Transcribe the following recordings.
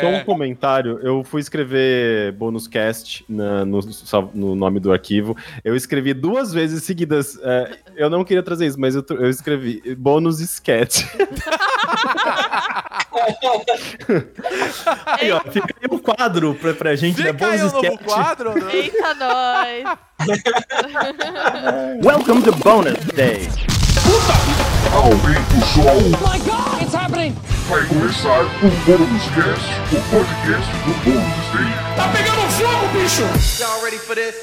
Só um comentário, eu fui escrever bônus cast na, no, no, nome do arquivo. Eu escrevi duas vezes seguidas. É, eu não queria trazer isso, mas eu, eu escrevi bônus sketch. aí, ó, fica aí um quadro pra, pra gente, né? Fica né? Bônus aí sketch. quadro, né? Eita, nós! Welcome to Bonus Day! Puta! Aumenta o som! Oh my god, it's happening! Vai começar o Bônus Cast, o podcast do Bônus Day. Tá pegando fogo, bicho! Y'all ready for this?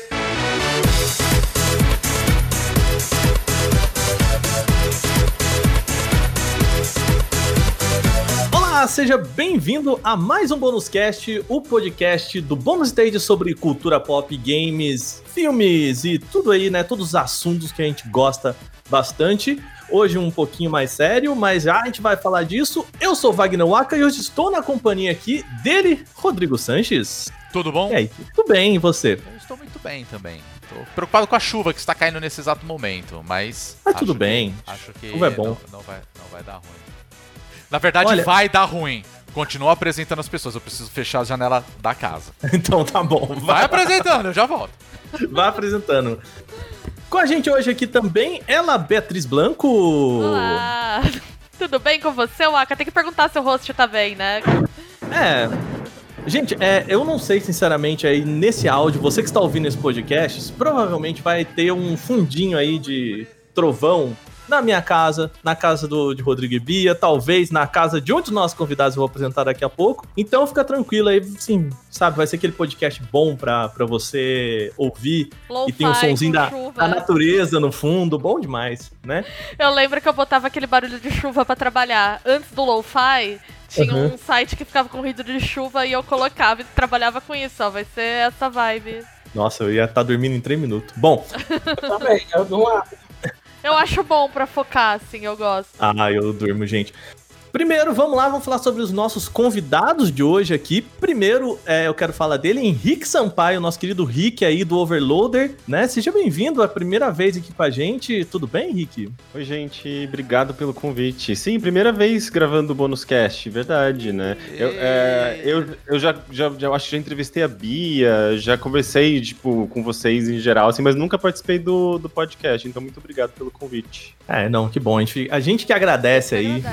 Olá, seja bem-vindo a mais um Bônus Cast, o podcast do Bônus Stage sobre cultura pop, games, filmes e tudo aí, né? Todos os assuntos que a gente gosta bastante. Hoje um pouquinho mais sério, mas já a gente vai falar disso. Eu sou Wagner Waka e hoje estou na companhia aqui dele, Rodrigo Sanches. Tudo bom? E aí, tudo bem, e você? Eu estou muito bem também. Estou preocupado com a chuva que está caindo nesse exato momento, mas. Mas tudo bem. Que, acho que chuva é bom. Não, não, vai, não vai dar ruim. Na verdade, Olha... vai dar ruim. Continua apresentando as pessoas. Eu preciso fechar a janela da casa. então tá bom. Vai, vai apresentando, eu já volto. Vai apresentando. Com a gente hoje aqui também, ela, Beatriz Blanco. Olá! Tudo bem com você, Waka? Tem que perguntar se o host tá bem, né? É. Gente, é, eu não sei sinceramente aí nesse áudio, você que está ouvindo esse podcast, provavelmente vai ter um fundinho aí de trovão na minha casa, na casa do, de Rodrigo e Bia, talvez na casa de um dos nossos convidados eu vou apresentar daqui a pouco. Então fica tranquilo aí, sim, sabe? Vai ser aquele podcast bom pra, pra você ouvir Low e tem um somzinho da, da, natureza no fundo, bom demais, né? Eu lembro que eu botava aquele barulho de chuva para trabalhar. Antes do lo-fi, tinha uhum. um site que ficava com ruído de chuva e eu colocava e trabalhava com isso, ó. Vai ser essa vibe. Nossa, eu ia estar tá dormindo em 3 minutos. Bom. eu também, eu uma eu acho bom pra focar, assim, eu gosto. Ah, eu durmo, gente. Primeiro, vamos lá, vamos falar sobre os nossos convidados de hoje aqui. Primeiro, é, eu quero falar dele, Henrique Sampaio, nosso querido Rick aí do Overloader, né? Seja bem-vindo, a primeira vez aqui com a gente. Tudo bem, Henrique? Oi, gente, obrigado pelo convite. Sim, primeira vez gravando o Bônus Cast, verdade, né? Eu, é, eu, eu já, já, já acho que já entrevistei a Bia, já conversei, tipo, com vocês em geral, assim, mas nunca participei do, do podcast, então muito obrigado pelo convite. É, não, que bom. A gente, a gente que agradece aí,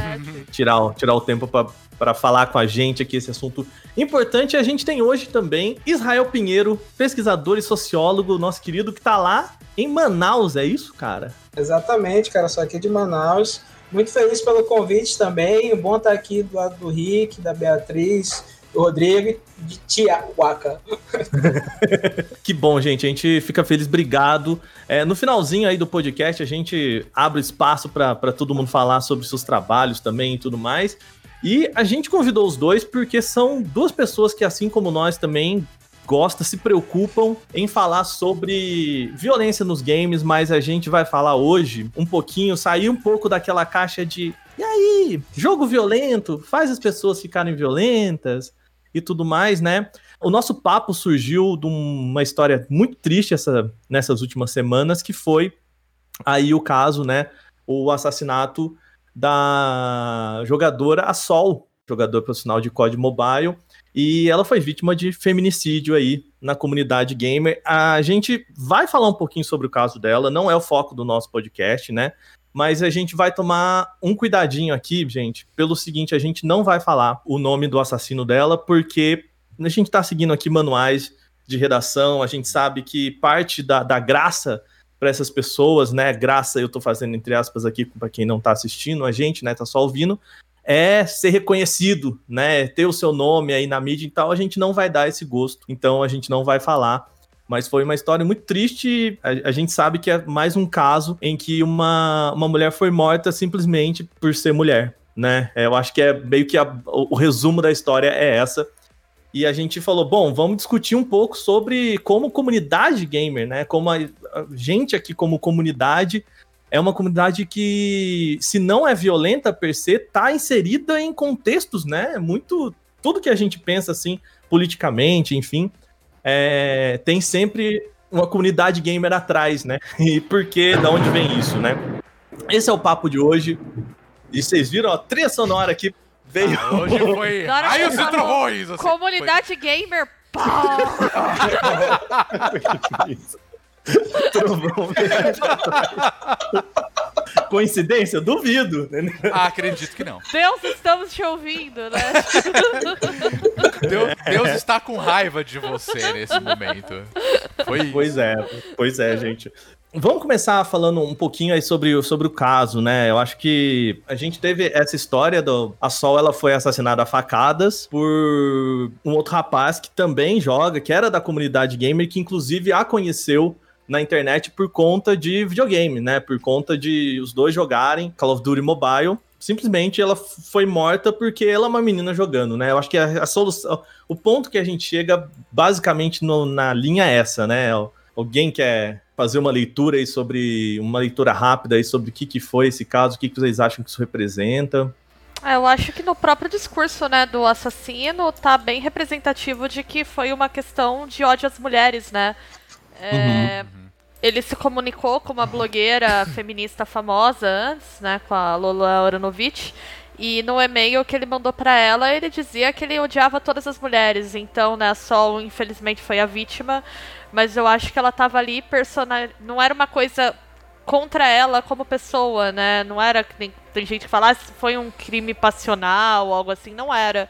tirar tirar, tirar o tempo para falar com a gente aqui esse assunto importante. A gente tem hoje também Israel Pinheiro, pesquisador e sociólogo, nosso querido, que está lá em Manaus, é isso, cara? Exatamente, cara, sou aqui de Manaus. Muito feliz pelo convite também. Bom estar aqui do lado do Rick, da Beatriz, Rodrigo de Tiahuaca. que bom, gente. A gente fica feliz. Obrigado. É, no finalzinho aí do podcast, a gente abre espaço para todo mundo falar sobre seus trabalhos também e tudo mais. E a gente convidou os dois porque são duas pessoas que, assim como nós, também gostam, se preocupam em falar sobre violência nos games, mas a gente vai falar hoje um pouquinho, sair um pouco daquela caixa de e aí, jogo violento faz as pessoas ficarem violentas e tudo mais, né? O nosso papo surgiu de uma história muito triste essa, nessas últimas semanas, que foi aí o caso, né? O assassinato da jogadora a Sol, jogador profissional de COD Mobile, e ela foi vítima de feminicídio aí na comunidade gamer. A gente vai falar um pouquinho sobre o caso dela, não é o foco do nosso podcast, né? Mas a gente vai tomar um cuidadinho aqui, gente, pelo seguinte: a gente não vai falar o nome do assassino dela, porque a gente está seguindo aqui manuais de redação, a gente sabe que parte da, da graça para essas pessoas, né? Graça, eu estou fazendo entre aspas aqui para quem não está assistindo, a gente, né, tá só ouvindo, é ser reconhecido, né? Ter o seu nome aí na mídia e tal, a gente não vai dar esse gosto. Então a gente não vai falar mas foi uma história muito triste. A, a, gente sabe que é mais um caso em que uma, uma mulher foi morta simplesmente por ser mulher, né? É, eu acho que é meio que a, o, o resumo da história é essa. E a gente falou, bom, vamos discutir um pouco sobre como comunidade gamer, né? Como a, gente aqui como comunidade é uma comunidade que, se não é violenta per se, tá inserida em contextos, né? Muito tudo que a gente pensa assim politicamente, enfim, é, tem sempre uma comunidade gamer atrás, né? E por que, da onde vem isso, né? Esse é o papo de hoje. E vocês viram a trilha sonora aqui Veio. Ah, hoje foi. Na hora que Aí os trovões! assim, Comunidade gamer, pá! Trovão. Coincidência? Duvido. Ah, acredito que não. Deus, estamos te ouvindo, né? Deus, Deus está com raiva de você nesse momento. Foi isso. Pois é, pois é, gente. Vamos começar falando um pouquinho aí sobre, o- sobre o caso, né? Eu acho que a gente teve essa história do. A Sol ela foi assassinada a facadas por um outro rapaz que também joga, que era da comunidade gamer, que inclusive a conheceu na internet por conta de videogame, né? Por conta de os dois jogarem Call of Duty Mobile. Simplesmente ela foi morta porque ela é uma menina jogando, né? Eu acho que a, a solução. O ponto que a gente chega, basicamente, no- na linha é essa, né? Alguém quer fazer uma leitura aí sobre. Uma leitura rápida aí sobre o que, que foi esse caso, o que, que vocês acham que isso representa? É, Eu acho que no próprio discurso, né, do assassino tá bem representativo de que foi uma questão de ódio às mulheres, né? É, Ele se comunicou com uma blogueira feminista famosa antes, né, com a Lola Oranovich, e no e-mail que ele mandou pra ela, ele dizia que ele odiava todas as mulheres. Então, né, a Sol infelizmente foi a vítima, mas eu acho que ela tava ali personal, não era uma coisa contra ela como pessoa, né? Não era que tem gente que fala ah, foi um crime passional, algo assim, não era.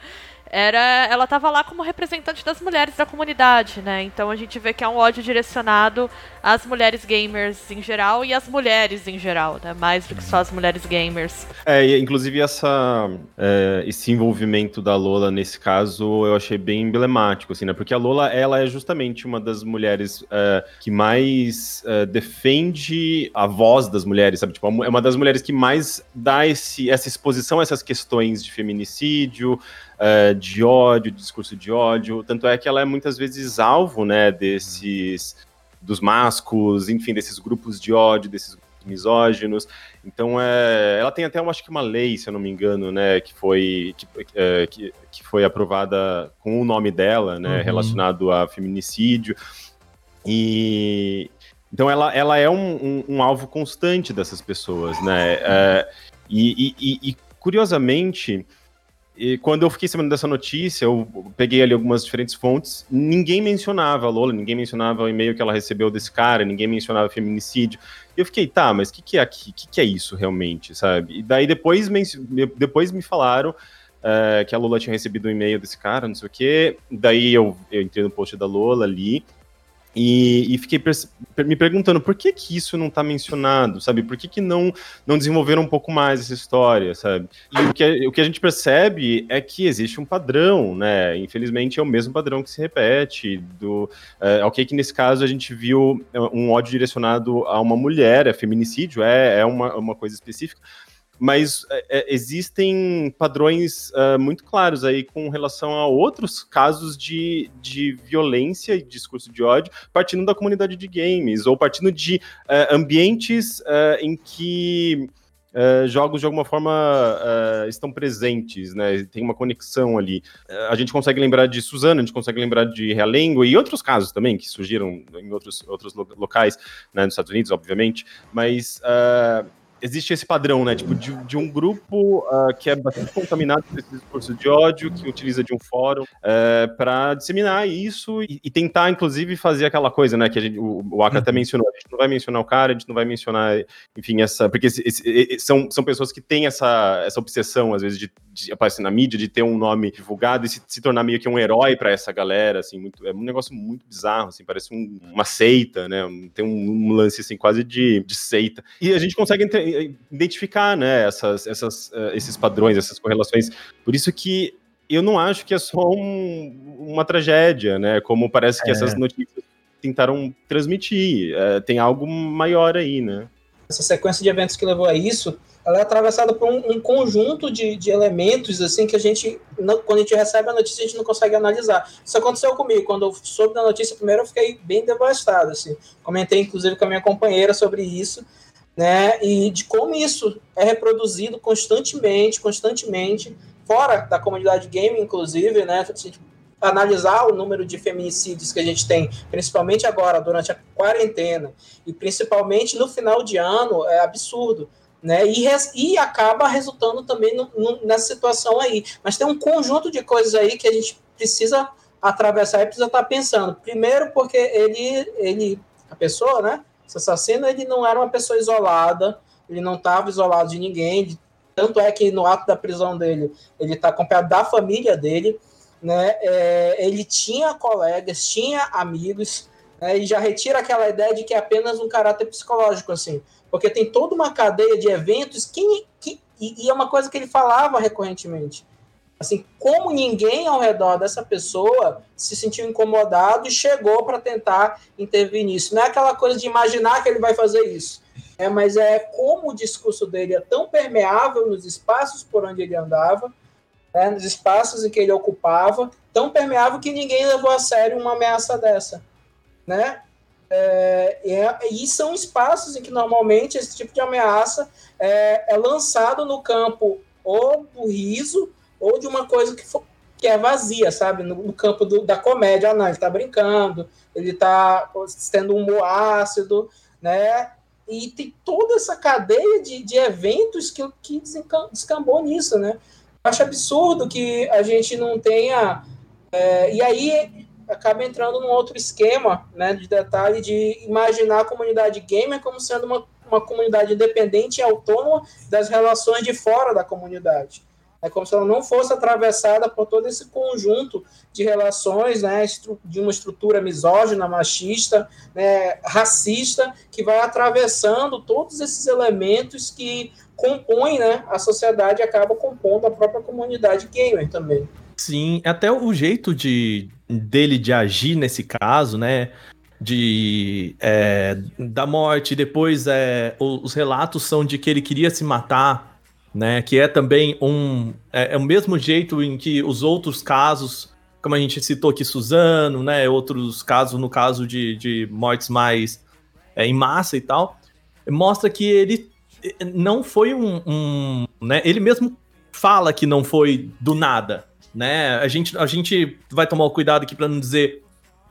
Era, ela tava lá como representante das mulheres da comunidade, né? Então a gente vê que é um ódio direcionado às mulheres gamers em geral e às mulheres em geral, né? Mais do que só as mulheres gamers. É, inclusive essa, é, esse envolvimento da Lola nesse caso eu achei bem emblemático, assim, né? Porque a Lola, ela é justamente uma das mulheres é, que mais é, defende a voz das mulheres, sabe? Tipo, é uma das mulheres que mais dá esse, essa exposição a essas questões de feminicídio, é, de ódio, de discurso de ódio. Tanto é que ela é muitas vezes alvo, né, desses dos mascos, enfim, desses grupos de ódio, desses misóginos. Então, é, ela tem até, eu acho que uma lei, se eu não me engano, né, que foi que, é, que, que foi aprovada com o nome dela, né, Uhum. relacionado a feminicídio. E então ela, ela é um, um- um alvo constante dessas pessoas, né? É, e- e- e, curiosamente, e quando eu fiquei sabendo dessa notícia, eu peguei ali algumas diferentes fontes, ninguém mencionava a Lola, ninguém mencionava o e-mail que ela recebeu desse cara, ninguém mencionava feminicídio. E eu fiquei, tá, mas o que, que é aqui? O que, que é isso realmente, sabe? E daí depois, depois me falaram é, que a Lola tinha recebido um e-mail desse cara, não sei o quê. Daí eu, eu entrei no post da Lola ali. E, e fiquei me perguntando por que que isso não tá mencionado, sabe? Por que que não, não desenvolveram um pouco mais essa história, sabe? E o que, o que a gente percebe é que existe um padrão, né? Infelizmente é o mesmo padrão que se repete. Do, é, ok que nesse caso a gente viu é, um ódio direcionado a uma mulher, é feminicídio, é, é uma, uma coisa específica, mas é, é, existem padrões é, muito claros aí com relação a outros casos de, de violência e discurso de ódio partindo da comunidade de games ou partindo de é, ambientes é, em que é, jogos de alguma forma é, estão presentes, né? Tem uma conexão ali. É, a gente consegue lembrar de Suzano, a gente consegue lembrar de Realengo e outros casos também que surgiram em outros, outros lo- locais, né, nos Estados Unidos, obviamente, mas existe esse padrão, né? Tipo, de, de um grupo ah, que é bastante contaminado por esse discurso de ódio, que utiliza de um fórum para disseminar isso e, e tentar, inclusive, fazer aquela coisa, né? Que a gente, o, o Aka até mencionou. A gente não vai mencionar o cara, a gente não vai mencionar, enfim, essa. Porque esse- esse- são, são pessoas que têm essa, essa obsessão, às vezes, de, de aparecer na mídia, de ter um nome divulgado e se, se tornar meio que um herói para essa galera, assim, muito, é um negócio muito bizarro, assim, parece um- uma seita, né? Tem um, um lance, assim, quase de, de seita. E a gente consegue entre- identificar, né, essas, essas, eh, esses padrões, essas correlações. Por isso que eu não acho que é só um- uma tragédia, né? Como parece que É. essas notícias tentaram transmitir. Eh, tem algo maior aí, né? essa sequência de eventos que levou a isso, ela é atravessada por um, um conjunto de, de elementos assim que a gente, não- quando a gente recebe a notícia, a gente não consegue analisar. Isso aconteceu comigo. Quando eu soube da notícia primeiro, eu fiquei bem devastado. Assim. Comentei, inclusive, com a minha companheira sobre isso, né? E de como isso é reproduzido constantemente, constantemente, fora da comunidade game, inclusive, né? Se a gente analisar o número de feminicídios que a gente tem, principalmente agora, durante a quarentena, e principalmente no final de ano, é absurdo. né? E, res, e acaba resultando também no, no, nessa situação aí. Mas tem um conjunto de coisas aí que a gente precisa atravessar e precisa estar pensando. Primeiro, porque ele, ele a pessoa, né? Esse assassino, ele não era uma pessoa isolada, ele não estava isolado de ninguém. Tanto é que no ato da prisão dele, ele está acompanhado da família dele, né? É, ele tinha colegas, tinha amigos, né? e já retira aquela ideia de que é apenas um caráter psicológico, assim porque tem toda uma cadeia de eventos que, que e, e, é uma coisa que ele falava recorrentemente. Assim, como ninguém ao redor dessa pessoa se sentiu incomodado e chegou para tentar intervir nisso. Não é aquela coisa de imaginar que ele vai fazer isso, é, mas é como o discurso dele é tão permeável nos espaços por onde ele andava, né, nos espaços em que ele ocupava, tão permeável que ninguém levou a sério uma ameaça dessa. Né? É, é, e são espaços em que normalmente esse tipo de ameaça é, é lançado no campo ou do riso ou de uma coisa que, for, que é vazia, sabe? No, no campo do, da comédia. Ah, não, ele está brincando, ele está tendo um humor ácido, né? E tem toda essa cadeia de, de eventos que, que descambou nisso, né? Acho absurdo que a gente não tenha. É, e aí acaba entrando num outro esquema né, de detalhe de imaginar a comunidade gamer como sendo uma, uma comunidade independente e autônoma das relações de fora da comunidade. É como se ela não fosse atravessada por todo esse conjunto de relações, né, de uma estrutura misógina, machista, né, racista, que vai atravessando todos esses elementos que compõem né, a sociedade e acaba compondo a própria comunidade gamer também. Sim, até o jeito de dele de agir nesse caso, né? De é, da morte, depois é, os relatos são de que ele queria se matar, né? Que é também um é, é, o mesmo jeito em que os outros casos, como a gente citou aqui, Suzano, né? Outros casos, no caso de, de mortes mais é, em massa e tal, mostra que ele não foi um, um né? Ele mesmo fala que não foi do nada, né? A gente, a gente vai tomar o cuidado aqui para não dizer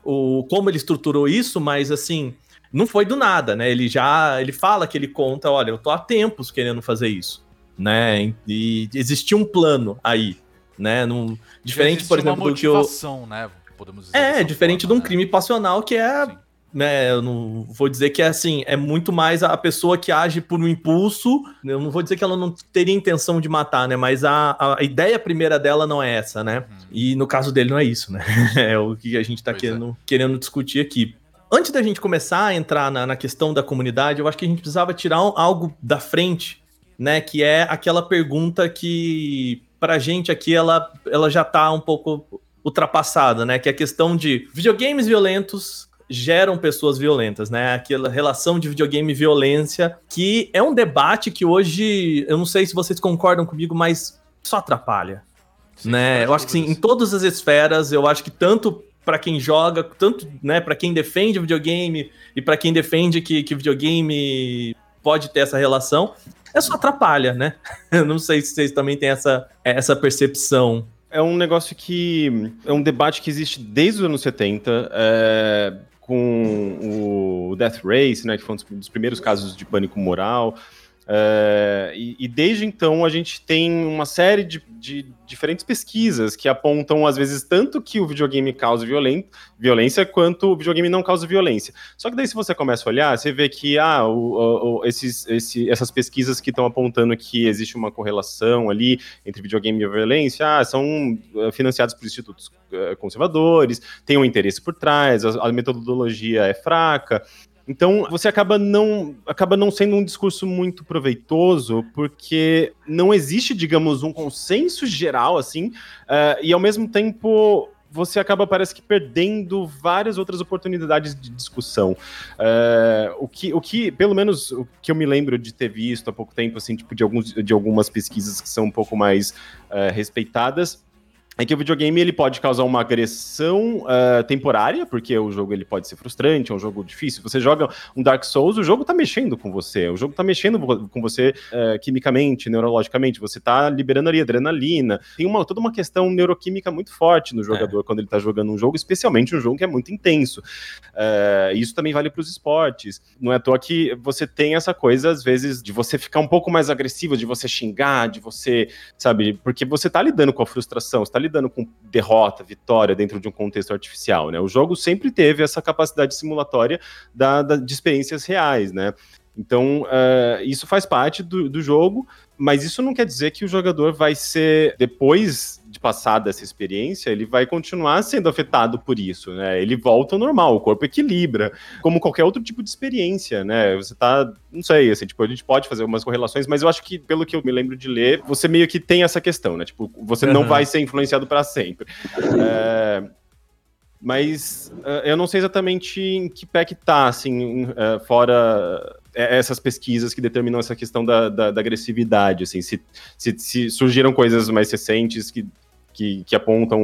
o, como ele estruturou isso, mas assim, não foi do nada, né? Ele já ele fala que ele conta, olha, eu tô há tempos querendo fazer isso, né? E existia um plano aí, né? Num, diferente, por exemplo, do que eu né? Podemos dizer é, diferente forma, de um né? crime passional que é Sim né, eu não vou dizer que é assim, é muito mais a pessoa que age por um impulso. Eu não vou dizer que ela não teria intenção de matar, né? Mas a, a ideia primeira dela não é essa, né? Uhum. E no caso dele não é isso, né? é o que a gente tá querendo, é. querendo discutir aqui. Antes da gente começar a entrar na, na questão da comunidade, eu acho que a gente precisava tirar algo da frente, né? Que é aquela pergunta que, pra gente aqui, ela, ela já tá um pouco ultrapassada, né? Que é a questão de videogames violentos geram pessoas violentas, né? Aquela relação de videogame e violência, que é um debate que hoje, eu não sei se vocês concordam comigo, mas só atrapalha. Sim, né? Eu acho que sim, em todas as esferas, eu acho que tanto para quem joga, tanto, né, para quem defende o videogame e para quem defende que, que videogame pode ter essa relação, é só atrapalha, né? Eu não sei se vocês também têm essa, essa percepção. É um negócio que. É um debate que existe desde os anos 70. É, com o Death Race, né, que foi um dos primeiros casos de pânico moral. Uh, e, e, desde então a gente tem uma série de, de, diferentes pesquisas que apontam, às vezes, tanto que o videogame causa violência, violência quanto o videogame não causa violência. Só que daí, se você começa a olhar, você vê que ah, o, o, esses, esse, essas pesquisas que estão apontando que existe uma correlação ali entre videogame e violência ah, são eh, financiadas por institutos uh, conservadores, tem um interesse por trás, a, a metodologia é fraca. Então, você acaba não, acaba não sendo um discurso muito proveitoso, porque não existe, digamos, um consenso geral, assim, uh, e ao mesmo tempo você acaba, parece que, perdendo várias outras oportunidades de discussão. Uh, o, que, o que, pelo menos, o que eu me lembro de ter visto há pouco tempo, assim, tipo, de, alguns, de algumas pesquisas que são um pouco mais uh, respeitadas, é que o videogame ele pode causar uma agressão uh, temporária, porque o jogo ele pode ser frustrante, é um jogo difícil. Você joga um Dark Souls, o jogo tá mexendo com você, o jogo tá mexendo com você uh, quimicamente, neurologicamente, você tá liberando ali adrenalina. Tem uma, toda uma questão neuroquímica muito forte no jogador é. quando ele tá jogando um jogo, especialmente um jogo que é muito intenso. Uh, isso também vale para os esportes. Não é à toa que você tem essa coisa, às vezes, de você ficar um pouco mais agressivo, de você xingar, de você, sabe, porque você tá lidando com a frustração, você tá lidando com derrota, vitória dentro de um contexto artificial, né? O jogo sempre teve essa capacidade simulatória da, da de experiências reais, né? Então, uh, isso faz parte do, do jogo, mas isso não quer dizer que o jogador vai ser, depois de passar dessa experiência, ele vai continuar sendo afetado por isso, né? Ele volta ao normal, o corpo equilibra, como qualquer outro tipo de experiência, né? Você tá, não sei, assim, tipo, a gente pode fazer algumas correlações, mas eu acho que, pelo que eu me lembro de ler, você meio que tem essa questão, né? Tipo, você uhum. não vai ser influenciado para sempre. É, mas uh, eu não sei exatamente em que pé que tá, assim, uh, fora é, essas pesquisas que determinam essa questão da, da, da agressividade, assim, se, se, se, surgiram coisas mais recentes que, que, que apontam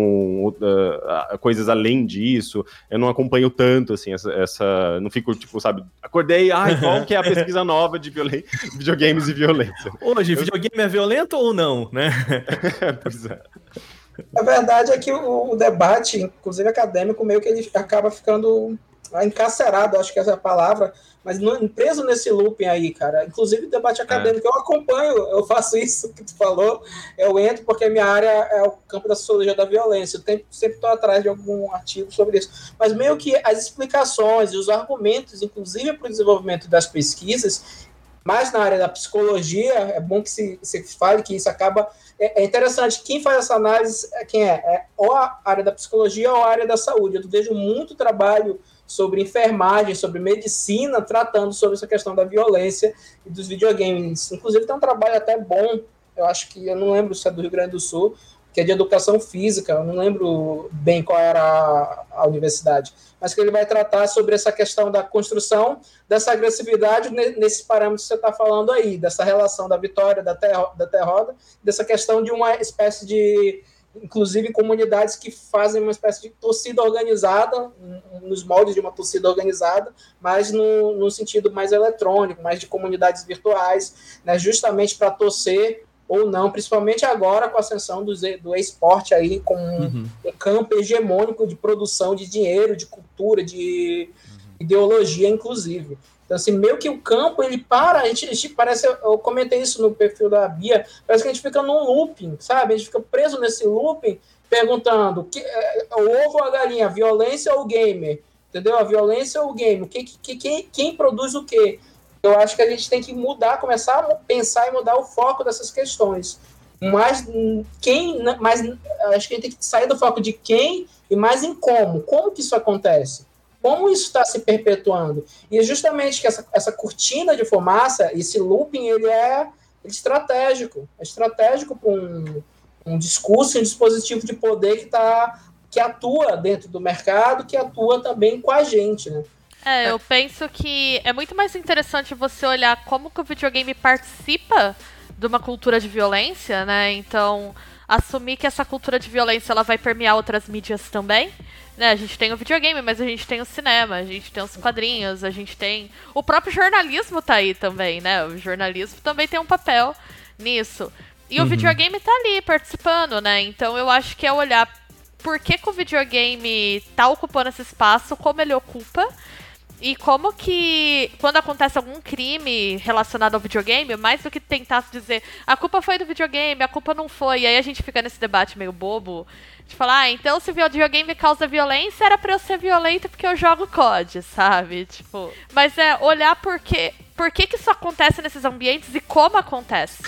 uh, coisas além disso, eu não acompanho tanto, assim, essa, essa, não fico, tipo, sabe, acordei, ai, qual que é a pesquisa nova de videogames e violência? Hoje, eu... videogame é violento ou não, né? pois é. A verdade é que o, o, debate, inclusive acadêmico, meio que ele acaba ficando encarcerado, acho que essa é a palavra, mas no, preso nesse looping aí, cara. Inclusive, debate acadêmico, é. eu acompanho, eu faço isso que tu falou, eu entro porque a minha área é o campo da sociologia da violência, eu sempre estou atrás de algum artigo sobre isso. Mas meio que as explicações e os argumentos, inclusive para o desenvolvimento das pesquisas, mais na área da psicologia, é bom que se, se fale que isso acaba. É, é, interessante, quem faz essa análise é quem é? É ou a área da psicologia ou a área da saúde. Eu vejo muito trabalho sobre enfermagem, sobre medicina, tratando sobre essa questão da violência e dos videogames. Inclusive tem um trabalho até bom, eu acho que eu não lembro se é do Rio Grande do Sul, que é de educação física, eu não lembro bem qual era a, a, universidade, mas que ele vai tratar sobre essa questão da construção dessa agressividade nesses parâmetros que você está falando aí, dessa relação da vitória, da, ter, da derrota, dessa questão de uma espécie de inclusive comunidades que fazem uma espécie de torcida organizada, nos moldes de uma torcida organizada, mas no, no sentido mais eletrônico, mais de comunidades virtuais, né, justamente para torcer ou não, principalmente agora com a ascensão do, do esporte aí com uhum. um campo hegemônico de produção de dinheiro, de cultura, de uhum. ideologia, inclusive. Então, assim, meio que o campo, ele para, a gente, a gente, parece, eu comentei isso no perfil da Bia, parece que a gente fica num looping, sabe? A gente fica preso nesse looping, perguntando, que, é, o ovo ou a galinha, violência ou o gamer? Entendeu? A violência ou o game? Que, que, quem, quem produz o quê? Eu acho que a gente tem que mudar, começar a pensar e mudar o foco dessas questões. Mas quem, mas acho que a gente tem que sair do foco de quem e mais em como. Como que isso acontece? Como isso está se perpetuando. E é justamente que essa, essa cortina de fumaça, esse looping, ele é estratégico. É estratégico para um, um discurso, um dispositivo de poder que, tá, que atua dentro do mercado, que atua também com a gente, né? É, eu penso que é muito mais interessante você olhar como que o videogame participa de uma cultura de violência, né? Então, assumir que essa cultura de violência ela vai permear outras mídias também. Né, a gente tem o videogame, mas a gente tem o cinema, a gente tem os quadrinhos, a gente tem. O próprio jornalismo tá aí também, né? O jornalismo também tem um papel nisso. E uhum. o videogame tá ali participando, né? Então eu acho que é olhar por que, que o videogame tá ocupando esse espaço, como ele ocupa. E como que, quando acontece algum crime relacionado ao videogame, mais do que tentar dizer a culpa foi do videogame, a culpa não foi, e aí a gente fica nesse debate meio bobo de falar, ah, então se o videogame causa violência, era pra eu ser violenta porque eu jogo COD, sabe? Tipo. Mas é olhar por, quê, por que, que isso acontece nesses ambientes e como acontece.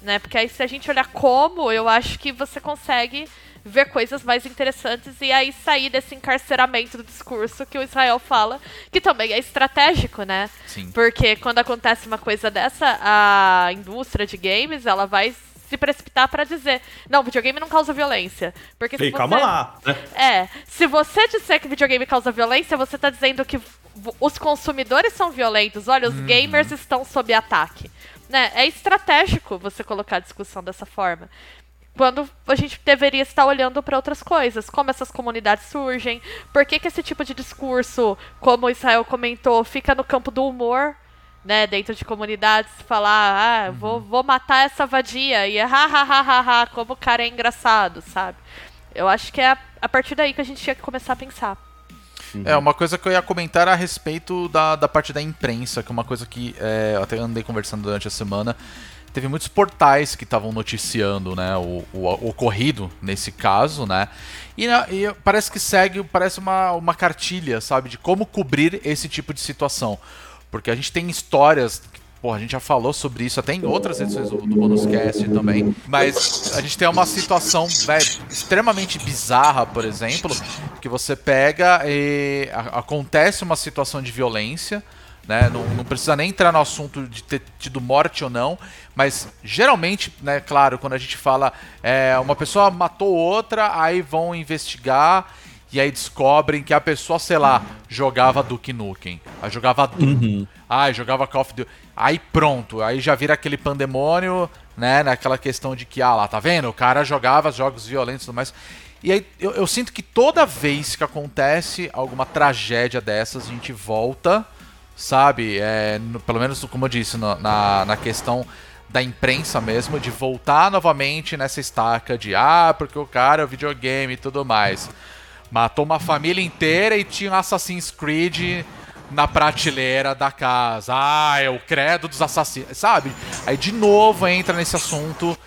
Né? Porque aí se a gente olhar como, eu acho que você consegue ver coisas mais interessantes e aí sair desse encarceramento do discurso que o Israel fala, que também é estratégico, né? Sim. Porque quando acontece uma coisa dessa, a indústria de games, ela vai se precipitar para dizer: não, videogame não causa violência. Porque Ei, você... calma lá. É, se você disser que videogame causa violência, você tá dizendo que os consumidores são violentos. Olha, os hum. gamers estão sob ataque. Né? É estratégico você colocar a discussão dessa forma. Quando a gente deveria estar olhando para outras coisas, como essas comunidades surgem, por que, que esse tipo de discurso, como o Israel comentou, fica no campo do humor, né, dentro de comunidades, falar, ah, uhum. vou, vou matar essa vadia, e é ha, ha, ha, ha, ha, como o cara é engraçado, sabe? Eu acho que é a, a partir daí que a gente tinha que começar a pensar. Uhum. É, uma coisa que eu ia comentar a respeito da, da parte da imprensa, que é uma coisa que é, eu até andei conversando durante a semana. Teve muitos portais que estavam noticiando né, o, o, o, ocorrido nesse caso, né? E, e, parece que segue, parece uma, uma cartilha, sabe, de como cobrir esse tipo de situação. Porque a gente tem histórias Pô, a gente já falou sobre isso até em outras edições do, do Bonuscast também. Mas a gente tem uma situação véio, extremamente bizarra, por exemplo, que você pega e a, acontece uma situação de violência. Né? Não, não, precisa nem entrar no assunto de ter tido morte ou não, mas geralmente, né, claro, quando a gente fala é, uma pessoa matou outra, aí vão investigar e aí descobrem que a pessoa, sei lá, jogava Duke Nukem, aí jogava uhum. aí jogava Call of Duty. Aí pronto, aí já vira aquele pandemônio, né? Naquela questão de que, ah lá, tá vendo? O cara jogava jogos violentos e tudo mais. E aí eu, eu, sinto que toda vez que acontece alguma tragédia dessas, a gente volta, sabe? É, no, pelo menos, como eu disse, no, na, na questão da imprensa mesmo, de voltar novamente nessa estaca de, ah, porque o cara é o videogame e tudo mais. Matou uma família inteira e tinha Assassin's Creed na prateleira da casa. Ah, é o credo dos assassinos, sabe? Aí de novo entra nesse assunto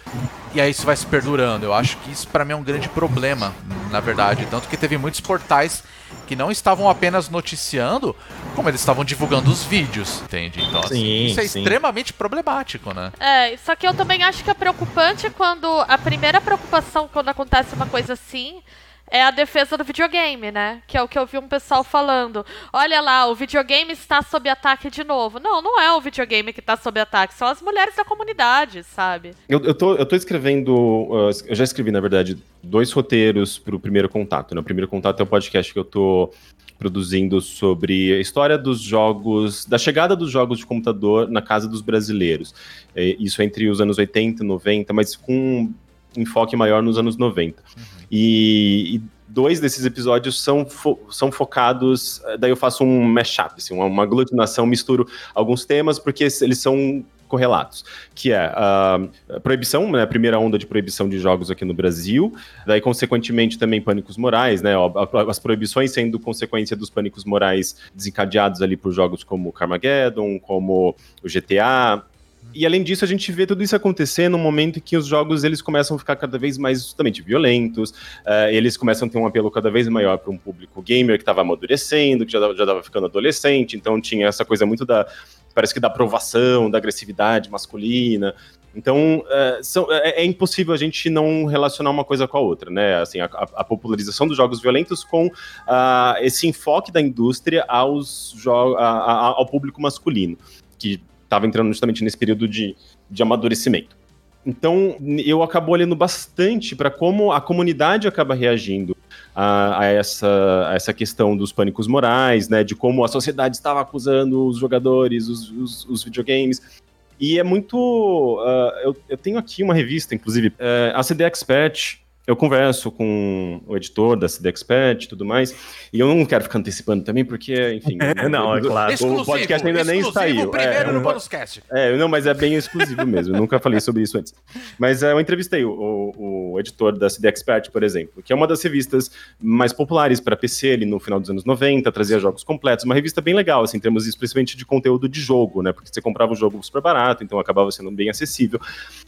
e aí isso vai se perdurando. Eu acho que isso para mim é um grande problema, na verdade, tanto que teve muitos portais que não estavam apenas noticiando, como eles estavam divulgando os vídeos, entende? Então, assim, sim, isso é sim. extremamente problemático, né? É, só que eu também acho que é preocupante quando a primeira preocupação quando acontece uma coisa assim é a defesa do videogame, né? Que é o que eu vi um pessoal falando. Olha lá, o videogame está sob ataque de novo. Não, não é o videogame que está sob ataque, são as mulheres da comunidade, sabe? Eu, eu, tô, eu tô escrevendo, uh, eu já escrevi, na verdade, dois roteiros para o primeiro contato. Né? O primeiro contato é o podcast que eu tô produzindo sobre a história dos jogos, da chegada dos jogos de computador na casa dos brasileiros. É, isso entre os anos 80 e 90, mas com um enfoque maior nos anos 90. Uhum. E, e dois desses episódios são, fo são focados. Eh, daí eu faço um mashup, assim, uma, uma aglutinação, misturo alguns temas, porque eles são correlatos, que é a proibição, né, a primeira onda de proibição de jogos aqui no Brasil, daí consequentemente também pânicos morais, né, as proibições sendo consequência dos pânicos morais desencadeados ali por jogos como Carmageddon, como o GTA, e além disso, a gente vê tudo isso acontecer no momento em que os jogos eles começam a ficar cada vez mais justamente violentos, uh, eles começam a ter um apelo cada vez maior para um público gamer que estava amadurecendo, que já estava ficando adolescente, então tinha essa coisa muito da. Parece que da aprovação, da agressividade masculina. Então, uh, são, é, é, impossível a gente não relacionar uma coisa com a outra, né? Assim, a, a popularização dos jogos violentos com uh, esse enfoque da indústria aos a, a, ao público masculino, que estava entrando justamente nesse período de, de amadurecimento. Então, eu acabo olhando bastante para como a comunidade acaba reagindo a, a, essa, a essa questão dos pânicos morais, né, de como a sociedade estava acusando os jogadores, os, os, os videogames. E é muito. Uh, eu, eu, tenho aqui uma revista, inclusive, uh, a CD Expert, eu converso com o editor da CD Expert e tudo mais, e eu não quero ficar antecipando também, porque, enfim. É, não, é claro. O podcast ainda nem saiu. primeiro é, no Bonuscast. É, não, mas é bem exclusivo mesmo. Eu nunca falei sobre isso antes. Mas é, eu entrevistei o, o, o, editor da CD Expert, por exemplo, que é uma das revistas mais populares para PC ali no final dos anos 90, trazia jogos completos. Uma revista bem legal, assim, em termos especialmente de conteúdo de jogo, né? Porque você comprava o jogo super barato, então acabava sendo bem acessível.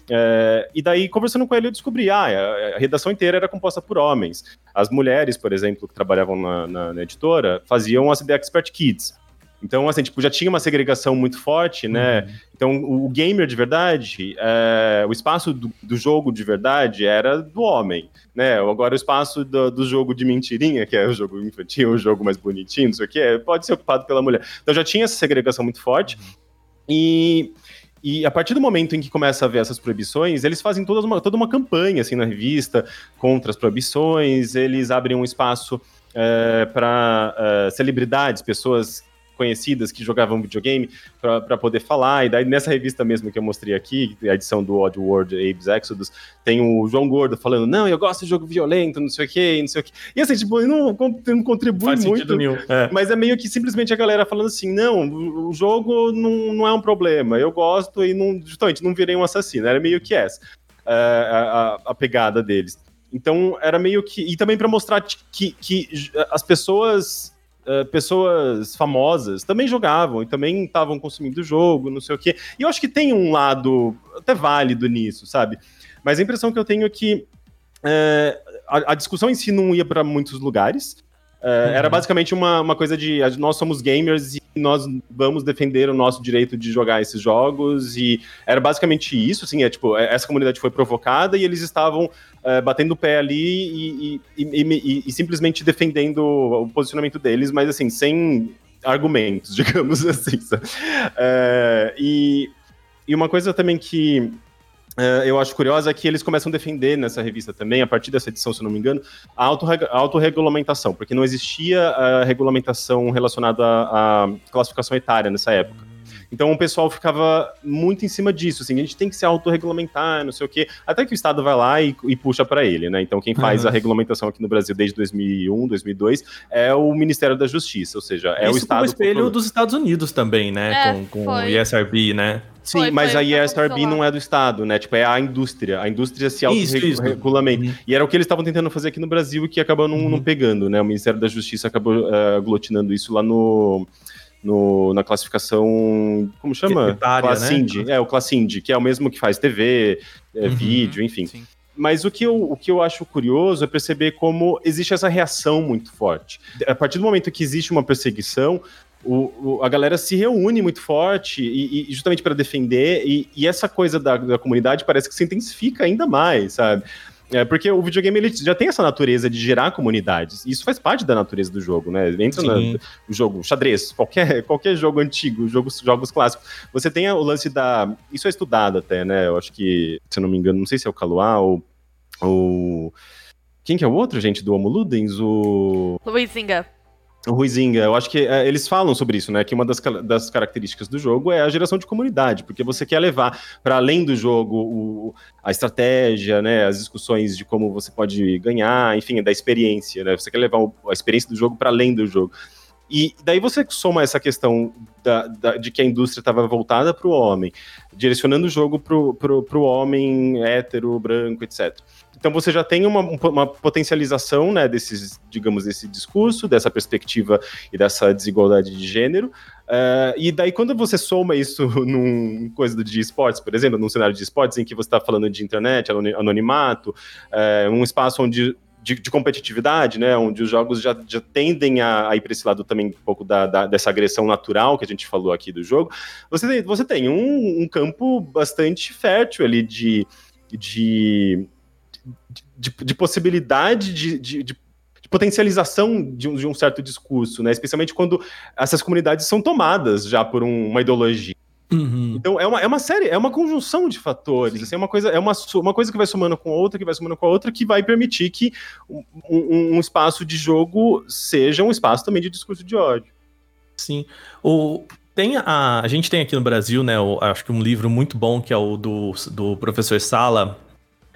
É, e daí, conversando com ele, eu descobri, ah, a, a inteira era composta por homens. As mulheres, por exemplo, que trabalhavam na, na, na editora, faziam as The Expert Kids. Então, assim, tipo, já tinha uma segregação muito forte, né? Uhum. Então, o, o, gamer de verdade, é, o espaço do, do, jogo de verdade era do homem, né? Agora, o espaço do, do, jogo de mentirinha, que é o jogo infantil, o jogo mais bonitinho, não sei o que, pode ser ocupado pela mulher. Então, já tinha essa segregação muito forte. Uhum. E e a partir do momento em que começa a ver essas proibições, eles fazem toda uma, toda uma campanha assim na revista contra as proibições, eles abrem um espaço é, para é, celebridades, pessoas conhecidas que jogavam videogame para poder falar. E daí nessa revista mesmo que eu mostrei aqui, a edição do Odd World Abe's Exodus, tem o João Gordo falando: não, eu gosto de jogo violento, não sei o que, não sei o que. E assim, tipo, não, não contribui Faz muito. Nenhum. É. Mas é meio que simplesmente a galera falando assim: não, o jogo não, não é um problema, eu gosto e não, justamente não virei um assassino. Era meio que essa. Uh, a, a, pegada deles. Então era meio que. E também para mostrar que, que as pessoas uh, pessoas famosas também jogavam e também estavam consumindo o jogo, não sei o quê. E eu acho que tem um lado até válido nisso, sabe? Mas a impressão que eu tenho é que uh, a, a, discussão em si não ia para muitos lugares. Uhum. Era basicamente uma, uma coisa de nós somos gamers e nós vamos defender o nosso direito de jogar esses jogos e era basicamente isso, assim, é tipo, essa comunidade foi provocada e eles estavam uh, batendo o pé ali e, e, e, e, simplesmente defendendo o posicionamento deles, mas assim, sem argumentos, digamos assim. Uh, e, e uma coisa também que Uh, eu acho curiosa é que eles começam a defender nessa revista também, a partir dessa edição, se não me engano, a autorregulamentação, porque não existia a regulamentação relacionada à, à classificação etária nessa época. Então o pessoal ficava muito em cima disso, assim, a gente tem que se autorregulamentar, não sei o quê, até que o Estado vai lá e, e puxa para ele, né? Então quem faz uhum. a regulamentação aqui no Brasil desde 2001, 2002 é o Ministério da Justiça, ou seja, é Isso o Estado... Isso espelho dos Estados Unidos também, né? É, com, com o ESRB, né? Sim, foi, mas foi, a ESRB não é do Estado, né? Tipo, é a indústria. A indústria se autorregulamenta. Uhum. E era o que eles estavam tentando fazer aqui no Brasil e que acabou não, uhum. não pegando, né? O Ministério da Justiça acabou uh, aglutinando isso lá no no, na classificação. Como chama? Classindi. Né? É, o Classindi, que é o mesmo que faz TV, é, uhum, vídeo, enfim. Sim. Mas o que, eu, o que eu acho curioso é perceber como existe essa reação muito forte. A partir do momento que existe uma perseguição, o, o, a galera se reúne muito forte e, e justamente para defender, e, e, essa coisa da, da comunidade parece que se intensifica ainda mais, sabe? É, porque o videogame ele já tem essa natureza de gerar comunidades. Isso faz parte da natureza do jogo, né? Entra no jogo xadrez, qualquer, qualquer jogo antigo, jogos, jogos clássicos. Você tem o lance da. Isso é estudado até, né? Eu acho que, se eu não me engano, não sei se é o Kaluá ou. ou... Quem que é o outro, gente, do Homo Ludens? O. Luizinga. O Ruizinga, eu acho que é, eles falam sobre isso, né? Que uma das, das, características do jogo é a geração de comunidade, porque você quer levar para além do jogo o, a estratégia, né? As discussões de como você pode ganhar, enfim, da experiência, né? Você quer levar o, a experiência do jogo para além do jogo. E daí você soma essa questão da, da, de que a indústria estava voltada para o homem, direcionando o jogo para o homem hétero, branco, etc. Então você já tem uma, uma potencialização, né, desses, digamos, desse discurso, dessa perspectiva e dessa desigualdade de gênero. Uh, e daí, quando você soma isso num coisa de esportes, por exemplo, num cenário de esportes em que você está falando de internet, anonimato, uh, um espaço onde de, de, competitividade, né, onde os jogos já, já tendem a, a ir para esse lado também um pouco da, da, dessa agressão natural que a gente falou aqui do jogo, você tem, você tem um, um campo bastante fértil ali de, de de, de possibilidade de, de, de potencialização de um, de um, certo discurso, né? Especialmente quando essas comunidades são tomadas já por um, uma ideologia. Uhum. Então é uma, é uma série, é uma conjunção de fatores. Assim, é uma coisa, é uma, uma coisa que vai somando com outra, que vai somando com a outra, que vai permitir que um, um, espaço de jogo seja um espaço também de discurso de ódio. Sim. O, tem a, a gente tem aqui no Brasil, né? O, acho que um livro muito bom que é o do, do professor Sala,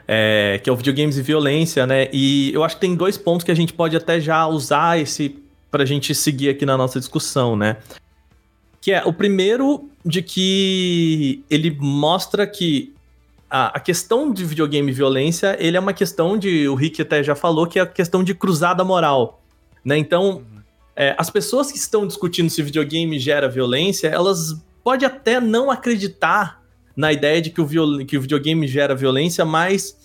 é, que é o videogames e violência, né? E eu acho que tem dois pontos que a gente pode até já usar esse pra gente seguir aqui na nossa discussão, né? Que é o primeiro de que ele mostra que a, a questão de videogame e violência, ele é uma questão de, o Rick até já falou, que é a questão de cruzada moral, né? Então, é, as pessoas que estão discutindo se videogame gera violência, elas podem até não acreditar na ideia de que o, viol... que o videogame gera violência, mas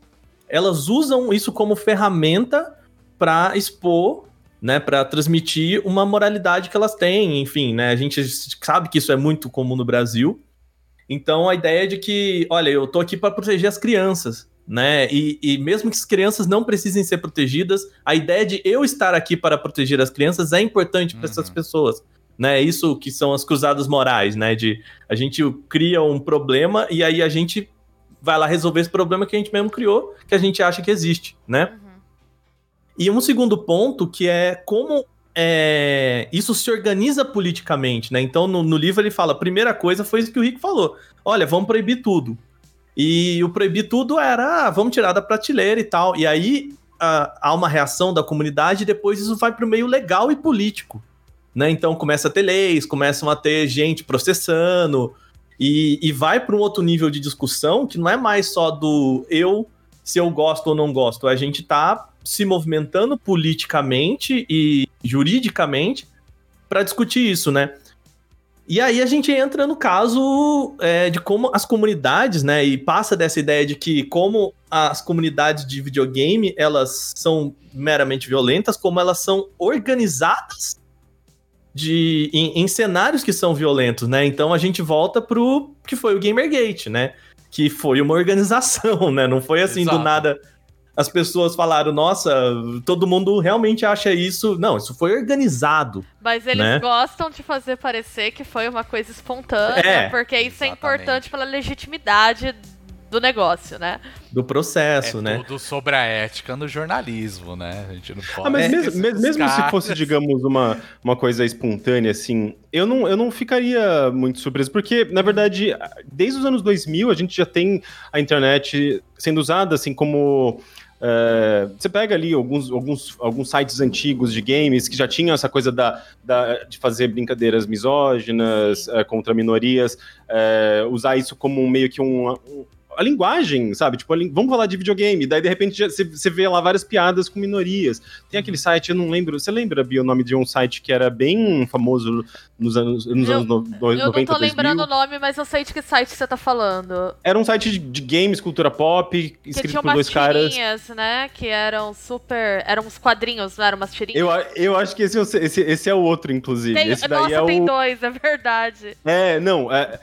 elas usam isso como ferramenta para expor, né, para transmitir uma moralidade que elas têm, enfim, né? A gente sabe que isso é muito comum no Brasil. Então a ideia de que, olha, eu tô aqui para proteger as crianças, né? E, e, mesmo que as crianças não precisem ser protegidas, a ideia de eu estar aqui para proteger as crianças é importante para essas uhum. pessoas né? Isso que são as cruzadas morais, né? De a gente cria um problema e aí a gente vai lá resolver esse problema que a gente mesmo criou, que a gente acha que existe, né? Uhum. E um segundo ponto que é como é, isso se organiza politicamente, né? Então, no, no, livro ele fala: a primeira coisa foi isso que o Rick falou: olha, vamos proibir tudo. E o proibir tudo era, ah, vamos tirar da prateleira e tal. E aí a, há uma reação da comunidade e depois isso vai para o meio legal e político. Né? Então começa a ter leis, começam a ter gente processando, e, e vai para um outro nível de discussão que não é mais só do eu, se eu gosto ou não gosto. A gente tá se movimentando politicamente e juridicamente para discutir isso, né? E aí a gente entra no caso é, de como as comunidades, né, e passa dessa ideia de que como as comunidades de videogame, elas são meramente violentas, como elas são organizadas de, em, em cenários que são violentos, né? Então a gente volta pro que foi o Gamergate, né? Que foi uma organização, né? Não foi assim Exato. do nada as pessoas falaram, nossa, todo mundo realmente acha isso. Não, isso foi organizado. Mas eles né? gostam de fazer parecer que foi uma coisa espontânea, é, porque isso exatamente. é importante pela legitimidade do negócio, né? Do processo, é né? Tudo sobre a ética no jornalismo, né? A gente não pode. Ah, mas mesmo, mesmo se fosse, digamos, uma, uma coisa espontânea, assim, eu não, eu não ficaria muito surpreso, porque, na verdade, desde os anos 2000, a gente já tem a internet sendo usada, assim, como é, você pega ali alguns, alguns, alguns sites antigos de games que já tinham essa coisa da, da de fazer brincadeiras misóginas é, contra minorias, é, usar isso como meio que um, um a linguagem, sabe? Tipo, li... vamos falar de videogame. Daí, de repente, você vê lá várias piadas com minorias. Tem aquele site, eu não lembro. Você lembra, Bia, o nome de um site que era bem famoso nos anos, nos eu, anos no, no, eu 90, Eu não tô lembrando 2000. o nome, mas eu sei de que site você tá falando. Era um site de, de games, cultura pop, escrito por dois caras. né? Que eram super. Eram uns quadrinhos, não eram umas tirinhas? Eu, eu acho que esse, é esse, esse é o outro, inclusive. Tem, esse daí nossa, é tem o... dois, é verdade. É, não. É,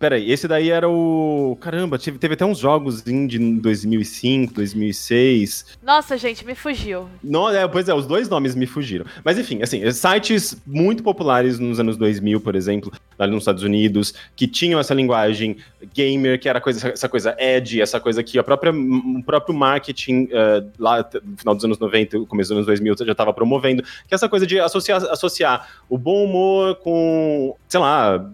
Peraí, esse daí era o. Caramba, teve, teve até uns jogos de 2005, 2006. Nossa, gente, me fugiu. Não, é, pois é, os dois nomes me fugiram. Mas enfim, assim, sites muito populares nos anos 2000, por exemplo, lá nos Estados Unidos, que tinham essa linguagem gamer, que era coisa, essa coisa edgy, essa coisa que a própria, o próprio marketing uh, lá no final dos anos 90, começo dos anos 2000 já estava promovendo, que é essa coisa de associar, associar o bom humor com, sei lá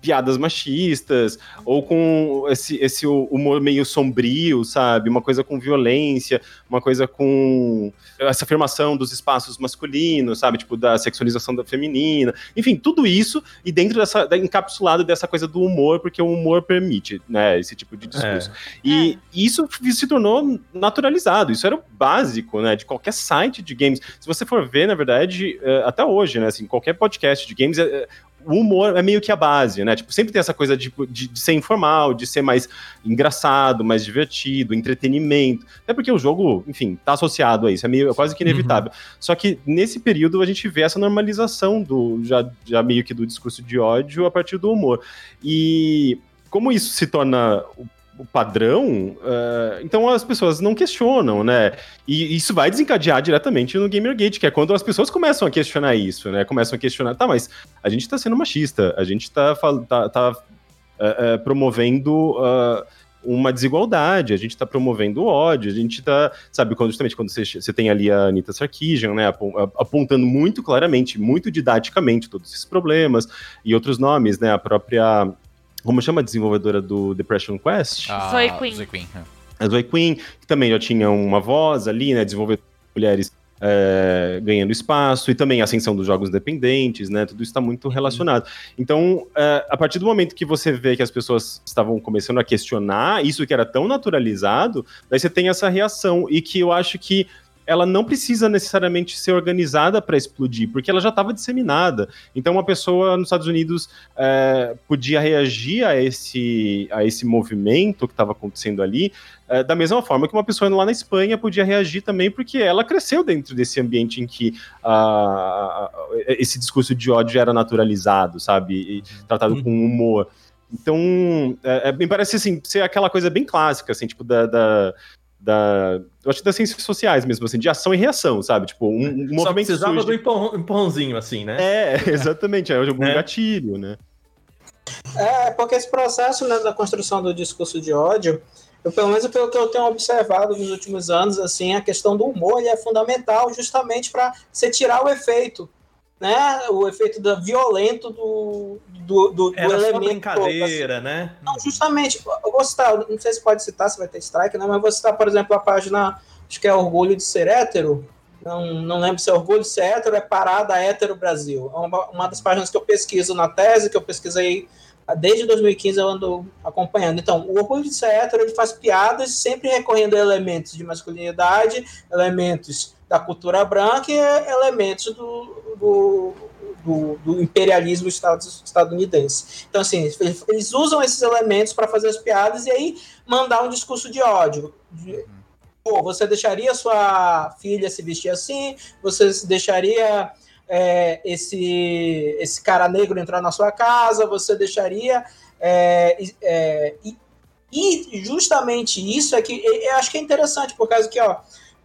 piadas machistas, ou com esse, esse humor meio sombrio, sabe? Uma coisa com violência, uma coisa com essa afirmação dos espaços masculinos, sabe? Tipo, da sexualização da feminina. Enfim, tudo isso, e dentro dessa, encapsulado dessa coisa do humor, porque o humor permite, né? Esse tipo de discurso. É. E é. isso se tornou naturalizado, isso era o básico, né? De qualquer site de games. Se você for ver, na verdade, é, até hoje, né? Assim, qualquer podcast de games, é, o humor é meio que a base, né? Tipo, sempre tem essa coisa de, de, de, ser informal, de ser mais engraçado, mais divertido, entretenimento. Até porque o jogo, enfim, tá associado a isso, é meio é quase que inevitável. Uhum. Só que nesse período a gente vê essa normalização do já, já meio que do discurso de ódio a partir do humor. E como isso se torna o padrão, uh, então as pessoas não questionam, né? E isso vai desencadear diretamente no Gamergate, que é quando as pessoas começam a questionar isso, né? Começam a questionar, tá, mas a gente tá sendo machista, a gente tá, tá, tá uh, uh, promovendo uma desigualdade, a gente tá promovendo ódio, a gente tá, sabe, quando, justamente quando você, você tem ali a Anitta Sarkeesian, né, apontando muito claramente, muito didaticamente todos esses problemas, e outros nomes, né, a própria como chama a desenvolvedora do Depression Quest? Ah, Zoe Queen. Zoe Queen. É. A Zoe Queen, que também já tinha uma voz ali, né? Desenvolver mulheres é, ganhando espaço e também a ascensão dos jogos independentes, né? Tudo isso está muito relacionado. Então, é, a partir do momento que você vê que as pessoas estavam começando a questionar isso que era tão naturalizado, daí você tem essa reação e que eu acho que ela não precisa necessariamente ser organizada para explodir, porque ela já estava disseminada. Então, uma pessoa nos Estados Unidos é, podia reagir a esse, a esse movimento que estava acontecendo ali, é, da mesma forma que uma pessoa lá na Espanha podia reagir também, porque ela cresceu dentro desse ambiente em que uh, esse discurso de ódio era naturalizado, sabe? E tratado uhum. com humor. Então, é, é, me parece assim, ser aquela coisa bem clássica, assim, tipo, da, da da. Eu acho das ciências sociais mesmo, assim, de ação e reação, sabe? Tipo, um, um Só movimento. precisava surge... do empurrão, empurrãozinho, assim, né? É, exatamente, é um é. gatilho, né? É, porque esse processo né, da construção do discurso de ódio, eu, pelo menos pelo que eu tenho observado nos últimos anos, assim, a questão do humor é fundamental justamente para você tirar o efeito. Né, o efeito do violento do, do, do, Era do só elemento. brincadeira, todo, né? assim. Não, justamente, eu vou citar, não sei se pode citar, se vai ter strike, né, mas vou citar, por exemplo, a página, acho que é Orgulho de Ser Hétero, não, não lembro se é Orgulho de Ser Hétero, é Parada Hétero Brasil. É uma, uma das páginas que eu pesquiso na tese, que eu pesquisei desde 2015 eu ando acompanhando. Então, o Orgulho de Ser Hétero, ele faz piadas sempre recorrendo a elementos de masculinidade, elementos da cultura branca e elementos do, do, do, do imperialismo estadunidense. Então, assim, eles usam esses elementos para fazer as piadas e aí mandar um discurso de ódio. De, Pô, você deixaria sua filha se vestir assim? Você deixaria é, esse, esse cara negro entrar na sua casa? Você deixaria. É, é, e, e, justamente isso é que eu acho que é interessante, por causa que, ó,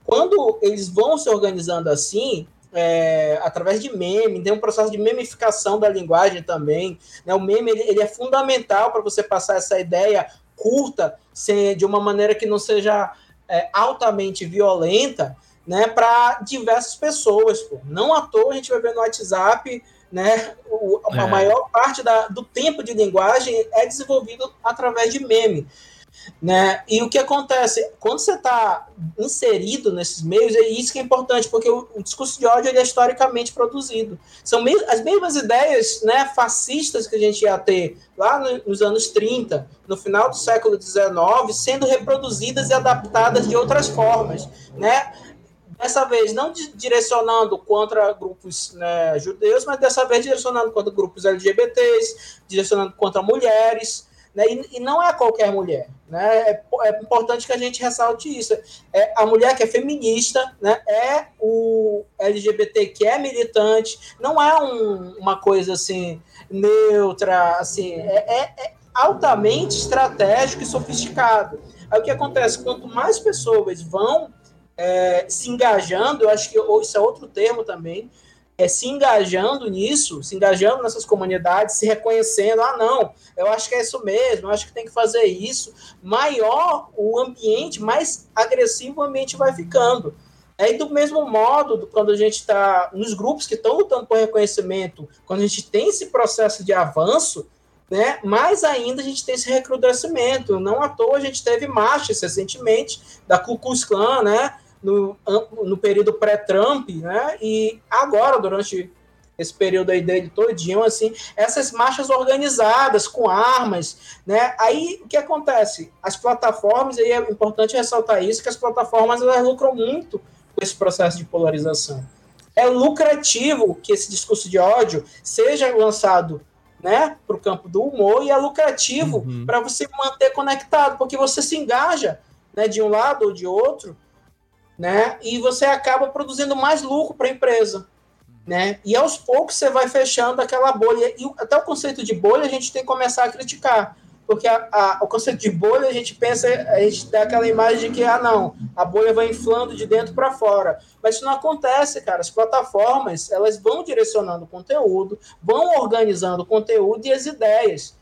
quando eles vão se organizando assim, é, através de meme, tem um processo de memificação da linguagem também. Né? O meme ele, ele é fundamental para você passar essa ideia curta, sem, de uma maneira que não seja é, altamente violenta, né, para diversas pessoas. Pô. Não à toa a gente vai ver no WhatsApp, né, o, a é. maior parte da, do tempo de linguagem é desenvolvido através de meme. Né? E o que acontece? Quando você está inserido nesses meios, é isso que é importante, porque o, o discurso de ódio é historicamente produzido. São me as mesmas ideias né, fascistas que a gente ia ter lá no, nos anos 30, no final do século XIX, sendo reproduzidas e adaptadas de outras formas. Né? dessa vez não direcionando contra grupos né, judeus, mas dessa vez direcionando contra grupos LGBTs, direcionando contra mulheres, né, e, e, não é qualquer mulher. Né, é, é, importante que a gente ressalte isso. É a mulher que é feminista, né, é o LGBT que é militante, não é um, uma coisa assim neutra, assim, é, é, é altamente estratégico e sofisticado. Aí o que acontece? Quanto mais pessoas vão é, se engajando, eu acho que isso é outro termo também, é, se engajando nisso, se engajando nessas comunidades, se reconhecendo, ah, não, eu acho que é isso mesmo, eu acho que tem que fazer isso, maior o ambiente, mais agressivo o ambiente vai ficando. E do mesmo modo, quando a gente está nos grupos que estão lutando por reconhecimento, quando a gente tem esse processo de avanço, né, mais ainda a gente tem esse recrudescimento. Não à toa a gente teve marchas recentemente da Ku Klux Klan, né, no, no período pré-Trump, né? E agora, durante esse período aí dele todinho, assim, essas marchas organizadas, com armas, né? Aí, o que acontece? As plataformas, aí é importante ressaltar isso, que as plataformas, elas lucram muito com esse processo de polarização. É lucrativo que esse discurso de ódio seja lançado né, para o campo do humor e é lucrativo uhum. para você manter conectado, porque você se engaja né, de um lado ou de outro né? E você acaba produzindo mais lucro para a empresa, né? E aos poucos você vai fechando aquela bolha. E até o conceito de bolha a gente tem que começar a criticar, porque a, a, o conceito de bolha a gente pensa, a gente tem aquela imagem de que ah não, a bolha vai inflando de dentro para fora, mas isso não acontece, cara. As plataformas elas vão direcionando o conteúdo, vão organizando o conteúdo e as ideias.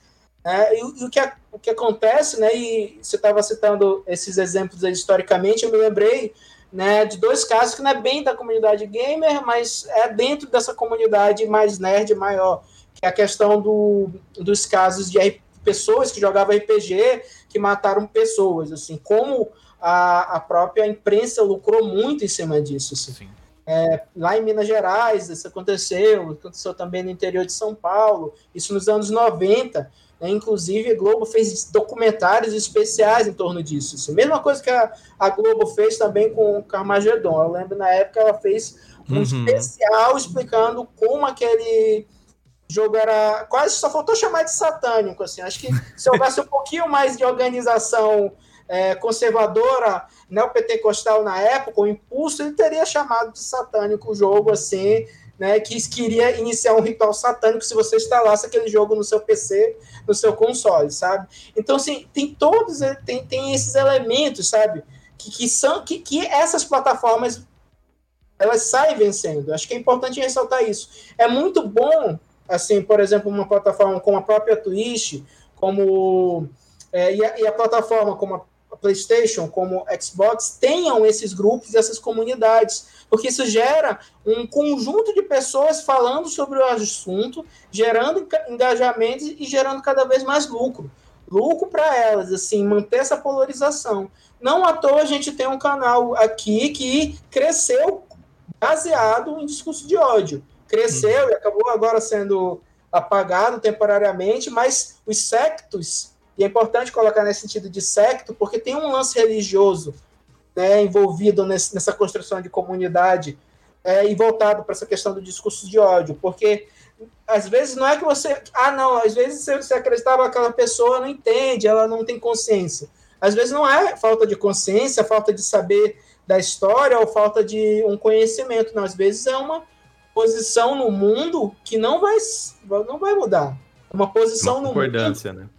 É, e, e, o, que, o que acontece, né? E você estava citando esses exemplos historicamente, eu me lembrei né, de dois casos que não é bem da comunidade gamer, mas é dentro dessa comunidade mais nerd maior, que é a questão do, dos casos de pessoas que jogavam RPG que mataram pessoas, assim, como a, a própria imprensa lucrou muito em cima disso, assim. É, lá em Minas Gerais, isso aconteceu, aconteceu também no interior de São Paulo, isso nos anos 90, né? Inclusive, a Globo fez documentários especiais em torno disso. Assim. Mesma coisa que a, a Globo fez também com o Carmageddon. Eu lembro na época ela fez um uhum. especial explicando como aquele jogo era. Quase só faltou chamar de satânico. Assim. Acho que se houvesse um pouquinho mais de organização é, conservadora, neopentecostal na época, o impulso, ele teria chamado de satânico o jogo, assim, né, que queria iniciar um ritual satânico se você instalasse aquele jogo no seu PC, no seu console, sabe? Então, assim, tem todos, tem, tem esses elementos, sabe? Que, que são, que, que essas plataformas, elas saem vencendo. Acho que é importante ressaltar isso. É muito bom, assim, por exemplo, uma plataforma como a própria Twitch, como... É, e, a, e, a, plataforma como a PlayStation, como Xbox, tenham esses grupos, essas comunidades, porque isso gera um conjunto de pessoas falando sobre o assunto, gerando engajamento e gerando cada vez mais lucro. Lucro para elas, assim, manter essa polarização. Não à toa a gente tem um canal aqui que cresceu baseado em discurso de ódio. Cresceu e acabou agora sendo apagado temporariamente, mas os sectos, e é importante colocar nesse sentido de secto, porque tem um lance religioso né, envolvido nesse, nessa construção de comunidade é, e voltado para essa questão do discurso de ódio, porque às vezes não é que você. Ah, não, às vezes você acreditava que aquela pessoa não entende, ela não tem consciência. Às vezes não é falta de consciência, falta de saber da história ou falta de um conhecimento, não. Às vezes é uma posição no mundo que não vai, não vai mudar. Uma posição uma no concordância, mundo. Né?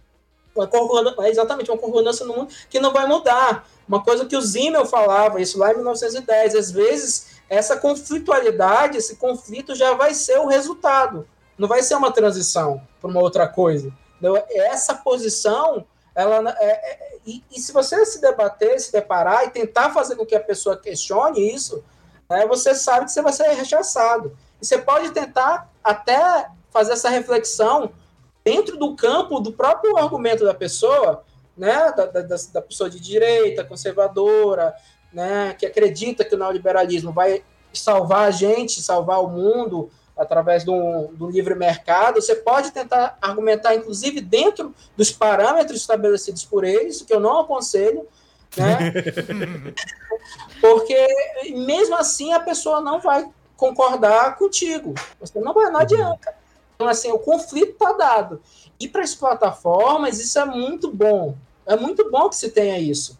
Uma concordância, exatamente, uma concordância no mundo que não vai mudar. Uma coisa que o Zimmel falava, isso lá em 1910. Às vezes, essa conflitualidade, esse conflito já vai ser o resultado. Não vai ser uma transição para uma outra coisa. Essa posição, ela é, é, e, e, se você se debater, se deparar e tentar fazer com que a pessoa questione isso, né, você sabe que você vai ser rechaçado. E você pode tentar até fazer essa reflexão dentro do campo do próprio argumento da pessoa, né, da, da, da pessoa de direita, conservadora, né, que acredita que o neoliberalismo vai salvar a gente, salvar o mundo através do, do livre mercado. Você pode tentar argumentar, inclusive, dentro dos parâmetros estabelecidos por eles, que eu não aconselho, né? Porque mesmo assim a pessoa não vai concordar contigo. Você não vai, não adianta. Então, assim, o conflito está dado. E para as plataformas, isso é muito bom. É muito bom que se tenha isso.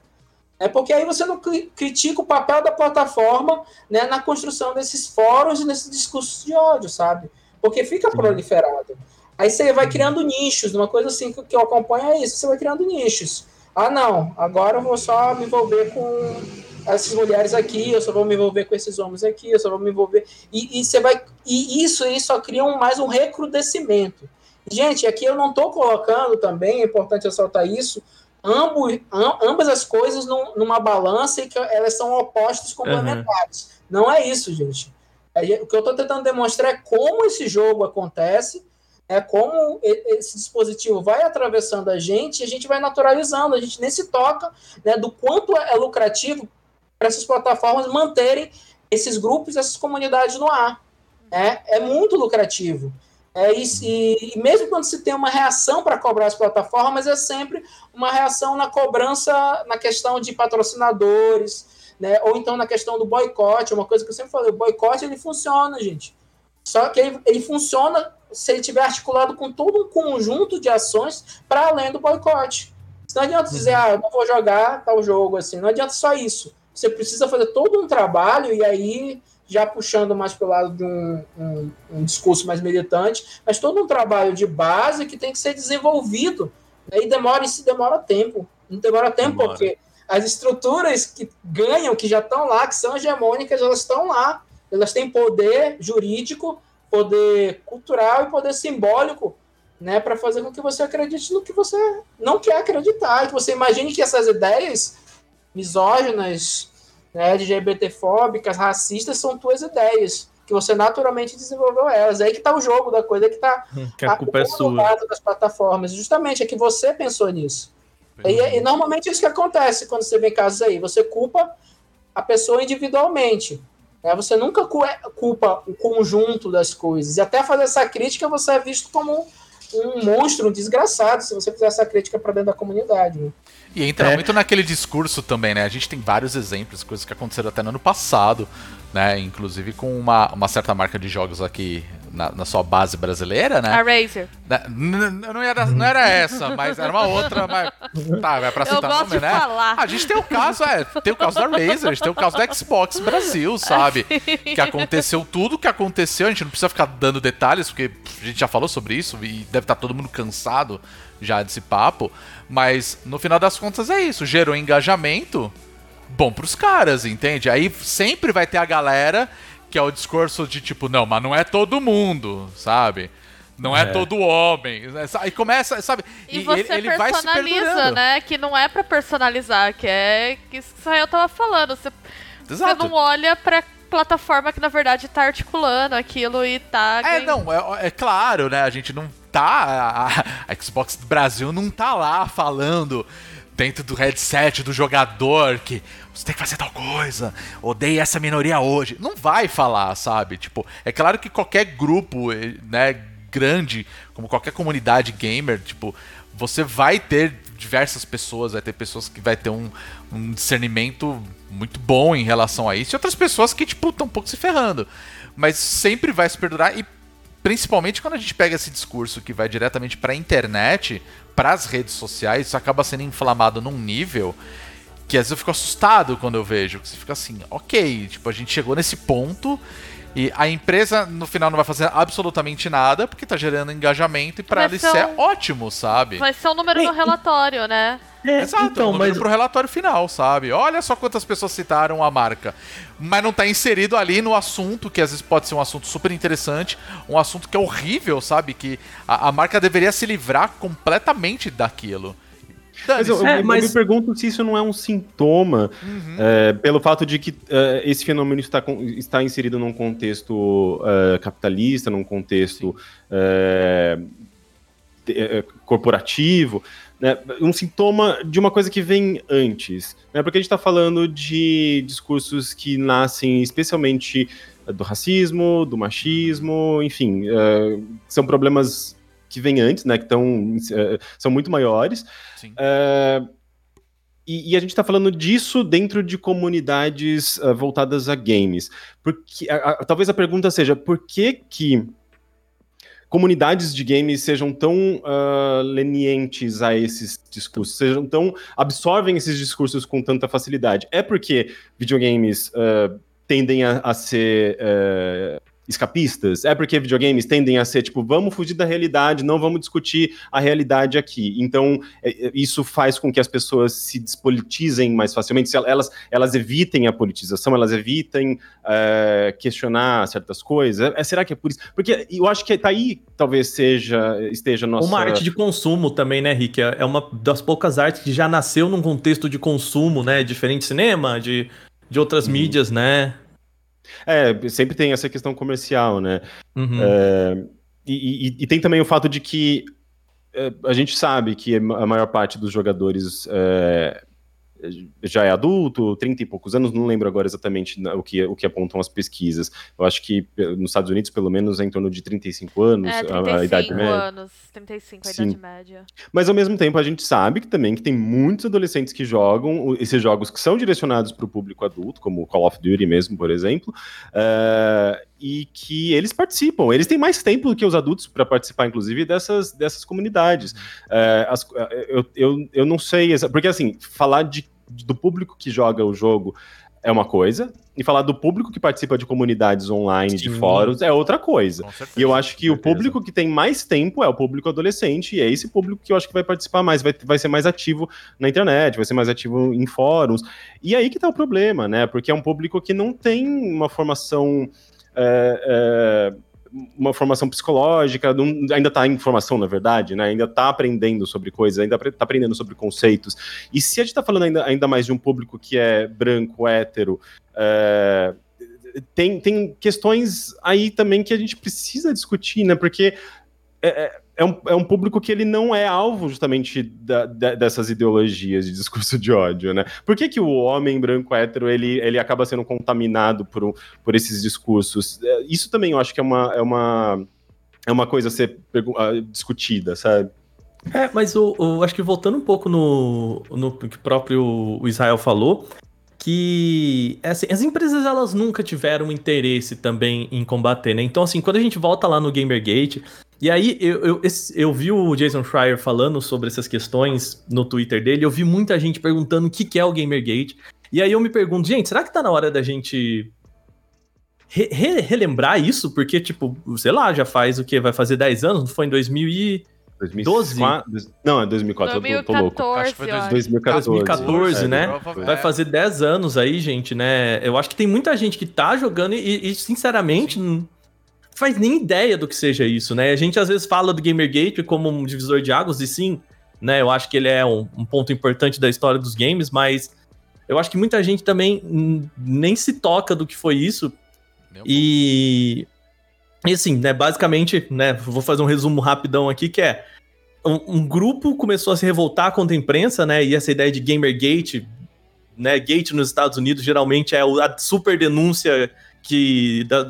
É porque aí você não critica o papel da plataforma né, na construção desses fóruns e nesses discursos de ódio, sabe? Porque fica proliferado. Aí você vai criando nichos, uma coisa assim que eu acompanho é isso, você vai criando nichos. Ah, não, agora eu vou só me envolver com essas mulheres aqui, eu só vou me envolver com esses homens aqui, eu só vou me envolver. E, e você vai. E isso aí só cria um, mais um recrudescimento. Gente, aqui eu não estou colocando também, é importante ressaltar isso, ambos, ambas as coisas num, numa balança e que elas são opostos complementares. Uhum. Não é isso, gente. É, o que eu estou tentando demonstrar é como esse jogo acontece, é como esse dispositivo vai atravessando a gente e a gente vai naturalizando, a gente nem se toca né, do quanto é lucrativo para essas plataformas manterem esses grupos, essas comunidades no ar. É, é muito lucrativo. É, e, e, mesmo quando se tem uma reação para cobrar as plataformas, é sempre uma reação na cobrança, na questão de patrocinadores, né? ou então na questão do boicote, uma coisa que eu sempre falei, o boicote ele funciona, gente. Só que ele, ele funciona se ele tiver articulado com todo um conjunto de ações para além do boicote. Não adianta dizer, ah, eu não vou jogar tal jogo, assim, não adianta só isso. Você precisa fazer todo um trabalho e aí já puxando mais para o lado de um, um, um, discurso mais militante, mas todo um trabalho de base que tem que ser desenvolvido. Né? E demora, isso demora tempo. Não demora tempo demora. porque as estruturas que ganham, que já estão lá, que são hegemônicas, elas estão lá. Elas têm poder jurídico, poder cultural e poder simbólico né, para fazer com que você acredite no que você não quer acreditar, que você imagine que essas ideias misóginas, né, LGBTfóbicas, racistas, são tuas ideias, que você naturalmente desenvolveu elas. É aí que está o jogo da coisa, é que está que a culpa é sua. das plataformas. Justamente é que você pensou nisso. E, e, normalmente é isso que acontece quando você vê casos aí. Você culpa a pessoa individualmente. Né? Você nunca culpa o conjunto das coisas. E até fazer essa crítica, você é visto como um monstro, um desgraçado, se você fizer essa crítica para dentro da comunidade. Né? E entra é. muito naquele discurso também, né? A gente tem vários exemplos, coisas que aconteceram até no ano passado, né? Inclusive com uma, uma certa marca de jogos aqui na, na sua base brasileira, né? A Razer. Né? Não era, não era essa, mas era uma outra, mas. Tá, vai pra citar nome, né? Falar. A gente tem o caso, é, tem o caso da Razer, a gente tem o caso da Xbox Brasil, sabe? Que aconteceu tudo que aconteceu, a gente não precisa ficar dando detalhes, porque a gente já falou sobre isso e deve estar todo mundo cansado já desse papo. Mas no final das contas é isso, gerou engajamento bom pros caras, entende? Aí sempre vai ter a galera que é o discurso de tipo, não, mas não é todo mundo, sabe? Não é, É. todo homem. E começa, sabe? E, você personaliza, né? Que não é pra personalizar, que é que isso que o Israel tava falando. Você, você não olha pra plataforma que na verdade tá articulando aquilo e tá. É, ganhando- não, é, é claro, né? A gente não tá. A, a Xbox Brasil não tá lá falando dentro do headset do jogador que você tem que fazer tal coisa, odeia essa minoria hoje. Não vai falar, sabe? Tipo, é claro que qualquer grupo, eh, né, grande, como qualquer comunidade gamer, tipo, você vai ter diversas pessoas, vai ter pessoas que vai ter um, um discernimento muito bom em relação a isso, e outras pessoas que, tipo, estão um pouco se ferrando. Mas sempre vai se perdurar e principalmente quando a gente pega esse discurso que vai diretamente para a internet, para as redes sociais, isso acaba sendo inflamado num nível que às vezes eu fico assustado quando eu vejo, que você fica assim, ok, tipo, a gente chegou nesse ponto e a empresa no final não vai fazer absolutamente nada porque tá gerando engajamento e para Vai ela ser isso é um- ótimo, sabe? Vai ser um número no relatório, né? É, Exato, então, um mas número pro relatório final, sabe? Olha só quantas pessoas citaram a marca. Mas não tá inserido ali no assunto, que às vezes pode ser um assunto super interessante, um assunto que é horrível, sabe? Que a, a marca deveria se livrar completamente daquilo. Mas eu. É, eu mas- me pergunto se isso não é um sintoma, é, pelo fato de que é, esse fenômeno está, com- está inserido num contexto é, capitalista, num contexto é, é, corporativo, né, um sintoma de uma coisa que vem antes. Né, porque a gente está falando de discursos que nascem especialmente do racismo, do machismo, enfim, é, são problemas que vêm antes, né, que tão, é, são muito maiores. Sim. É, e, e a gente está falando disso dentro de comunidades ah, voltadas a games. Porque, a- a- talvez a pergunta seja, por que que comunidades de games sejam tão ah, lenientes a esses discursos, sejam tão absorvem esses discursos com tanta facilidade? É porque videogames ah, tendem a, a ser eh, escapistas? É porque videogames tendem a ser tipo, vamos fugir da realidade, não vamos discutir a realidade aqui. Então, é, é, isso faz com que as pessoas se despolitizem mais facilmente, se elas, elas evitem a politização, elas evitem é, questionar certas coisas. É, será que é por isso? Porque eu acho que tá aí, talvez seja, esteja a nossa... uma arte de consumo também, né, Rick? É é uma das poucas artes que já nasceu num contexto de consumo, né? Diferente de cinema, de, de outras Uhum. mídias, né? É, sempre tem essa questão comercial, né? Uhum. É, e, e- e tem também o fato de que é, a gente sabe que a maior parte dos jogadores é, já é adulto, 30 e poucos anos, não lembro agora exatamente o que, o que apontam as pesquisas. Eu acho que eh, nos Estados Unidos, pelo menos, é em torno de 35 anos É, a- 35 a, idade média. anos. 35 a Sim. idade média. Mas ao mesmo tempo a gente sabe que também que tem muitos adolescentes que jogam esses jogos que são direcionados para o público adulto, como Call of Duty mesmo, por exemplo, eh, e que eles participam. Eles têm mais tempo do que os adultos para participar, inclusive, dessas, dessas comunidades. Eh, as- eu, eu, eu não sei, porque assim, falar de, do público que joga o jogo é uma coisa, e falar do público que participa de comunidades online, de Sim. fóruns, é outra coisa. Certeza. E eu acho que o público que tem mais tempo é o público adolescente, e é esse público que eu acho que vai participar mais, vai, vai ser mais ativo na internet, vai ser mais ativo em fóruns. E aí que tá o problema, né? Porque é um público que não tem uma formação. é, é, uma formação psicológica, não- ainda está em formação, na verdade, né? Ainda está aprendendo sobre coisas, ainda está aprendendo sobre conceitos. E se a gente está falando ainda, ainda mais de um público que é branco, hétero, é, tem, tem questões aí também que a gente precisa discutir, né? Porque é, é- um, é um público que ele não é alvo justamente da- da- dessas ideologias de discurso de ódio, né? Por que, que o homem branco hétero ele, ele acaba sendo contaminado por, por esses discursos? É, Isso também eu acho que é uma, é uma, é uma coisa a ser discutida, sabe? É, mas eu, eu acho que voltando um pouco no, no que próprio Israel falou, que assim, as empresas elas nunca tiveram interesse também em combater, né? Então, assim, quando a gente volta lá no Gamergate, e aí eu, eu, eu vi o Jason Schreier falando sobre essas questões no Twitter dele, eu vi muita gente perguntando o que, que é o Gamergate. E aí eu me pergunto, gente, será que tá na hora da gente re- re- relembrar isso? Porque, tipo, sei lá, já faz o quê? Vai fazer 10 anos? Não foi em 2000 e... 2004, Não, é 2004, eu tô, tô louco. 2014, Acho que foi eu acho. 2014. 2014, é, né? Provavelmente. Vai fazer 10 anos aí, gente, né? Eu acho que tem muita gente que tá jogando e, e, sinceramente, n- faz nem ideia do que seja isso, né? A gente às vezes fala do Gamergate como um divisor de águas, e sim, né? Eu acho que ele é um, um ponto importante da história dos games, mas eu acho que muita gente também nem se toca do que foi isso. Meu e. E assim, né, basicamente, né, vou fazer um resumo rapidão aqui, que é um, um, grupo começou a se revoltar contra a imprensa, né, e essa ideia de Gamergate, né, gate nos Estados Unidos geralmente é a super denúncia que, da,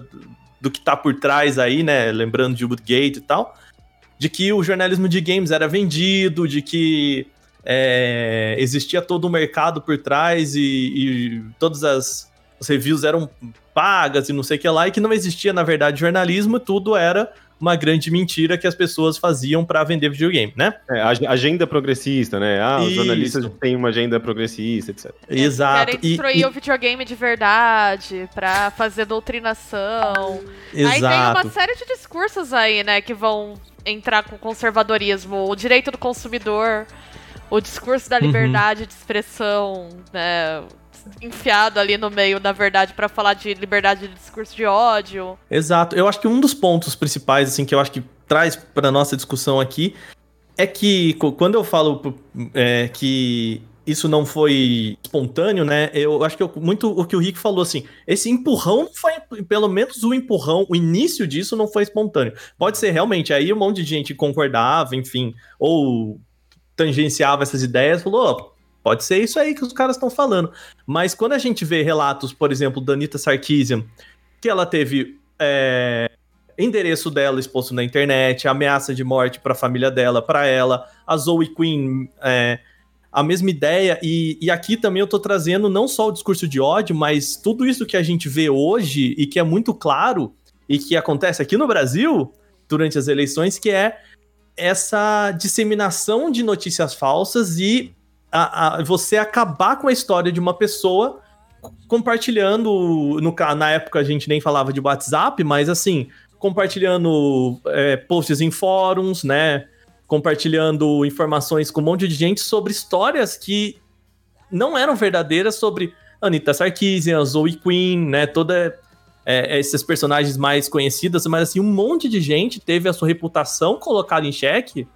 do que tá por trás aí, né, lembrando de Woodgate e tal, de que o jornalismo de games era vendido, de que é, existia todo um mercado por trás e, e todas as, as, reviews eram pagas e não sei o que lá, e que não existia, na verdade, jornalismo, tudo era uma grande mentira que as pessoas faziam para vender videogame, né? É, agenda progressista, né? Ah, os Isso. jornalistas têm uma agenda progressista, etc. Exato. Querem destruir e, o videogame de verdade para fazer doutrinação. Exato. Aí tem uma série de discursos aí, né, que vão entrar com conservadorismo, o direito do consumidor o discurso da uhum. liberdade uhum. de expressão, né, enfiado ali no meio da verdade para falar de liberdade de discurso de ódio. Exato. Eu acho que um dos pontos principais assim que eu acho que traz para nossa discussão aqui é que quando eu falo é, que isso não foi espontâneo, né? Eu acho que eu, muito o que o Rick falou assim, esse empurrão foi, pelo menos o empurrão, o início disso não foi espontâneo. Pode ser realmente aí um monte de gente concordava, enfim, ou tangenciava essas ideias, falou, pode ser isso aí que os caras estão falando. Mas quando a gente vê relatos, por exemplo, da Anitta Sarkeesian, que ela teve é, endereço dela exposto na internet, ameaça de morte para a família dela, para ela, a Zoe Queen, é, a mesma ideia, e, e aqui também eu tô trazendo não só o discurso de ódio, mas tudo isso que a gente vê hoje e que é muito claro e que acontece aqui no Brasil durante as eleições, que é essa disseminação de notícias falsas e a, a, você acabar com a história de uma pessoa compartilhando, no, na época a gente nem falava de WhatsApp, mas assim, compartilhando é, posts em fóruns, né? Compartilhando informações com um monte de gente sobre histórias que não eram verdadeiras sobre Anitta Sarkeesian, Zoe Queen, né? Toda é, esses personagens mais conhecidos, mas assim, um monte de gente teve a sua reputação colocada em xeque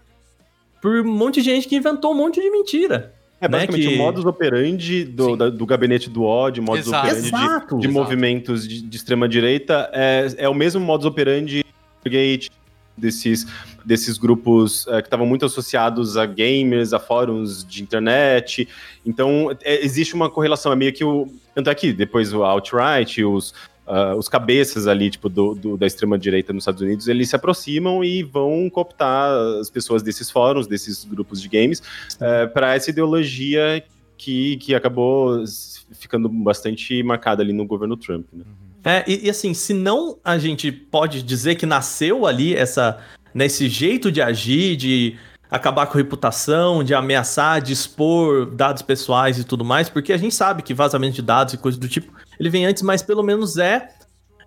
por um monte de gente que inventou um monte de mentira. É né, basicamente né, que... o modus operandi do, da, do gabinete do ódio, modus exato. operandi exato, de, de movimentos de, de extrema-direita, é, é o mesmo modus operandi gate desses, desses grupos é, que estavam muito associados a gamers, a fóruns de internet. Então, é, existe uma correlação, é meio que o. Tanto é que depois o Outright, os, uh, os cabeças ali, tipo, do, do da extrema-direita nos Estados Unidos, eles se aproximam e vão cooptar as pessoas desses fóruns, desses grupos de games, uh, eh, para essa ideologia que, que acabou ficando bastante marcada ali no governo Trump, né? É, e, e, assim, se não a gente pode dizer que nasceu ali essa, nesse jeito de agir, de acabar com reputação, de ameaçar, de expor dados pessoais e tudo mais, porque a gente sabe que vazamento de dados e coisas do tipo, ele vem antes, mas pelo menos é,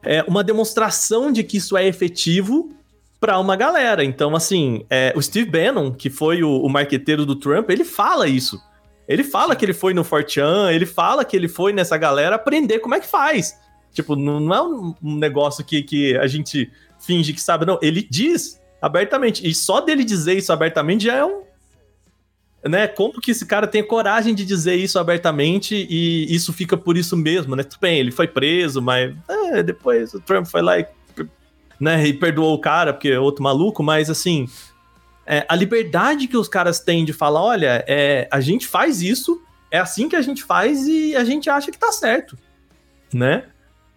é uma demonstração de que isso é efetivo para uma galera. Então, assim, é, o Steve Bannon, que foi o, o marqueteiro do Trump, ele fala isso. Ele fala que ele foi no Fortran, ele fala que ele foi nessa galera aprender como é que faz. Tipo, não, não é um negócio que, que a gente finge que sabe, não. Ele diz abertamente. E só dele dizer isso abertamente já é um. Né? Como que esse cara tem coragem de dizer isso abertamente e isso fica por isso mesmo, né? Tudo bem, ele foi preso, mas é, depois o Trump foi lá e, né, e perdoou o cara, porque é outro maluco, mas assim. É, a liberdade que os caras têm de falar, olha, é, a gente faz isso, é assim que a gente faz e a gente acha que tá certo, né?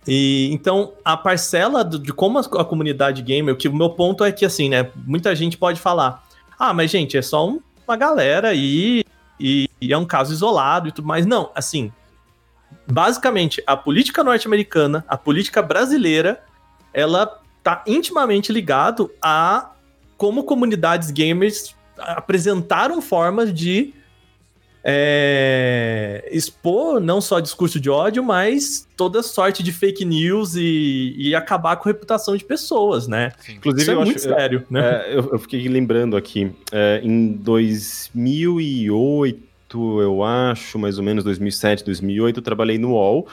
E então a parcela do, de como a, a, comunidade gamer, que o meu ponto é que assim, né, muita gente pode falar: "Ah, mas gente, é só um, uma galera e, e, e é um caso isolado e tudo mais". Não, assim, basicamente a política norte-americana, a política brasileira, ela tá intimamente ligado a como comunidades gamers apresentaram formas de é, expor não só discurso de ódio, mas toda sorte de fake news e, e acabar com a reputação de pessoas, né? Sim. Inclusive, Isso é muito acho, sério, eu, né? É, eu, eu, fiquei lembrando aqui, é, em 2008, eu acho, mais ou menos 2007, 2008, eu trabalhei no UOL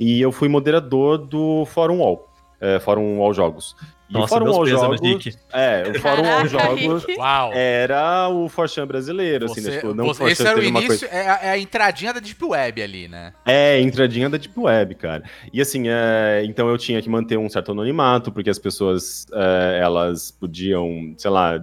e eu fui moderador do Fórum UOL, é, Fórum UOL Jogos. E Nossa, o Fórum pêsames, Jogos. Rick. É, o Fórum Caraca, Jogos. Uau! era o Forchan brasileiro, assim, né? Você- Tipo, não você- o esse era o teve uma início, coisa. é, a, é a entradinha da Deep Web ali, né? É, entradinha da Deep Web, cara. E assim, é, então eu tinha que manter um certo anonimato, porque as pessoas, é, elas podiam, sei lá,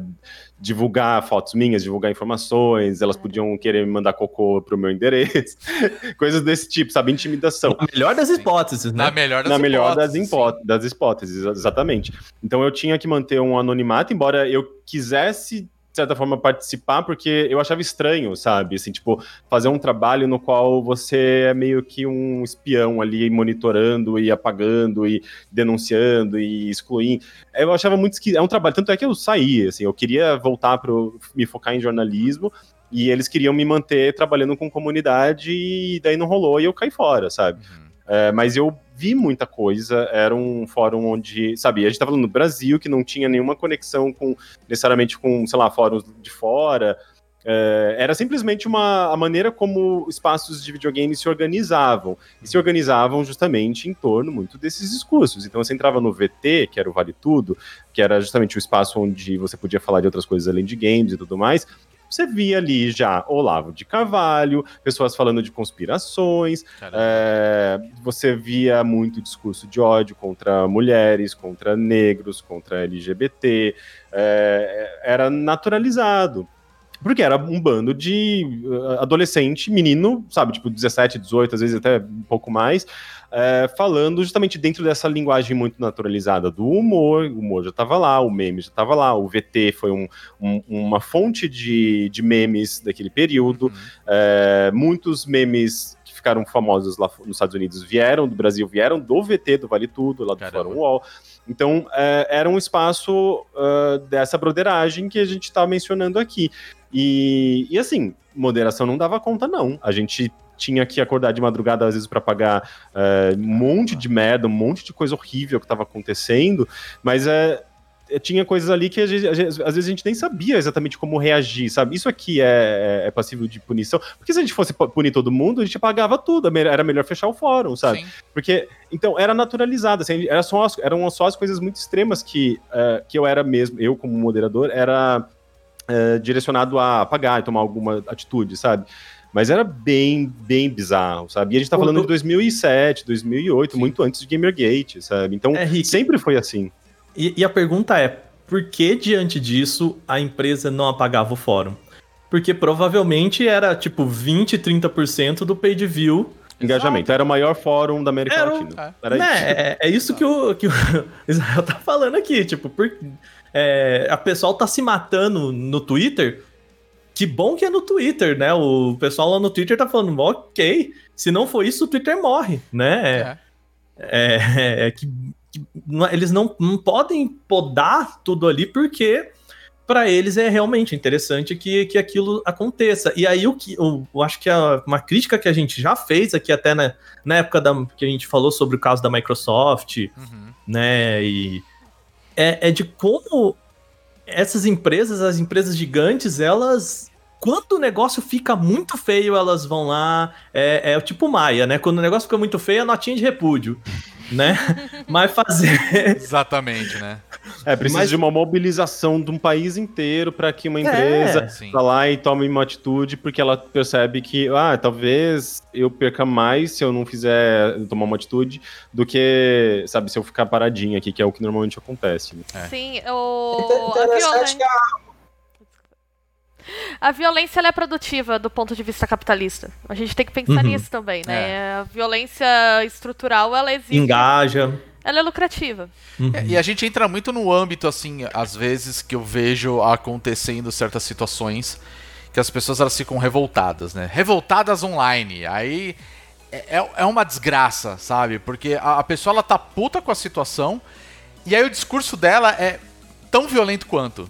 divulgar fotos minhas, divulgar informações, elas podiam querer me mandar cocô pro meu endereço, coisas desse tipo, sabe? Intimidação. Na melhor das hipóteses, né? Na melhor das Na melhor das, hipóteses, hipó- das hipóteses, exatamente. Então eu tinha que manter um anonimato, embora eu quisesse, de certa forma, participar, porque eu achava estranho, sabe? Assim, tipo, fazer um trabalho no qual você é meio que um espião ali, monitorando e apagando e denunciando e excluindo. Eu achava muito esquisito. É um trabalho, tanto é que eu saí, assim, eu queria voltar para me focar em jornalismo. E eles queriam me manter trabalhando com comunidade, e daí não rolou e eu caí fora, sabe? Uhum. É, mas eu vi muita coisa, era um fórum onde, sabe, a gente tá falando do Brasil, que não tinha nenhuma conexão com, necessariamente com, sei lá, fóruns de fora, é, era simplesmente uma, a maneira como espaços de videogame se organizavam, e se organizavam justamente em torno muito desses discursos, então você entrava no VT, que era o Vale Tudo, que era justamente o espaço onde você podia falar de outras coisas além de games e tudo mais, você via ali já Olavo de Carvalho, pessoas falando de conspirações, é, você via muito discurso de ódio contra mulheres, contra negros, contra LGBT, é, era naturalizado. Porque era um bando de uh, adolescente, menino, sabe, tipo 17, 18, às vezes até um pouco mais, é, falando justamente dentro dessa linguagem muito naturalizada do humor. O humor já estava lá, o meme já estava lá, o VT foi um- um- uma fonte de, de memes daquele período. Uhum. É, muitos memes que ficaram famosos lá nos Estados Unidos vieram do Brasil, vieram do VT, do Vale Tudo, lá do Caramba. Fórum UOL. Então, é, era um espaço ah, dessa broderagem que a gente está mencionando aqui. E, e, assim, moderação não dava conta, não. A gente tinha que acordar de madrugada, às vezes, para pagar é, um monte de merda, um monte de coisa horrível que estava acontecendo, mas é, tinha coisas ali que a gente- a gente- às vezes a gente nem sabia exatamente como reagir, sabe? Isso aqui é, é passível de punição. Porque se a gente fosse pu- punir todo mundo, a gente pagava tudo. é Era melhor fechar o fórum, sabe? Sim. Porque, então, era naturalizado, assim, era só as- eram só as coisas muito extremas que, eh, que eu era mesmo, eu como moderador, era eh, direcionado a pagar e tomar alguma atitude, sabe? Mas era bem, bem bizarro, sabe? E a gente tá falando de 2007, 2008, Sim. muito antes de Gamergate, sabe? Então, É, Rick. sempre foi assim. E, e a pergunta é: por que diante disso a empresa não apagava o fórum? Porque provavelmente era tipo 20, 30% do page view. Engajamento. Era o maior fórum da América Era o- Latina. Era né? isso. É, é isso que o, que o Israel tá falando aqui. Tipo, por, é, a pessoal tá se matando no Twitter. Que bom que é no Twitter, né? O pessoal lá no Twitter tá falando, ok, se não for isso, o Twitter morre, né? É. É, é que, que não- eles não, não podem podar tudo ali porque para eles é realmente interessante que, que aquilo aconteça. E aí o que eu, eu acho que a- uma crítica que a gente já fez aqui até na, na época da, que a gente falou sobre o caso da Microsoft, Uhum. né? E é, é de como essas empresas, as empresas gigantes, elas. Quando o negócio fica muito feio, elas vão lá. É, é o tipo Maia, né? Quando o negócio fica muito feio, é notinha de repúdio, né? Mas fazer. Exatamente, né? É, precisa Mas- de uma mobilização de um país inteiro para que uma empresa É, vá lá e tome uma atitude porque ela percebe que, ah, talvez eu perca mais se eu não fizer tomar uma atitude do que, sabe, se eu ficar paradinho aqui, que é o que normalmente acontece. né? É. Sim, o... Interessante violência... que a A violência ela é produtiva do ponto de vista capitalista. A gente tem que pensar Uhum. nisso também, né? A violência estrutural, ela existe. Engaja. Ela é lucrativa. Uhum. É, E a gente entra muito no âmbito, assim, às vezes que eu vejo acontecendo certas situações que as pessoas elas ficam revoltadas, né? Revoltadas online. Aí é, é- é uma desgraça, sabe? Porque a, a pessoa ela tá puta com a situação e aí o discurso dela é tão violento quanto.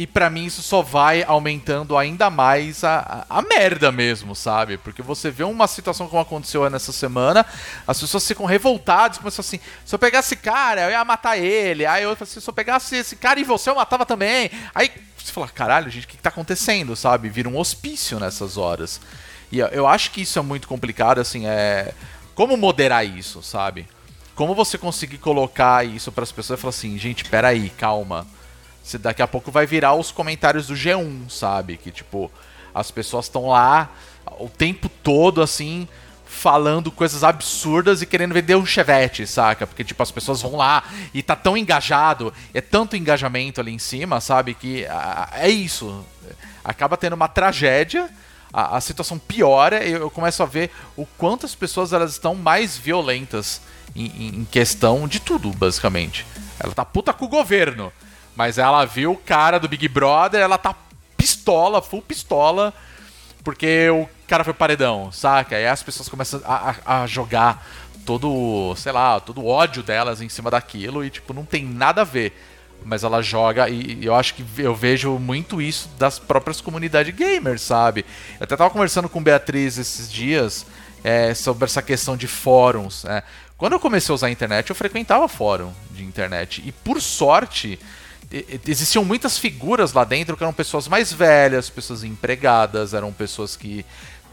E pra mim isso só vai aumentando ainda mais a, a, a merda mesmo, sabe? Porque você vê uma situação como aconteceu nessa semana, as pessoas ficam revoltadas, começam assim, se eu pegasse esse cara, eu ia matar ele. Aí eu assim, se eu pegasse esse cara e você, eu matava também. Aí você fala, caralho, gente, o que, que tá acontecendo, sabe? Vira um hospício nessas horas. E eu- eu acho que isso é muito complicado, assim, é... Como moderar isso, sabe? como você conseguir colocar isso para as pessoas e falar assim, gente, peraí, calma. Você daqui a pouco vai virar os comentários do G1, sabe? Que tipo, as pessoas estão lá o tempo todo assim, falando coisas absurdas e querendo vender um chevette, saca? Porque, tipo, as pessoas vão lá e tá tão engajado, é tanto engajamento ali em cima, sabe? Que a, é isso. Acaba tendo uma tragédia, a, a situação piora e eu começo a ver o quanto as pessoas elas estão mais violentas em, em questão de tudo, basicamente. Ela tá puta com o governo, mas ela viu o cara do Big Brother, ela tá pistola, full pistola, porque o cara foi paredão, saca? Aí as pessoas começam a, a, a jogar todo, sei lá, todo o ódio delas em cima daquilo e, tipo, não tem nada a ver. Mas ela joga e eu acho que eu vejo muito isso das próprias comunidades gamers, sabe? Eu até tava conversando com Beatriz esses dias é, sobre essa questão de fóruns. Né? Quando eu comecei a usar a internet, eu frequentava fórum de internet. E por sorte, existiam muitas figuras lá dentro que eram pessoas mais velhas, pessoas empregadas, eram pessoas que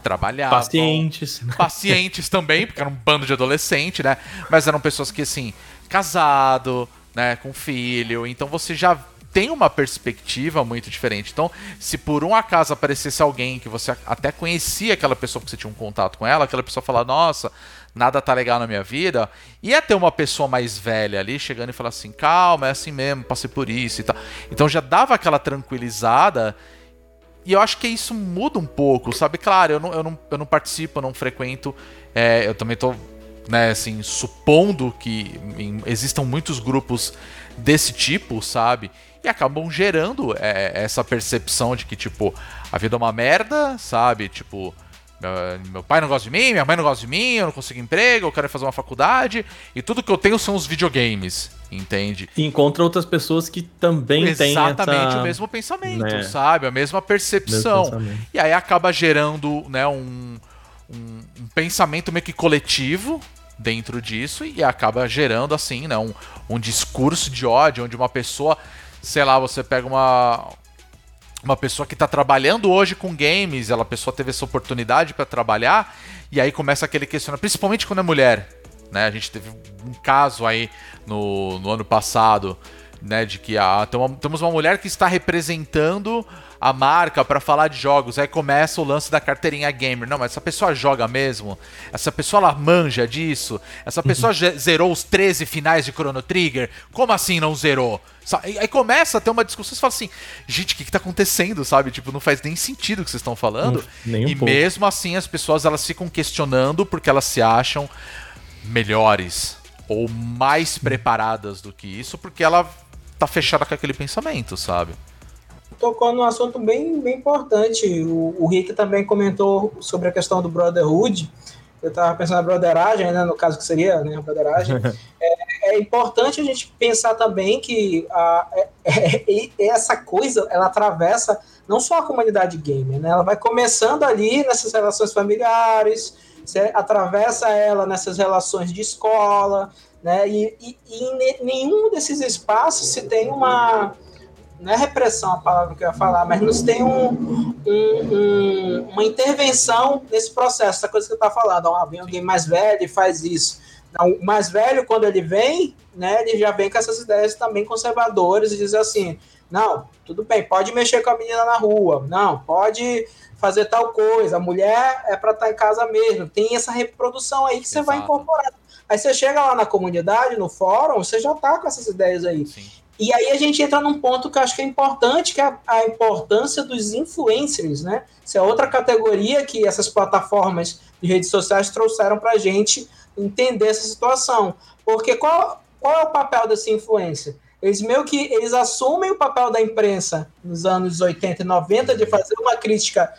trabalhavam. Pacientes. Pacientes também, porque era um bando de adolescente, né? Mas eram pessoas que, assim, casado, né, com filho. Então você já tem uma perspectiva muito diferente. Então, se por um acaso aparecesse alguém que você até conhecia aquela pessoa que você tinha um contato com ela, aquela pessoa falar, nossa, nada tá legal na minha vida, ia ter uma pessoa mais velha ali chegando e falar assim, calma, é assim mesmo, passei por isso e tal. Então já dava aquela tranquilizada e eu acho que isso muda um pouco, sabe? Claro, eu não, eu não, eu não participo, eu não frequento. É, eu também tô, né, assim, supondo que existam muitos grupos desse tipo, sabe? E acabam gerando é, essa percepção de que, tipo, a vida é uma merda, sabe? Tipo, meu, meu, pai não gosta de mim, minha mãe não gosta de mim, eu não consigo emprego, eu quero fazer uma faculdade, e tudo que eu tenho são os videogames, entende? E encontra outras pessoas que também têm Exatamente essa... o mesmo pensamento, né? sabe? A mesma percepção. E aí acaba gerando né, um, um, um, pensamento meio que coletivo dentro disso e acaba gerando, assim, né, um, um discurso de ódio, onde uma pessoa, sei lá, você pega uma uma pessoa que está trabalhando hoje com games, ela pessoa teve essa oportunidade para trabalhar e aí começa aquele questionamento, principalmente quando é mulher, né? A gente teve um caso aí no, no ano passado, né, de que a, temos uma mulher que está representando a marca para falar de jogos. Aí começa o lance da carteirinha gamer. Não, mas essa pessoa joga mesmo? Essa pessoa ela manja disso? Essa pessoa uhum. zerou os 13 finais de Chrono Trigger? Como assim não zerou? Aí começa a ter uma discussão, você fala assim, gente, o que, que tá acontecendo, sabe? Tipo, não faz nem sentido o que vocês estão falando. Um, e pouco. mesmo assim as pessoas elas ficam questionando porque elas se acham melhores ou mais preparadas do que isso, porque ela tá fechada com aquele pensamento, sabe? Tocou num assunto bem, bem importante. O, o Rick também comentou sobre a questão do Brotherhood. Eu estava pensando na broderagem, né, no caso que seria né, a broderagem. é, é, importante a gente pensar também que a, é, é, essa coisa ela atravessa não só a comunidade gamer, né, ela vai começando ali nessas relações familiares, você atravessa ela nessas relações de escola, né, e, e, e em nenhum desses espaços se tem uma não é repressão a palavra que eu ia falar, mas nos tem um, um, um, uma intervenção nesse processo, essa coisa que eu estava falando. Ó, vem alguém mais velho e faz isso. Não, o mais velho, quando ele vem, né, ele já vem com essas ideias também conservadoras e diz assim: não, tudo bem, pode mexer com a menina na rua, não, pode fazer tal coisa, a mulher é para estar tá em casa mesmo. Tem essa reprodução aí que você Exato. vai incorporar. Aí você chega lá na comunidade, no fórum, você já tá com essas ideias aí. Sim. E aí a gente entra num ponto que eu acho que é importante, que é a, importância dos influencers, né? Isso é outra categoria que essas plataformas de redes sociais trouxeram para a gente entender essa situação. Porque qual, qual é o papel desse influencer? Eles meio que eles assumem o papel da imprensa nos anos 80 e 90 de fazer uma crítica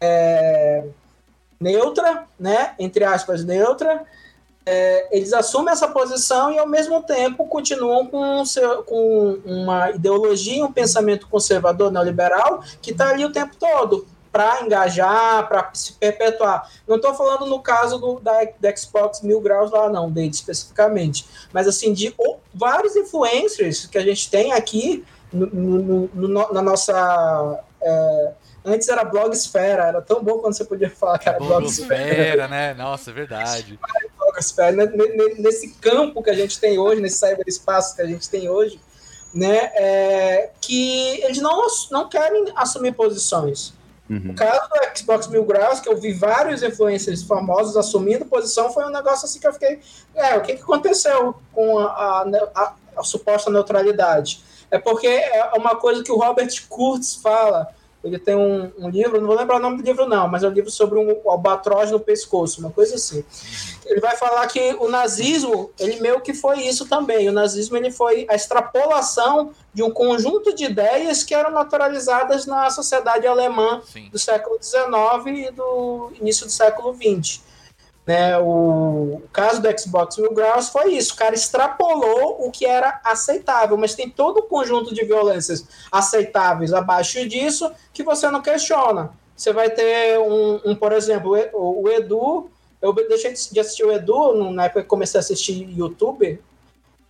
é, neutra, né? Entre aspas, neutra, é, eles assumem essa posição e, ao mesmo tempo, continuam com, seu, com uma ideologia, um pensamento conservador neoliberal que está ali o tempo todo para engajar, para se perpetuar. Não estou falando no caso do, da, da, Xbox Mil Graus lá, não, dele especificamente, mas assim, de ou, vários influencers que a gente tem aqui no, no, no, na nossa. É, Antes era Blogsfera, era tão bom quando você podia falar que era Blogsfera. Blogsfera, né? Nossa, é verdade. Né, nesse campo que a gente tem hoje, nesse cyberespaço que a gente tem hoje, né, é, que eles não, não querem assumir posições. Uhum. O caso do Xbox Mil Graus, que eu vi vários influencers famosos assumindo posição, foi um negócio assim que eu fiquei. É, o que, que aconteceu com a, a, a, a suposta neutralidade? É porque é uma coisa que o Robert Kurtz fala ele tem um, um, livro, não vou lembrar o nome do livro não, mas é um livro sobre um albatroz no pescoço, uma coisa assim. Ele vai falar que o nazismo, ele meio que foi isso também. O nazismo ele foi a extrapolação de um conjunto de ideias que eram naturalizadas na sociedade alemã Sim. do século XIX e do início do século XX. Né, o, caso do Xbox Mil Graus foi isso, o cara extrapolou o que era aceitável, mas tem todo um conjunto de violências aceitáveis abaixo disso que você não questiona. Você vai ter um, um por exemplo, o, o, Edu, eu deixei de assistir o Edu na época que comecei a assistir YouTube,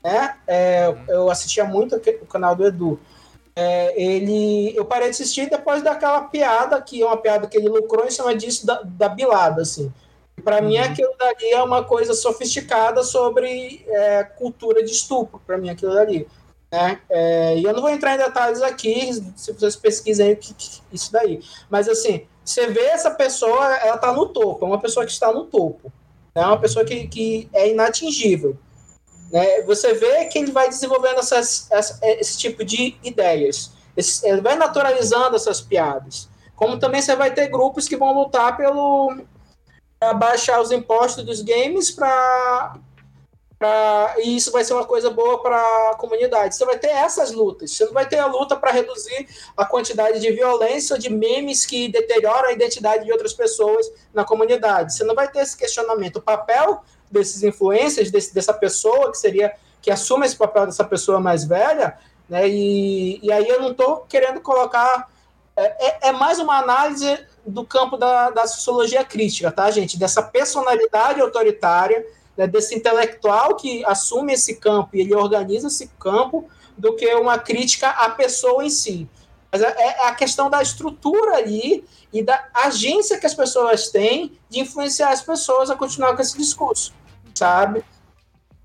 né? É, eu assistia muito o canal do Edu. É, ele, eu parei de assistir depois daquela piada, que é uma piada que ele lucrou em cima disso, da, da bilada, assim. Para uhum. mim, aquilo dali é uma coisa sofisticada sobre é, cultura de estupro, para mim, aquilo dali. Né? É, e eu não vou entrar em detalhes aqui, se vocês pesquisem que, que, isso daí. Mas, assim, você vê essa pessoa, ela está no topo, é uma pessoa que está no topo. É né? uma pessoa que, que é inatingível. Né? Você vê que ele vai desenvolvendo essas, essa, esse tipo de ideias. Esse, ele vai naturalizando essas piadas. Como também você vai ter grupos que vão lutar pelo, baixar os impostos dos games para e isso vai ser uma coisa boa para a comunidade. Você vai ter essas lutas. Você não vai ter a luta para reduzir a quantidade de violência, de memes que deterioram a identidade de outras pessoas na comunidade. Você não vai ter esse questionamento. O papel desses influencers, desse, dessa pessoa que seria que assume esse papel dessa pessoa mais velha, né? E, e aí eu não estou querendo colocar é, é, é mais uma análise do campo da, da sociologia crítica, tá, gente? Dessa personalidade autoritária, né, desse intelectual que assume esse campo e ele organiza esse campo, do que uma crítica à pessoa em si. Mas é, é a questão da estrutura ali e da agência que as pessoas têm de influenciar as pessoas a continuar com esse discurso, sabe?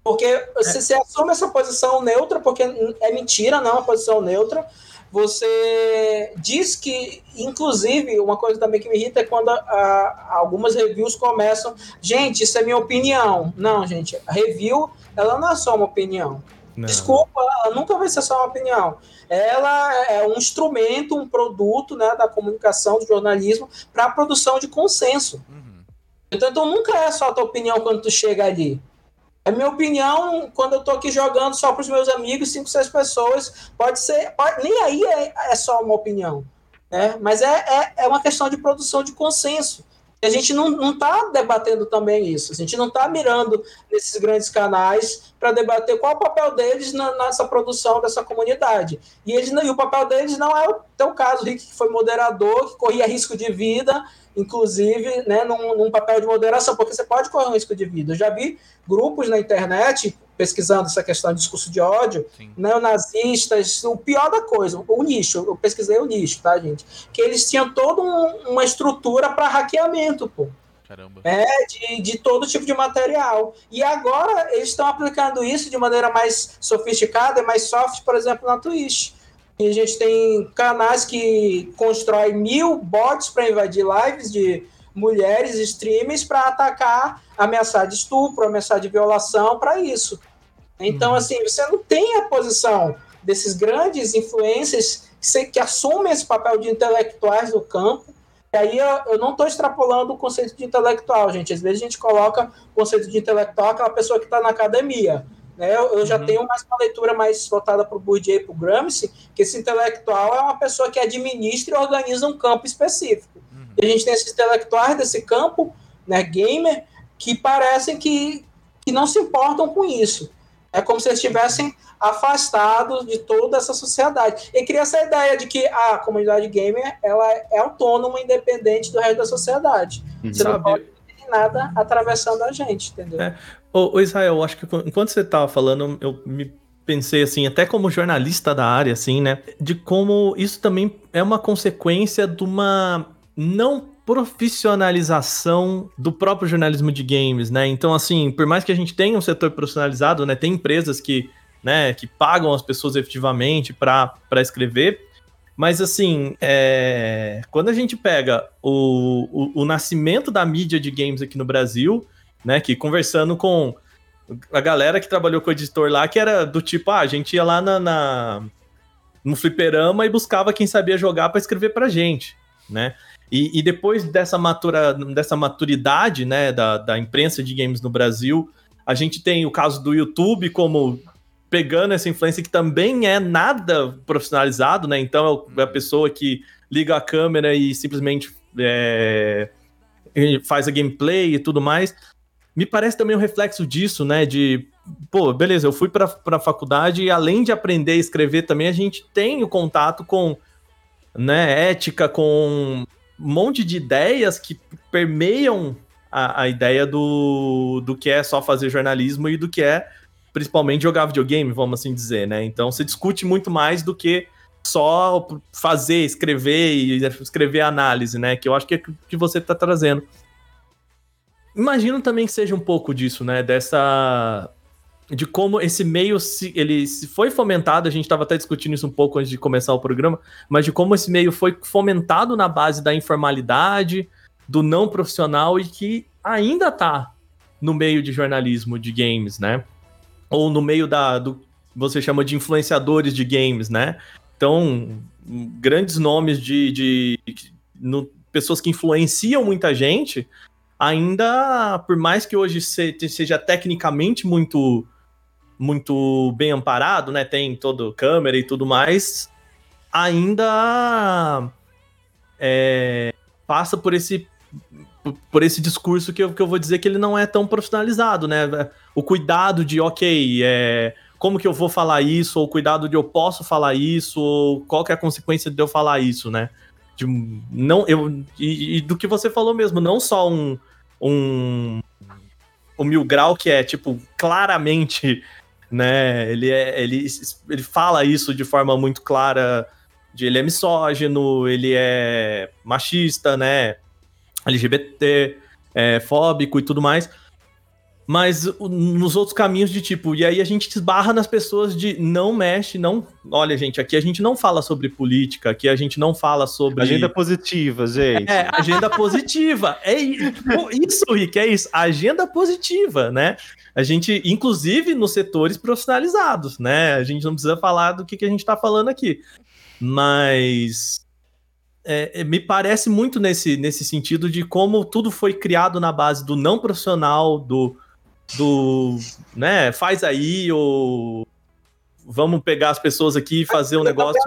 Porque se você assume essa posição neutra, porque é mentira, não é uma posição neutra, você diz que, inclusive, uma coisa também que me irrita é quando a, a, algumas reviews começam, gente, isso é minha opinião. Não, gente, a review, ela não é só uma opinião. Não. Desculpa, ela nunca vai ser só uma opinião. Ela é um instrumento, um produto né, da comunicação, do jornalismo, para a produção de consenso. Uhum. Então, então, nunca é só a tua opinião quando tu chega ali. É minha opinião, quando eu tô aqui jogando só para os meus amigos, cinco, seis pessoas, pode ser. Pode, nem aí é, é, só uma opinião. Né? Mas é, é, é uma questão de produção de consenso. A gente não está debatendo também isso. A gente não está mirando nesses grandes canais para debater qual é o papel deles na, nessa produção dessa comunidade. E, eles, e o papel deles não é o teu caso, Rick, que foi moderador, que corria risco de vida inclusive, né, num, num, papel de moderação, porque você pode correr um risco de vida. Eu já vi grupos na internet pesquisando essa questão de discurso de ódio, Sim. neonazistas, o pior da coisa, o nicho, eu pesquisei o nicho, tá, gente? Que eles tinham toda um, uma estrutura para hackeamento, pô. Caramba. É, de, de todo tipo de material. E agora eles estão aplicando isso de maneira mais sofisticada e mais soft, por exemplo, na Twitch. E a gente tem canais que constroem mil bots para invadir lives de mulheres streamers para atacar, ameaçar de estupro, ameaçar de violação para isso. Então, uhum. assim, você não tem a posição desses grandes influencers que, que assumem esse papel de intelectuais do campo. E aí eu, eu não estou extrapolando o conceito de intelectual, gente. Às vezes a gente coloca o conceito de intelectual aquela pessoa que está na academia. Né? Eu, eu já uhum. tenho mais uma leitura mais voltada para o Bourdieu e para o Gramsci, que esse intelectual é uma pessoa que administra e organiza um campo específico. Uhum. E a gente tem esses intelectuais desse campo, né, gamer, que parecem que, que não se importam com isso. É como se eles estivessem afastados de toda essa sociedade. E cria essa ideia de que a comunidade gamer ela é autônoma, independente do resto da sociedade. Uhum. Você não pode ter nada atravessando a gente, entendeu? É. Ô, ô Israel, acho que enquanto você tava falando, eu me pensei assim, até como jornalista da área, assim, né? De como isso também é uma consequência de uma não profissionalização do próprio jornalismo de games, né? Então, assim, por mais que a gente tenha um setor profissionalizado, né? Tem empresas que, né, que pagam as pessoas efetivamente para escrever, mas assim, é... quando a gente pega o, o, o, nascimento da mídia de games aqui no Brasil, né? Que conversando com a galera que trabalhou com o editor lá, que era do tipo, ah, a gente ia lá na, na no fliperama e buscava quem sabia jogar para escrever pra gente, né? E, e, depois dessa, matura, dessa maturidade, né, da, da imprensa de games no Brasil, a gente tem o caso do YouTube como pegando essa influência que também é nada profissionalizado, né? Então é a pessoa que liga a câmera e simplesmente é, faz a gameplay e tudo mais. Me parece também um reflexo disso, né? De, pô, beleza, eu fui para a faculdade e além de aprender a escrever também, a gente tem o contato com né, ética, com monte de ideias que permeiam a, a ideia do, do que é só fazer jornalismo e do que é principalmente jogar videogame, vamos assim dizer, né? Então se discute muito mais do que só fazer, escrever e escrever análise, né? Que eu acho que é que você está trazendo. Imagino também que seja um pouco disso, né? Dessa de como esse meio se, ele se foi fomentado, a gente estava até discutindo isso um pouco antes de começar o programa, mas de como esse meio foi fomentado na base da informalidade, do não profissional e que ainda está no meio de jornalismo de games, né? ou no meio da do você chama de influenciadores de games, né? Então, grandes nomes de, de no, pessoas que influenciam muita gente, ainda, por mais que hoje seja tecnicamente muito muito bem amparado, né? Tem todo câmera e tudo mais, ainda é, passa por esse por esse discurso que eu, que eu vou dizer que ele não é tão profissionalizado, né? O cuidado de, ok, é, como que eu vou falar isso, ou o cuidado de eu posso falar isso, ou qual que é a consequência de eu falar isso, né? De, não, eu, e, e do que você falou mesmo, não só um, um, um mil grau que é, tipo, claramente, né? Ele, é, ele, ele fala isso de forma muito clara, de ele é misógino, ele é machista, né? LGBT, é, fóbico e tudo mais. Mas nos outros caminhos de tipo, e aí a gente esbarra nas pessoas de não mexe, não. Olha, gente, aqui a gente não fala sobre política, aqui a gente não fala sobre. Agenda positiva, gente. É, agenda positiva. É isso, Rick, é isso. Agenda positiva, né? A gente, inclusive nos setores profissionalizados, né? A gente não precisa falar do que, que a gente tá falando aqui. Mas é, é, me parece muito nesse, nesse sentido de como tudo foi criado na base do não profissional, do, do né, faz aí, ou vamos pegar as pessoas aqui e fazer um negócio.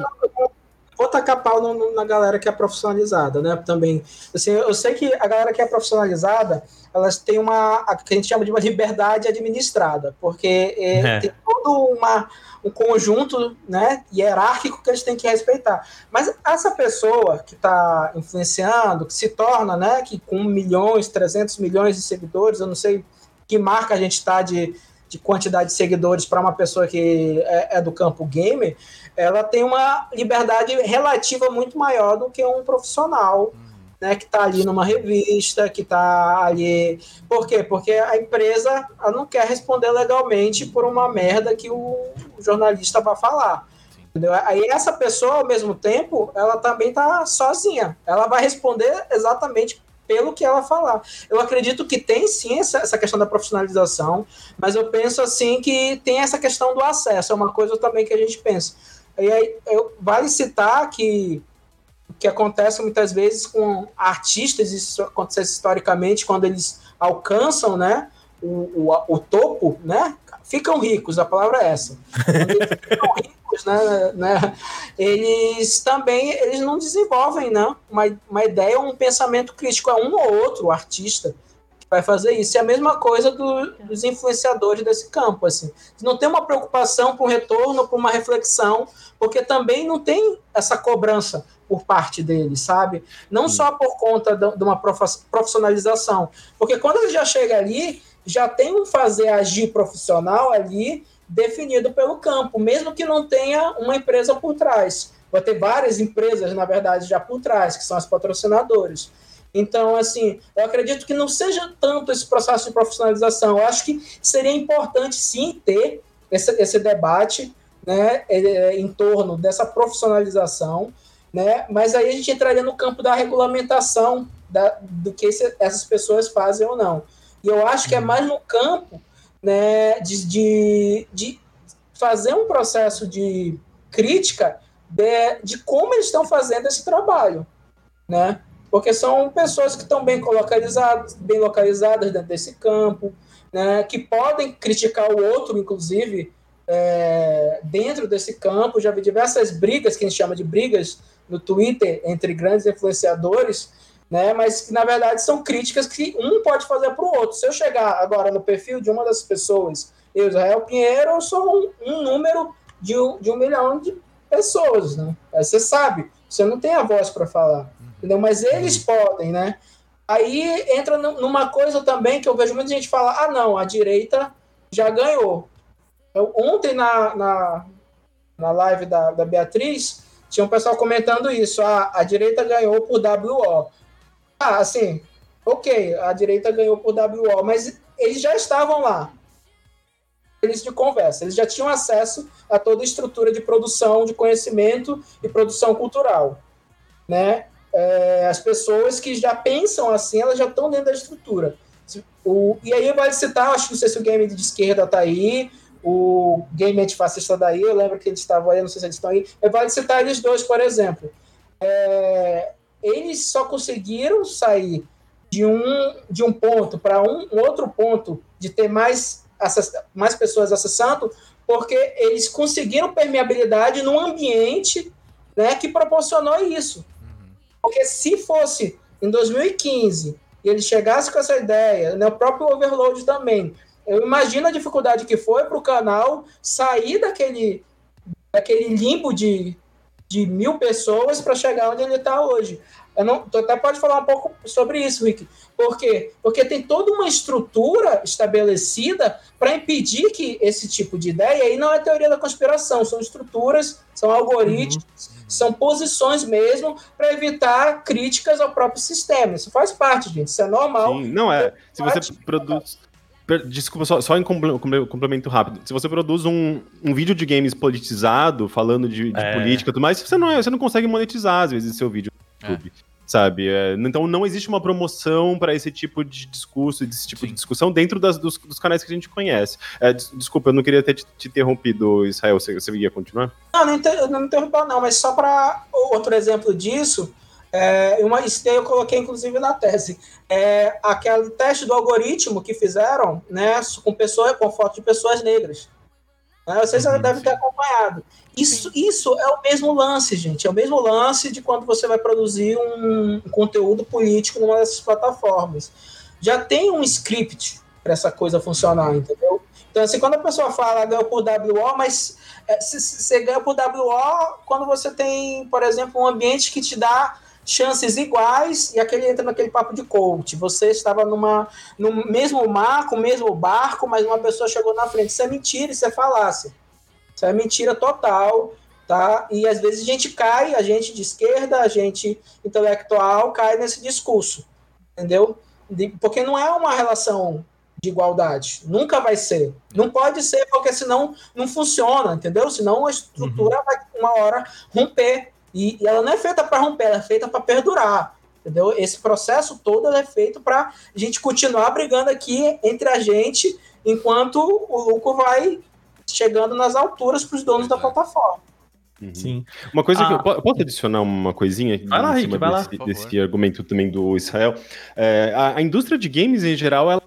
Vou tacar pau no, na galera que é profissionalizada, né? Também. Assim, eu sei que a galera que é profissionalizada, elas têm uma. a que a gente chama de uma liberdade administrada, porque é, é. tem toda uma um conjunto né, hierárquico que eles têm que respeitar. Mas essa pessoa que está influenciando, que se torna, né, que com milhões, 300 milhões de seguidores, eu não sei que marca a gente está de, de quantidade de seguidores para uma pessoa que é, é do campo gamer, ela tem uma liberdade relativa muito maior do que um profissional né, que está ali numa revista, que está ali. Por quê? Porque a empresa não quer responder legalmente por uma merda que o jornalista vai falar. Entendeu? Aí essa pessoa, ao mesmo tempo, ela também está sozinha. Ela vai responder exatamente pelo que ela falar. Eu acredito que tem sim essa, essa questão da profissionalização, mas eu penso assim que tem essa questão do acesso, é uma coisa também que a gente pensa. E aí, eu, vale citar que que acontece muitas vezes com artistas, isso acontece historicamente, quando eles alcançam né, o, o, o topo, né, ficam ricos, a palavra é essa. eles ficam ricos, né, né, eles também eles não desenvolvem né, uma, uma ideia, um pensamento crítico, é um ou outro artista que vai fazer isso. É a mesma coisa do, dos influenciadores desse campo. Assim. Não tem uma preocupação com retorno, com uma reflexão, porque também não tem essa cobrança por parte dele, sabe? Não só por conta de uma profissionalização, porque quando ele já chega ali, já tem um fazer agir profissional ali definido pelo campo, mesmo que não tenha uma empresa por trás. Vai ter várias empresas, na verdade, já por trás, que são as patrocinadoras. Então, assim, eu acredito que não seja tanto esse processo de profissionalização. Eu acho que seria importante, sim, ter esse, esse debate né, é, em torno dessa profissionalização, né, mas aí a gente entraria no campo da regulamentação da, do que esse, essas pessoas fazem ou não. E eu acho que é mais no campo né, de, de, de fazer um processo de crítica de, de como eles estão fazendo esse trabalho, né? porque são pessoas que estão bem localizadas, bem localizadas dentro desse campo, né, que podem criticar o outro, inclusive, é, dentro desse campo. Já vi diversas brigas, que a gente chama de brigas no Twitter, entre grandes influenciadores, né, mas que, na verdade, são críticas que um pode fazer para o outro. Se eu chegar agora no perfil de uma das pessoas, eu, Israel Pinheiro, eu sou um, um número de, de um milhão de pessoas, né? Você sabe, você não tem a voz para falar entendeu? Mas eles uhum. podem, né? Aí entra numa coisa também que eu vejo muita gente falar: ah, não, a direita já ganhou. Eu, ontem na, na, na live da, da Beatriz, tinha um pessoal comentando isso: ah, a direita ganhou por WO. Ah, assim, ok, a direita ganhou por WO, mas eles já estavam lá. Eles de conversa, eles já tinham acesso a toda a estrutura de produção de conhecimento e produção cultural, né? é, as pessoas que já pensam assim, elas já estão dentro da estrutura. O, e aí vale citar, acho que não sei se o game de esquerda está aí, o game antifascista daí, eu lembro que eles estavam aí, não sei se eles estão aí, é, vale citar eles dois, por exemplo. É, eles só conseguiram sair de um, de um ponto para um, um, outro ponto, de ter mais, mais pessoas acessando, porque eles conseguiram permeabilidade num ambiente né, que proporcionou isso. Porque se fosse em 2015 e ele chegasse com essa ideia, né, o próprio Overload também, eu imagino a dificuldade que foi para o canal sair daquele, daquele limbo de, de mil pessoas para chegar onde ele está hoje. Eu não, tu até pode falar um pouco sobre isso, Rick. Por quê? Porque tem toda uma estrutura estabelecida para impedir que esse tipo de ideia, aí não é teoria da conspiração, são estruturas, são algoritmos, uhum. são posições mesmo para evitar críticas ao próprio sistema. Isso faz parte, gente, isso é normal. Sim, não é. Se você produz. Desculpa, só, só em complemento rápido. Se você produz um, um vídeo de games politizado, falando de, de é. política e tudo mais, você não, é, você não consegue monetizar, às vezes, seu vídeo no YouTube. É sabe? É, então não existe uma promoção para esse tipo de discurso, desse tipo Sim. de discussão dentro das, dos, dos, canais que a gente conhece. É, desculpa, eu não queria ter te, te interrompido, Israel, você, você ia continuar? Não, não, inter, não interrompeu não, mas só para outro exemplo disso, é, uma, isso daí eu coloquei inclusive na tese, é aquele teste do algoritmo que fizeram, né, com pessoas, com foto de pessoas negras. Né? Vocês já uhum, devem ter acompanhado. Isso, isso é o mesmo lance, gente. É o mesmo lance de quando você vai produzir um conteúdo político numa dessas plataformas. Já tem um script para essa coisa funcionar, entendeu? Então, assim, quando a pessoa fala ganhou por WO, mas é, você ganha por WO quando você tem, por exemplo, um ambiente que te dá chances iguais e aquele entra naquele papo de coach. Você estava numa, no mesmo mar, com o mesmo barco, mas uma pessoa chegou na frente. Isso é mentira, isso é falácia. Isso é mentira total, tá? E às vezes a gente cai, a gente de esquerda, a gente intelectual cai nesse discurso, entendeu? Porque não é uma relação de igualdade. Nunca vai ser. Não pode ser, porque senão não funciona, entendeu? Senão a estrutura uhum. vai uma hora romper. E, e ela não é feita para romper, ela é feita para perdurar. Entendeu? Esse processo todo é feito para a gente continuar brigando aqui entre a gente, enquanto o lucro vai chegando nas alturas para os donos da plataforma. Uhum. Sim. Uma coisa ah, que eu, posso adicionar uma coisinha vai lá, Rick, vai desse, lá, desse argumento também do Israel. É, a, a, indústria de games em geral ela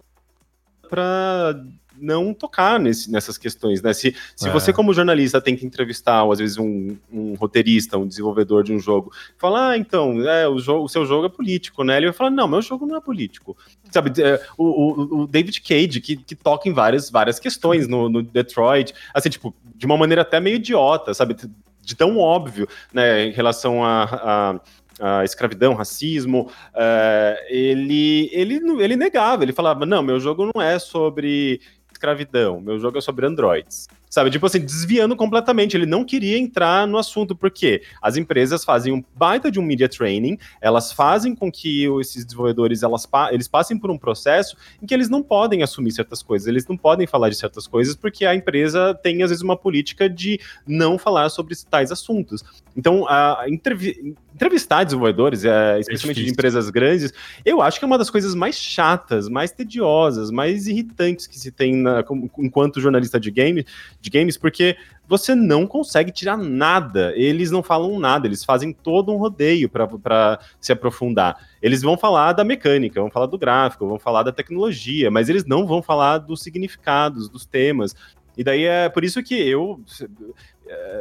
para não tocar nesse, nessas questões, né? Se, se é. você, como jornalista, tem que entrevistar, ou às vezes, um, um roteirista, um desenvolvedor de um jogo, falar, ah, então, é, o, jogo, o seu jogo é político, né? Ele vai falar, não, meu jogo não é político. Sabe, é, o, o, o, David Cage, que, que toca em várias, várias questões no, no Detroit, assim, tipo, de uma maneira até meio idiota, sabe? De tão óbvio, né, em relação a, a a escravidão, racismo, uh, ele, ele, ele negava, ele falava, não, meu jogo não é sobre escravidão, meu jogo é sobre androids. Sabe? Tipo assim, desviando completamente. Ele não queria entrar no assunto, porque as empresas fazem um baita de um media training, elas fazem com que esses desenvolvedores elas, eles passem por um processo em que eles não podem assumir certas coisas, eles não podem falar de certas coisas, porque a empresa tem, às vezes, uma política de não falar sobre tais assuntos. Então, a entrevi entrevistar desenvolvedores, é, especialmente é de empresas grandes, eu acho que é uma das coisas mais chatas, mais tediosas, mais irritantes que se tem na, enquanto jornalista de, game, de games, porque você não consegue tirar nada. Eles não falam nada, eles fazem todo um rodeio para se aprofundar. Eles vão falar da mecânica, vão falar do gráfico, vão falar da tecnologia, mas eles não vão falar dos significados, dos temas. E daí é por isso que eu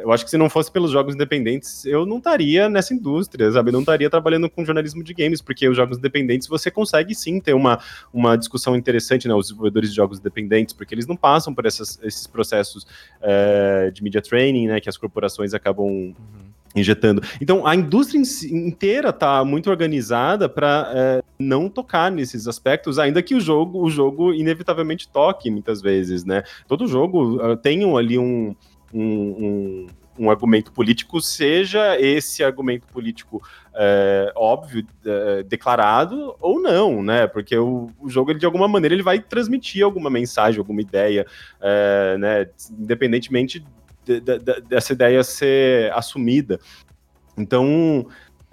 eu acho que se não fosse pelos jogos independentes, eu não estaria nessa indústria, sabe? Eu não estaria trabalhando com jornalismo de games, porque os jogos independentes você consegue sim ter uma, uma discussão interessante, né? Os desenvolvedores de jogos independentes, porque eles não passam por essas, esses processos é, de media training, né? Que as corporações acabam. Uhum injetando. Então, a indústria inteira está muito organizada para é, não tocar nesses aspectos, ainda que o jogo, o jogo inevitavelmente toque muitas vezes, né? Todo jogo uh, tem ali um, um, um, um argumento político, seja esse argumento político é, óbvio, é, declarado ou não, né? Porque o, o, jogo, ele, de alguma maneira, ele vai transmitir alguma mensagem, alguma ideia, é, né? Independentemente de, de, de, dessa ideia ser assumida. Então,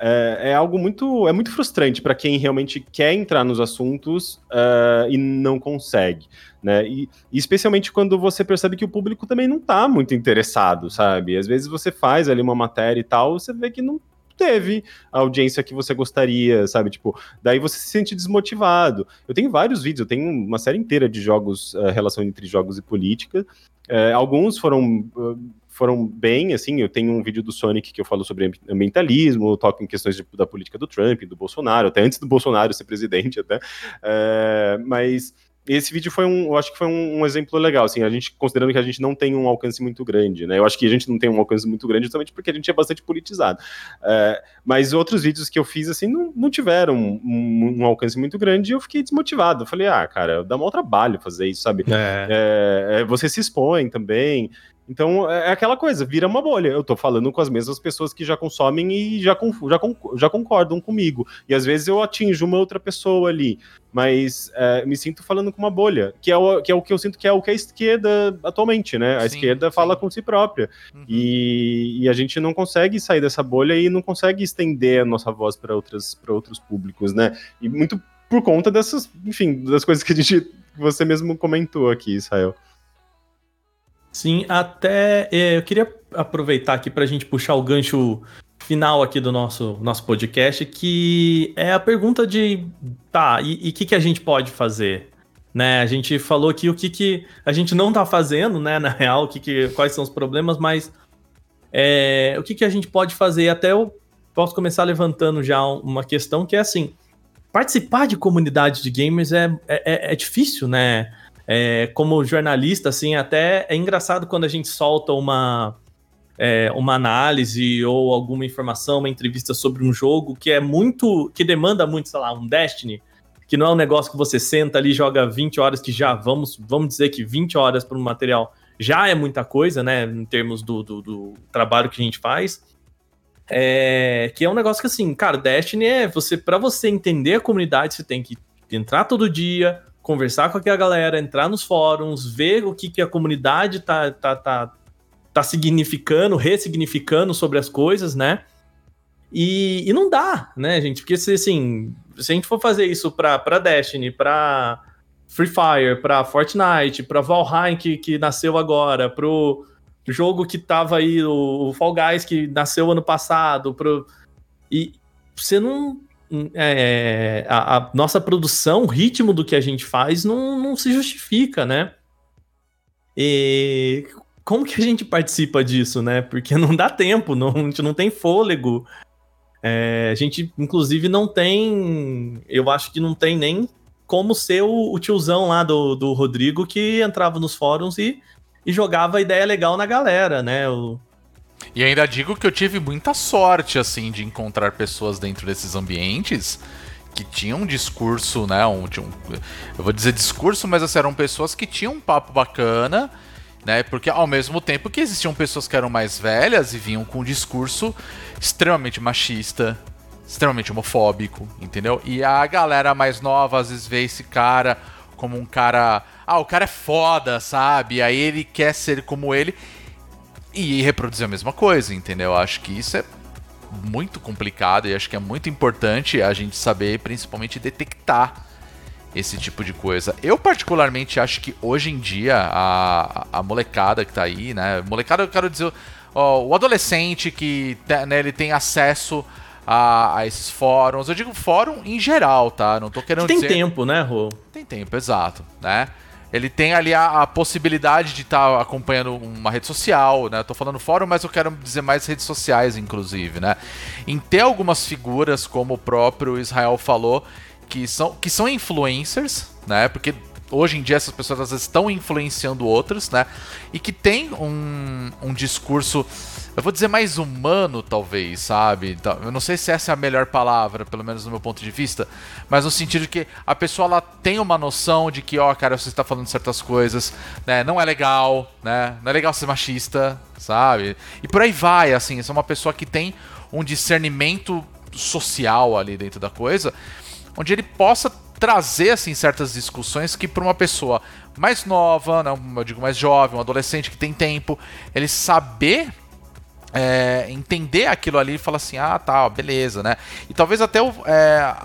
é, é, algo muito, é muito frustrante para quem realmente quer entrar nos assuntos uh, e não consegue, né? E, e, especialmente quando você percebe que o público também não está muito interessado, sabe? Às vezes você faz ali uma matéria e tal, você vê que não teve a audiência que você gostaria, sabe? Tipo, daí você se sente desmotivado. Eu tenho vários vídeos, eu tenho uma série inteira de jogos, uh, relação entre jogos e política. Uh, alguns foram foram bem, assim, eu tenho um vídeo do Sonic que eu falo sobre ambientalismo, toco em questões de, da política do Trump, do Bolsonaro, até antes do Bolsonaro ser presidente, até, é, mas esse vídeo foi um, eu acho que foi um, um, exemplo legal, assim, a gente, considerando que a gente não tem um alcance muito grande, né, eu acho que a gente não tem um alcance muito grande justamente porque a gente é bastante politizado, é, mas outros vídeos que eu fiz, assim, não, não tiveram um, um, alcance muito grande e eu fiquei desmotivado, eu falei, ah, cara, dá mal trabalho fazer isso, sabe. É, é você se expõe também, então é, é aquela coisa, vira uma bolha. Eu tô falando com as mesmas pessoas que já consomem e já, já, já concordam comigo. E às vezes eu atinjo uma outra pessoa ali. Mas é, me sinto falando com uma bolha, que é, o, que é o que eu sinto que é o que a esquerda atualmente, né? A sim, esquerda sim. fala com si própria. Uhum. E, e, a gente não consegue sair dessa bolha e não consegue estender a nossa voz para outros públicos, né? E muito por conta dessas, enfim, das coisas que a gente. Que você mesmo comentou aqui, Israel. Sim, até é, eu queria aproveitar aqui para a gente puxar o gancho final aqui do nosso, nosso podcast, que é a pergunta de, tá, e o que, que a gente pode fazer? Né, a gente falou aqui o que, que a gente não está fazendo, né, na real, o que, que quais são os problemas, mas é, o que, que a gente pode fazer? Até eu posso começar levantando já uma questão que é assim, participar de comunidade de gamers é, é, é, é difícil, né? É, como jornalista, assim, até é engraçado quando a gente solta uma, é, uma análise ou alguma informação, uma entrevista sobre um jogo que é muito. que demanda muito, sei lá, um Destiny, que não é um negócio que você senta ali joga 20 horas, que já vamos, vamos dizer que 20 horas para um material já é muita coisa, né? Em termos do, do, do trabalho que a gente faz. É, que é um negócio que, assim, cara, Destiny é você, para você entender a comunidade, você tem que entrar todo dia, conversar com aquela galera, entrar nos fóruns, ver o que, que a comunidade tá, tá, tá, tá significando, ressignificando sobre as coisas, né? E, e não dá, né, gente? Porque se, assim, se a gente for fazer isso pra, pra Destiny, pra Free Fire, pra Fortnite, pra Valheim, que, que nasceu agora, pro jogo que tava aí, o, o Fall Guys, que nasceu ano passado, pro... E você não, é, a, a, nossa produção, o ritmo do que a gente faz não, não se justifica, né? E como que a gente participa disso, né? Porque não dá tempo, não, a gente não tem fôlego. É, a gente, inclusive, não tem. Eu acho que não tem nem como ser o, o tiozão lá do, do Rodrigo que entrava nos fóruns e, e jogava ideia legal na galera, né? O, e ainda digo que eu tive muita sorte, assim, de encontrar pessoas dentro desses ambientes que tinham um discurso, né? Um, um, eu vou dizer discurso, mas assim, eram pessoas que tinham um papo bacana Né? Porque ao mesmo tempo que existiam pessoas que eram mais velhas e vinham com um discurso extremamente machista, extremamente homofóbico, entendeu? E a galera mais nova às vezes vê esse cara como um cara. Ah, o cara é foda, sabe? Aí ele quer ser como ele e reproduzir a mesma coisa, entendeu? Acho que isso é muito complicado e acho que é muito importante a gente saber, principalmente, detectar esse tipo de coisa. Eu, particularmente, acho que hoje em dia a, a molecada que tá aí, né? Molecada, eu quero dizer, ó, o adolescente que né, ele tem acesso a, a, esses fóruns. Eu digo fórum em geral, tá? Não tô querendo tem dizer. Tem tempo, né, Rô? Tem tempo, exato, né? Ele tem ali a, a possibilidade de estar tá acompanhando uma rede social, né? Eu tô falando fórum, mas eu quero dizer mais redes sociais, inclusive, né? Em ter algumas figuras, como o próprio Israel falou, que são, que são influencers, né? Porque hoje em dia essas pessoas estão influenciando outras, né? E que tem um, um discurso eu vou dizer mais humano, talvez, sabe? Eu não sei se essa é a melhor palavra, pelo menos no meu ponto de vista, mas no sentido de que a pessoa ela tem uma noção de que, ó, oh, cara, você está falando certas coisas, né? Não é legal, né? Não é legal ser machista, sabe? E por aí vai, assim, é uma pessoa que tem um discernimento social ali dentro da coisa, onde ele possa trazer assim certas discussões que para uma pessoa mais nova, né, eu digo mais jovem, um adolescente que tem tempo, ele saber é, entender aquilo ali e falar assim, ah, tá, beleza, né? E talvez até é,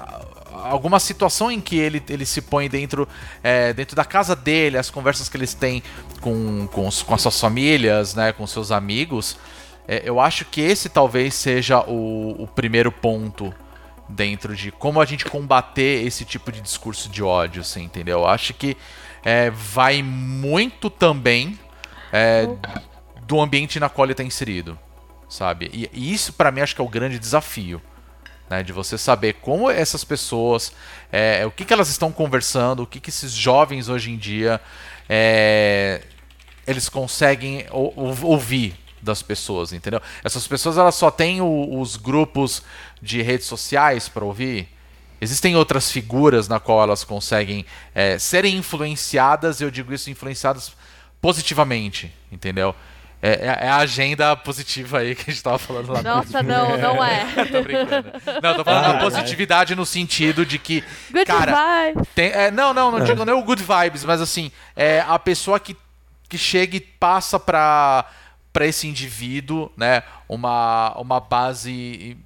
alguma situação em que ele, ele se põe dentro, é, dentro da casa dele, as conversas que eles têm com, com, os, com as suas famílias, né, com seus amigos, é, eu acho que esse talvez seja o, o primeiro ponto dentro de como a gente combater esse tipo de discurso de ódio, assim, entendeu? Eu acho que é, vai muito também é, do ambiente na qual ele está inserido sabe? E, e isso para mim acho que é o grande desafio. Né, de você saber como essas pessoas, é, o que, que elas estão conversando, o que, que esses jovens hoje em dia é, eles conseguem ou, ouvir das pessoas, entendeu? Essas pessoas elas só têm o, os grupos de redes sociais para ouvir. Existem outras figuras na qual elas conseguem é, serem influenciadas, eu digo isso influenciadas positivamente, entendeu? É, é, é, a agenda positiva aí que a gente tava falando lá. Nossa, não, não é. tô brincando. Não, tô falando ah, da positividade no sentido de que. Good cara, vibes. Tem, é, não, não, não digo nem o good vibes, mas assim, é a pessoa que, que chega e passa pra, pra esse indivíduo, né, uma, uma base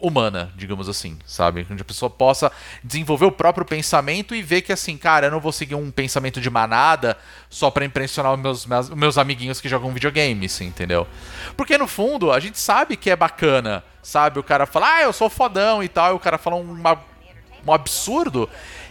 humana, digamos assim, sabe? Onde a pessoa possa desenvolver o próprio pensamento e ver que assim, cara, eu não vou seguir um pensamento de manada só para impressionar os meus, meus, meus amiguinhos que jogam videogame, assim, entendeu? Porque no fundo, a gente sabe que é bacana, sabe? O cara fala, ah, eu sou fodão e tal, e o cara fala uma, um absurdo.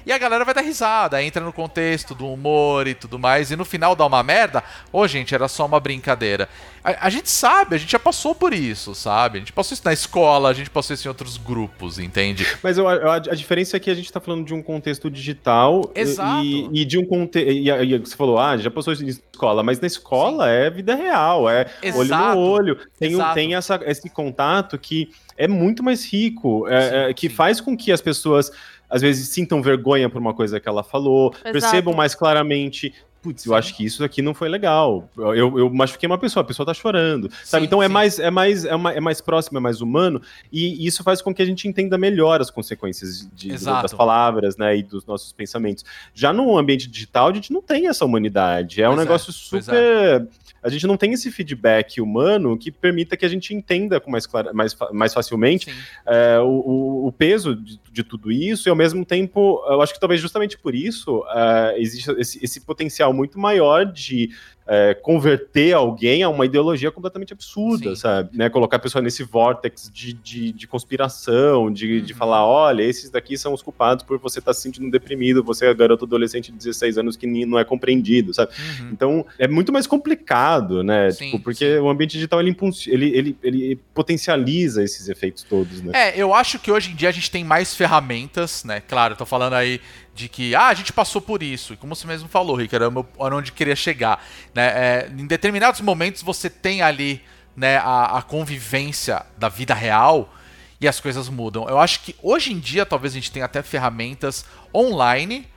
E a galera vai dar risada, entra no contexto do humor e tudo mais, e no final dá uma merda. Ô, oh, gente, era só uma brincadeira. A, a, gente sabe, a gente já passou por isso, sabe? A gente passou isso na escola, a gente passou isso em outros grupos, entende? Mas eu, a, a diferença é que a gente tá falando de um contexto digital Exato. E, e de um contexto. E, e, você falou, ah, já passou isso na escola, mas na escola Sim. é vida real, é Exato. olho no olho. Tem, tem essa, esse contato que é muito mais rico, é, sim, é, que sim. faz com que as pessoas às vezes sintam vergonha por uma coisa que ela falou, Exato. percebam mais claramente. Putz, eu acho que isso aqui não foi legal. Eu, eu machuquei uma pessoa, a pessoa tá chorando. Sim, sabe? Então é mais, é, mais, é, mais, é mais próximo, é mais humano, e isso faz com que a gente entenda melhor as consequências de, das palavras, né? E dos nossos pensamentos. Já no ambiente digital, a gente não tem essa humanidade. É pois um é, negócio é, super a gente não tem esse feedback humano que permita que a gente entenda com mais, clara, mais, mais facilmente é, o, o, peso de, de, tudo isso, e ao mesmo tempo, eu acho que talvez justamente por isso é, existe esse, esse potencial muito maior de é, converter alguém a uma ideologia completamente absurda, Sim. sabe? Né? Colocar a pessoa nesse vórtex de, de, de conspiração, de, uhum. de falar, olha, esses daqui são os culpados por você estar tá se sentindo deprimido, você é garoto adolescente de 16 anos que não é compreendido, sabe? Uhum. Então, é muito mais complicado, né? Sim, tipo, porque sim. o ambiente digital, ele, ele, ele, ele potencializa esses efeitos todos, né? É, eu acho que hoje em dia a gente tem mais ferramentas, né? Claro, eu tô falando aí de que ah, a gente passou por isso, e como você mesmo falou, Rick, era onde queria chegar. Né? É, em determinados momentos você tem ali né, a, a, convivência da vida real e as coisas mudam. Eu acho que hoje em dia talvez a gente tenha até ferramentas online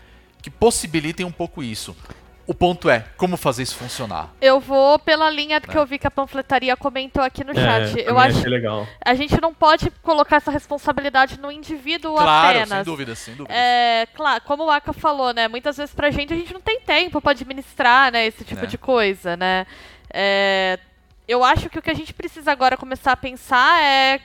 que possibilitem um pouco isso. O ponto é, como fazer isso funcionar? Eu vou pela linha que eu vi que a panfletaria comentou aqui no chat. É, eu também acho legal. a gente não pode colocar essa responsabilidade no indivíduo Claro, apenas. sem dúvida, sem dúvida. É, claro, como o Aka falou, né? Muitas vezes pra gente a gente não tem tempo pra administrar, né, esse tipo É. de coisa, né? É, eu acho que o que a gente precisa agora começar a pensar é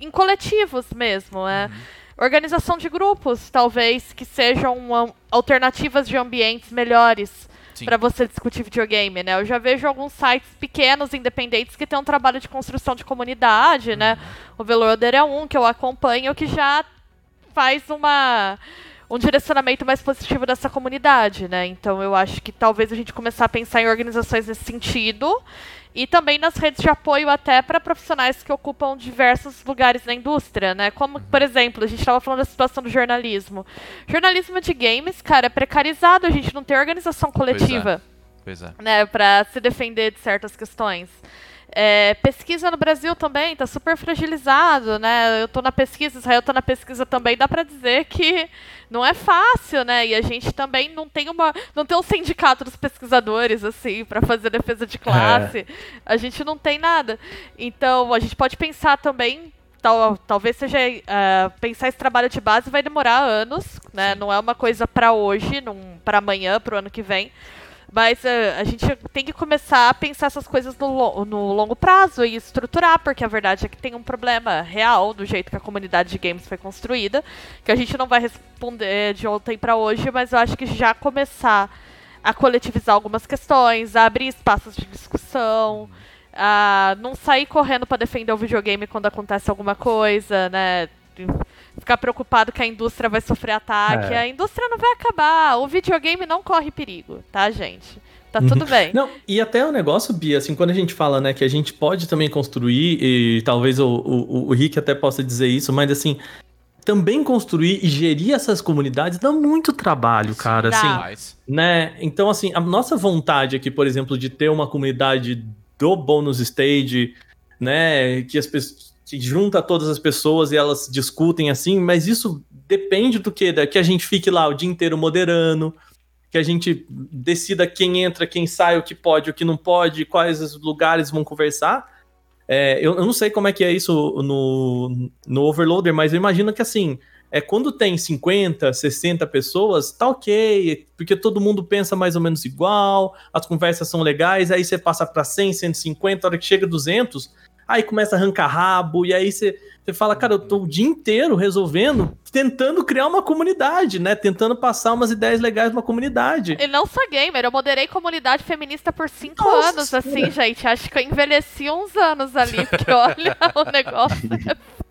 em coletivos mesmo, né? Organização de grupos, talvez, que sejam alternativas de ambientes melhores Pra você discutir videogame, né? Eu já vejo alguns sites pequenos, independentes, que têm um trabalho de construção de comunidade, né? O Veloader é um que eu acompanho que já faz uma um direcionamento mais positivo dessa comunidade, né? Então eu acho que talvez a gente começar a pensar em organizações nesse sentido e também nas redes de apoio até para profissionais que ocupam diversos lugares na indústria, né? Como, por exemplo, a gente estava falando da situação do jornalismo. Jornalismo de games, cara, é precarizado, a gente não tem organização coletiva Pois é. né, para se defender de certas questões. É, pesquisa no Brasil também está super fragilizado, né? Eu estou na pesquisa, Israel está na pesquisa também, dá para dizer que não é fácil, né? E a gente também não tem uma, não tem um sindicato dos pesquisadores assim para fazer defesa de classe. A gente não tem nada. Então a gente pode pensar também Tal, talvez seja ah, pensar esse trabalho de base vai demorar anos, né? Não é uma coisa para hoje, para amanhã, para o ano que vem. Mas eh, a gente tem que começar a pensar essas coisas no, no longo prazo e estruturar, porque a verdade é que tem um problema real do jeito que a comunidade de games foi construída, que a gente não vai responder de ontem para hoje, mas eu acho que já começar a coletivizar algumas questões, a abrir espaços de discussão, a não sair correndo para defender o videogame quando acontece alguma coisa, né? Ficar preocupado que a indústria vai sofrer ataque. É. A indústria não vai acabar. O videogame não corre perigo, tá, gente? Tá tudo bem. Não, e até o negócio, Bia, assim, quando a gente fala, né, que a gente pode também construir, e talvez o, o, o Rick até possa dizer isso, mas assim, também construir e gerir essas comunidades dá muito trabalho, cara, assim, né? Então, assim, a nossa vontade aqui, por exemplo, de ter uma comunidade do bônus stage, né, que as pessoas que junta todas as pessoas e elas discutem assim, mas isso depende do que, que a gente fique lá o dia inteiro moderando, que a gente decida quem entra, quem sai, o que pode, o que não pode, quais os lugares vão conversar. É, eu, eu não sei como é que é isso no, no Overloader, mas eu imagino que assim, é quando tem 50, 60 pessoas, tá ok, porque todo mundo pensa mais ou menos igual, as conversas são legais, aí você passa para 100, 150, a hora que chega 200, aí começa a arrancar rabo, e aí você, você fala, cara, eu tô o dia inteiro resolvendo, tentando criar uma comunidade, né? Tentando passar umas ideias legais numa comunidade. E não sou gamer, eu moderei comunidade feminista por cinco Nossa anos, assim, gente. Acho que eu envelheci uns anos ali, porque olha, o negócio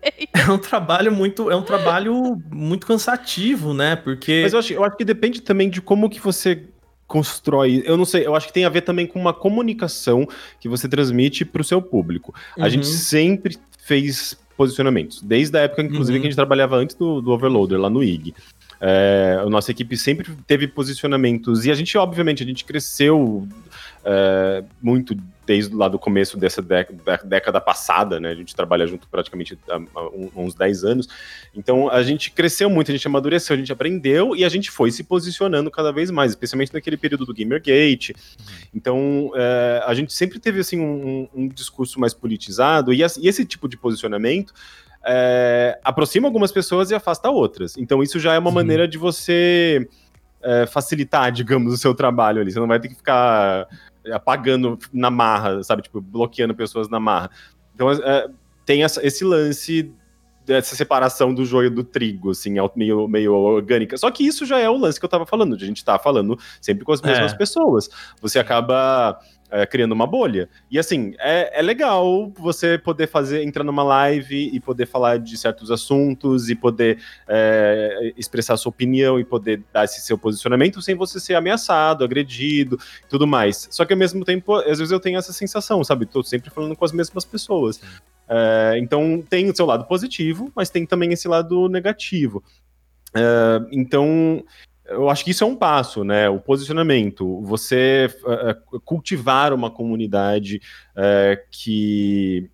é feio. É um trabalho muito, é um trabalho muito cansativo, né? Porque Mas eu acho, eu acho que depende também de como que você constrói. Eu não sei, eu acho que tem a ver também com uma comunicação que você transmite para o seu público. A Uhum. gente sempre fez posicionamentos, desde a época, inclusive, Uhum. que a gente trabalhava antes do, do Overloader, lá no IG. É, a nossa equipe sempre teve posicionamentos e a gente, obviamente, a gente cresceu é, muito desde lá do começo dessa dé- da década passada, né? A gente trabalha junto praticamente há, uns 10 anos. Então a gente cresceu muito, a gente amadureceu, a gente aprendeu e a gente foi se posicionando cada vez mais, especialmente naquele período do Gamergate. Então é, a gente sempre teve assim um, um discurso mais politizado e, e esse tipo de posicionamento é, aproxima algumas pessoas e afasta outras. Então isso já é uma Sim. maneira de você é, facilitar, digamos, o seu trabalho ali. Você não vai ter que ficar apagando na marra, sabe? Tipo, bloqueando pessoas na marra. Então, é, tem essa- esse lance dessa separação do joio do trigo, assim, é meio, meio orgânica. Só que isso já é o lance que eu tava falando, de a gente tá falando sempre com as mesmas É. pessoas. Você acaba é, criando uma bolha. E assim, é, é legal você poder fazer, entrar numa live e poder falar de certos assuntos e poder é, expressar sua opinião e poder dar esse seu posicionamento sem você ser ameaçado, agredido tudo mais. Só que ao mesmo tempo, às vezes eu tenho essa sensação, sabe? Tô sempre falando com as mesmas pessoas. É, então tem o seu lado positivo, mas tem também esse lado negativo. É, então, eu acho que isso é um passo, né? O posicionamento, você é, cultivar uma comunidade é, que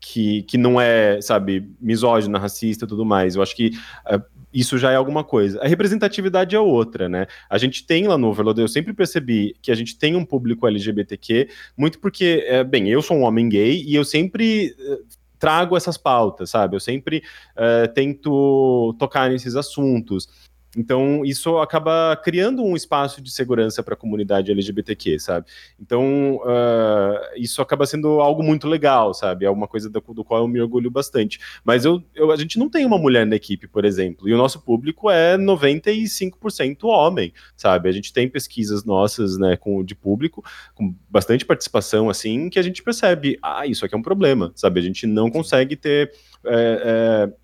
que, que não é, sabe, misógina, racista e tudo mais. Eu acho que uh, isso já é alguma coisa. A representatividade é outra, né? A gente tem lá no Overload, eu sempre percebi que a gente tem um público LGBTQ, muito porque, é, bem, eu sou um homem gay e eu sempre uh, trago essas pautas, sabe? Eu sempre uh, tento tocar nesses assuntos. Então, isso acaba criando um espaço de segurança para a comunidade LGBTQ, sabe? Então, uh, isso acaba sendo algo muito legal, sabe? É uma coisa do, do qual eu me orgulho bastante. Mas eu, eu, a gente não tem uma mulher na equipe, por exemplo, e o nosso público é 95% homem, sabe? A gente tem pesquisas nossas, né, com, de público, com bastante participação, assim, que a gente percebe, ah, isso aqui é um problema, sabe? A gente não consegue ter. É, é,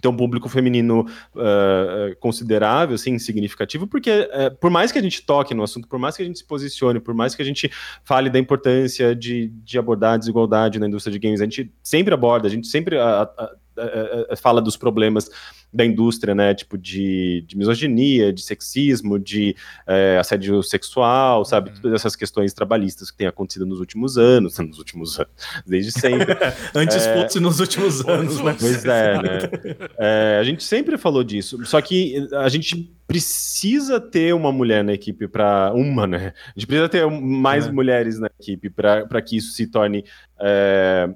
ter um público feminino uh, considerável, assim, significativo, porque uh, por mais que a gente toque no assunto, por mais que a gente se posicione, por mais que a gente fale da importância de, de abordar a desigualdade na indústria de games, a gente sempre aborda, a gente sempre uh, fala dos problemas da indústria, né? Tipo, de, de misoginia, de sexismo, de é, assédio sexual, sabe? Uhum. Todas essas questões trabalhistas que têm acontecido nos últimos anos, nos últimos anos, desde sempre. Antes é... fosse nos últimos anos, né? Pois é, né? É, a gente sempre falou disso, só que a gente precisa ter uma mulher na equipe para uma, né? A gente precisa ter mais é. mulheres na equipe para que isso se torne é,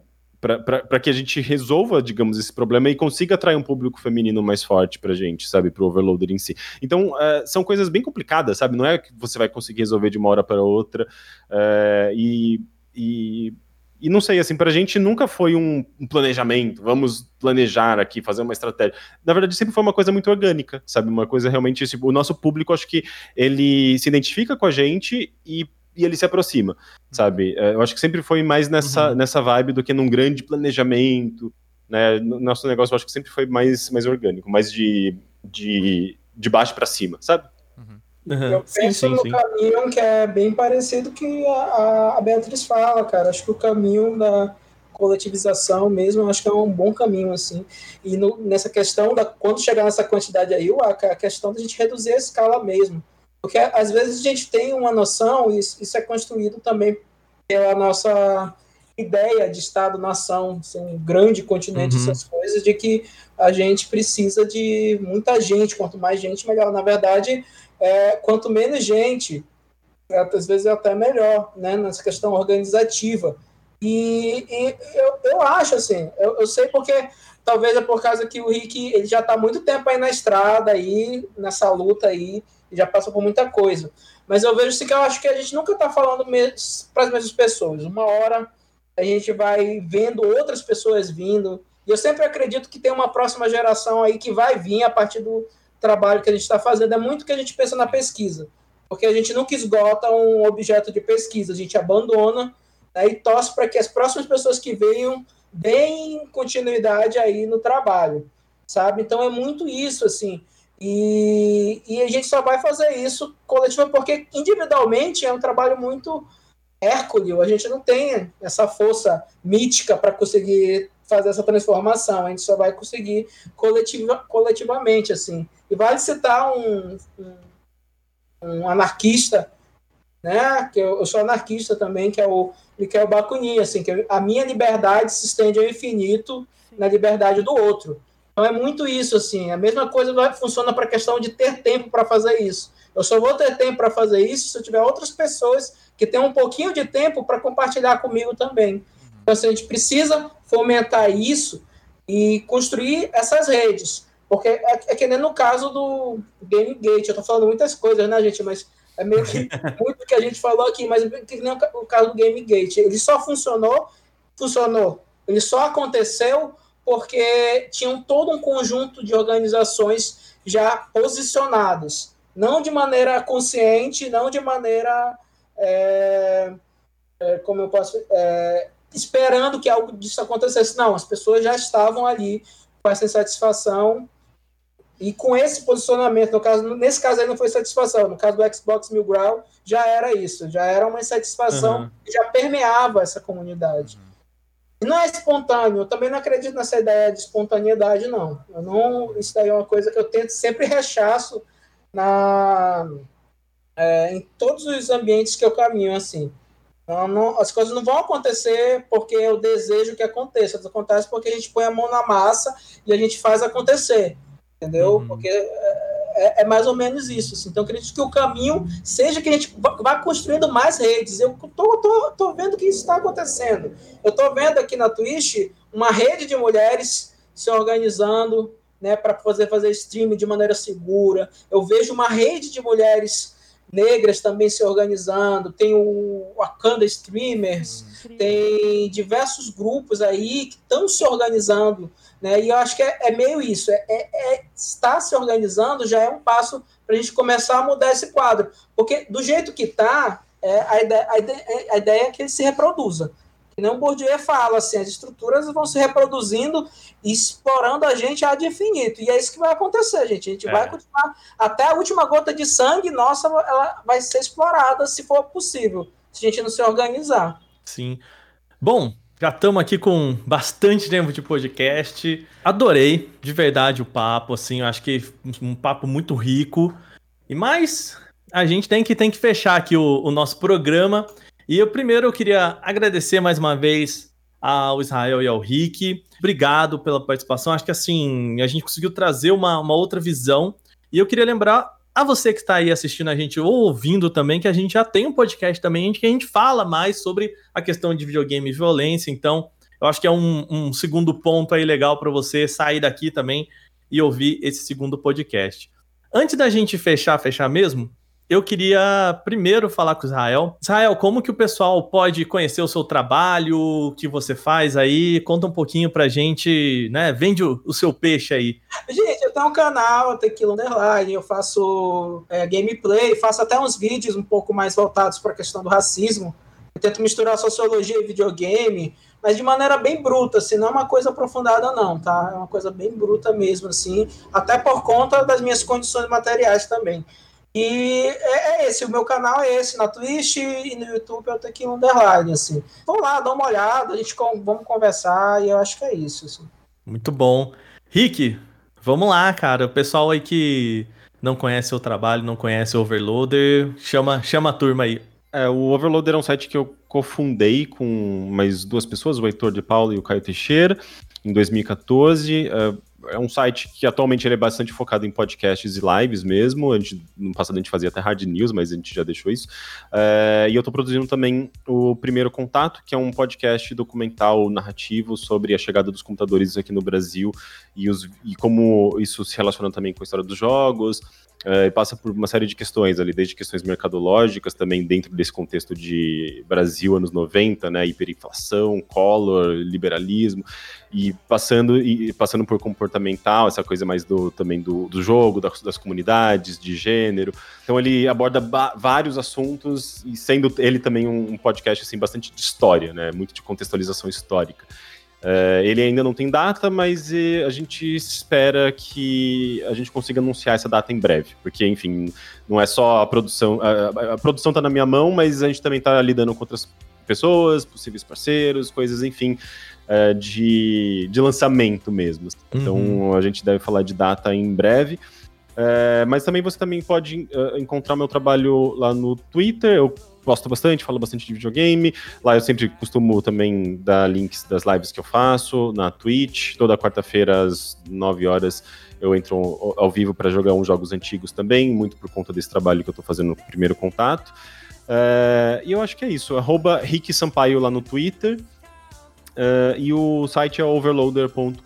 para que a gente resolva, digamos, esse problema e consiga atrair um público feminino mais forte pra gente, sabe, pro Overloader em si. Então, uh, são coisas bem complicadas, sabe? Não é que você vai conseguir resolver de uma hora para outra. Uh, e, e, e, não sei, assim, pra gente nunca foi um, um, planejamento, vamos planejar aqui, fazer uma estratégia. Na verdade, sempre foi uma coisa muito orgânica, sabe? Uma coisa realmente, tipo, o nosso público, acho que ele se identifica com a gente e e ele se aproxima, sabe? É, eu acho que sempre foi mais nessa, uhum. nessa vibe do que num grande planejamento, né? Nosso negócio eu acho que sempre foi mais, mais orgânico, mais de, de, de baixo para cima, sabe? Uhum. Eu penso sim, sim, no sim. caminho que é bem parecido que a, a Beatriz fala, cara. Acho que o caminho da coletivização mesmo, acho que é um bom caminho, assim. E no, nessa questão, da quando chegar nessa quantidade aí, a, a questão da gente reduzir a escala mesmo. Porque às vezes a gente tem uma noção, e isso, isso é construído também pela nossa ideia de Estado-nação, assim, um grande continente, uhum. essas coisas, de que a gente precisa de muita gente, quanto mais gente, melhor. Na verdade, é, quanto menos gente, é, às vezes é até melhor, né, nessa questão organizativa. E, e eu, eu acho, assim, eu, eu sei porque talvez é por causa que o Rick ele já está muito tempo aí na estrada, aí, nessa luta aí, já passou por muita coisa. Mas eu vejo assim que eu acho que a gente nunca está falando para as mesmas pessoas. Uma hora a gente vai vendo outras pessoas vindo. E eu sempre acredito que tem uma próxima geração aí que vai vir a partir do trabalho que a gente está fazendo. É muito que a gente pensa na pesquisa. Porque a gente nunca esgota um objeto de pesquisa, a gente abandona né, e torce para que as próximas pessoas que venham deem continuidade aí no trabalho, sabe? Então é muito isso, assim. E, e a gente só vai fazer isso coletivo porque individualmente é um trabalho muito hércules. A gente não tem essa força mítica para conseguir fazer essa transformação. A gente só vai conseguir coletiva, coletivamente, assim. E vale citar um, um, um anarquista, né? Que eu, eu, sou anarquista também, que é o Michael Bakunin, assim, que a minha liberdade se estende ao infinito na liberdade do outro. Então é muito isso, assim. A mesma coisa funciona para a questão de ter tempo para fazer isso. Eu só vou ter tempo para fazer isso se eu tiver outras pessoas que têm um pouquinho de tempo para compartilhar comigo também. Então, assim, a gente precisa fomentar isso e construir essas redes. Porque é, é que nem no caso do Game Gate. Eu estou falando muitas coisas, né, gente? Mas é meio que muito que a gente falou aqui, mas é que nem o caso do Game Gate. Ele só funcionou, funcionou. Ele só aconteceu porque tinham todo um conjunto de organizações já posicionadas, não de maneira consciente, não de maneira, é, é, como eu posso, é, esperando que algo disso acontecesse. Não, as pessoas já estavam ali com essa insatisfação e com esse posicionamento, no caso, nesse caso aí não foi satisfação, no caso do Xbox Mil Grau já era isso, já era uma insatisfação uhum. que já permeava essa comunidade. Uhum. Não é espontâneo, eu também não acredito nessa ideia de espontaneidade, não. Eu não isso daí é uma coisa que eu tento sempre rechaço na, é, em todos os ambientes que eu caminho, assim. Não, não, as coisas não vão acontecer porque eu desejo que aconteça. Acontece porque a gente põe a mão na massa e a gente faz acontecer. Entendeu? Uhum. Porque é, é, mais ou menos isso. Assim. Então, eu acredito que o caminho seja que a gente vá construindo mais redes. Eu tô, tô, tô vendo que isso está acontecendo. Eu tô vendo aqui na Twitch uma rede de mulheres se organizando né, para fazer, fazer streaming de maneira segura. Eu vejo uma rede de mulheres negras também se organizando, tem o Wakanda Streamers, hum. tem diversos grupos aí que estão se organizando, né? E eu acho que é, é meio isso, é, é, é, estar se organizando já é um passo para a gente começar a mudar esse quadro, porque do jeito que está, é, a, ideia, a, ideia, a ideia é que ele se reproduza. Que nem o Bourdieu fala, assim, as estruturas vão se reproduzindo e explorando a gente ad infinito. E é isso que vai acontecer, gente. A gente é. vai continuar até a última gota de sangue nossa, ela vai ser explorada se for possível, se a gente não se organizar. Sim. Bom, já estamos aqui com bastante tempo de podcast. Adorei, de verdade, o papo, assim, eu acho que um papo muito rico. E mais, a gente tem que, tem que fechar aqui o, o nosso programa. E eu primeiro eu queria agradecer mais uma vez ao Israel e ao Rick. Obrigado pela participação. Acho que assim, a gente conseguiu trazer uma, uma outra visão. E eu queria lembrar a você que está aí assistindo a gente ou ouvindo também, que a gente já tem um podcast também que a gente fala mais sobre a questão de videogame e violência. Então, eu acho que é um, um segundo ponto aí legal para você sair daqui também e ouvir esse segundo podcast. Antes da gente fechar, fechar mesmo, eu queria primeiro falar com Israel. Israel, como que o pessoal pode conhecer o seu trabalho, o que você faz aí? Conta um pouquinho pra gente, né? Vende o, o seu peixe aí. Gente, eu tenho um canal, Tequila Underline, eu faço é, gameplay, faço até uns vídeos um pouco mais voltados para a questão do racismo. Eu tento misturar sociologia e videogame, mas de maneira bem bruta, assim, não é uma coisa aprofundada não, tá? É uma coisa bem bruta mesmo, assim, até por conta das minhas condições materiais também. E é, é, esse, o meu canal é esse, na Twitch e no YouTube eu tenho aqui um underline, assim. Vamos lá, dá uma olhada, a gente vamos conversar e eu acho que é isso, assim. Muito bom. Rick, vamos lá, cara. O pessoal aí que não conhece o trabalho, não conhece o Overloader, chama, chama a turma aí. É, o Overloader é um site que eu cofundei com mais duas pessoas, o Heitor de Paulo e o Caio Teixeira, em 2014. Uh, é um site que atualmente ele é bastante focado em podcasts e lives mesmo. A gente, no passado a gente fazia até hard news, mas a gente já deixou isso. É, e eu estou produzindo também o Primeiro Contato, que é um podcast documental narrativo sobre a chegada dos computadores aqui no Brasil e, os, e como isso se relaciona também com a história dos jogos. É, passa por uma série de questões ali, desde questões mercadológicas, também dentro desse contexto de Brasil anos 90, né, hiperinflação, Collor, liberalismo, e passando, e passando por comportamental, essa coisa mais do também do, do jogo, das, das comunidades, de gênero. Então ele aborda vários assuntos, e sendo ele também um, um podcast assim, bastante de história, né, muito de contextualização histórica. Uh, ele ainda não tem data, mas a gente espera que a gente consiga anunciar essa data em breve, porque, enfim, não é só a produção. A, a produção está na minha mão, mas a gente também está lidando com outras pessoas, possíveis parceiros, coisas, enfim, uh, de, de lançamento mesmo. Então uhum. a gente deve falar de data em breve. É, mas também você também pode uh, encontrar meu trabalho lá no Twitter. Eu gosto bastante, falo bastante de videogame. Lá eu sempre costumo também dar links das lives que eu faço na Twitch. Toda quarta-feira às 9 horas eu entro ao vivo para jogar uns jogos antigos também, muito por conta desse trabalho que eu estou fazendo no primeiro contato. É, e eu acho que é isso. Arroba Rick Sampaio lá no Twitter. Uh, e o site é overloader.com.br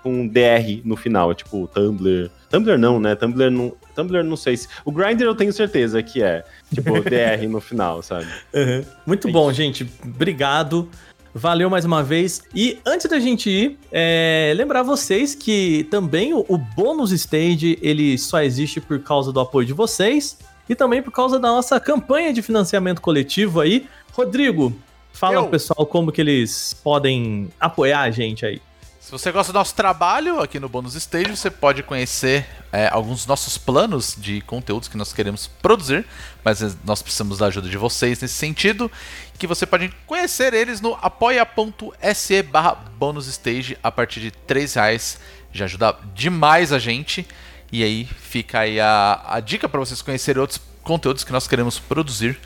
com DR no final, é tipo Tumblr. Tumblr não, né? Tumblr não, Tumblr não sei se. O Grindr eu tenho certeza que é. Tipo, DR no final, sabe? Uhum. Muito é bom, isso. gente. Obrigado. Valeu mais uma vez. E antes da gente ir, é, lembrar vocês que também o, o bônus stage ele só existe por causa do apoio de vocês e também por causa da nossa campanha de financiamento coletivo aí. Rodrigo, Fala Eu. pessoal como que eles podem apoiar a gente aí. Se você gosta do nosso trabalho aqui no Bônus Stage, você pode conhecer é, alguns dos nossos planos de conteúdos que nós queremos produzir, mas nós precisamos da ajuda de vocês nesse sentido, que você pode conhecer eles no apoia.se barra bonusstage a partir de 3 reais. Já ajuda demais a gente. E aí fica aí a, a dica para vocês conhecerem outros conteúdos que nós queremos produzir.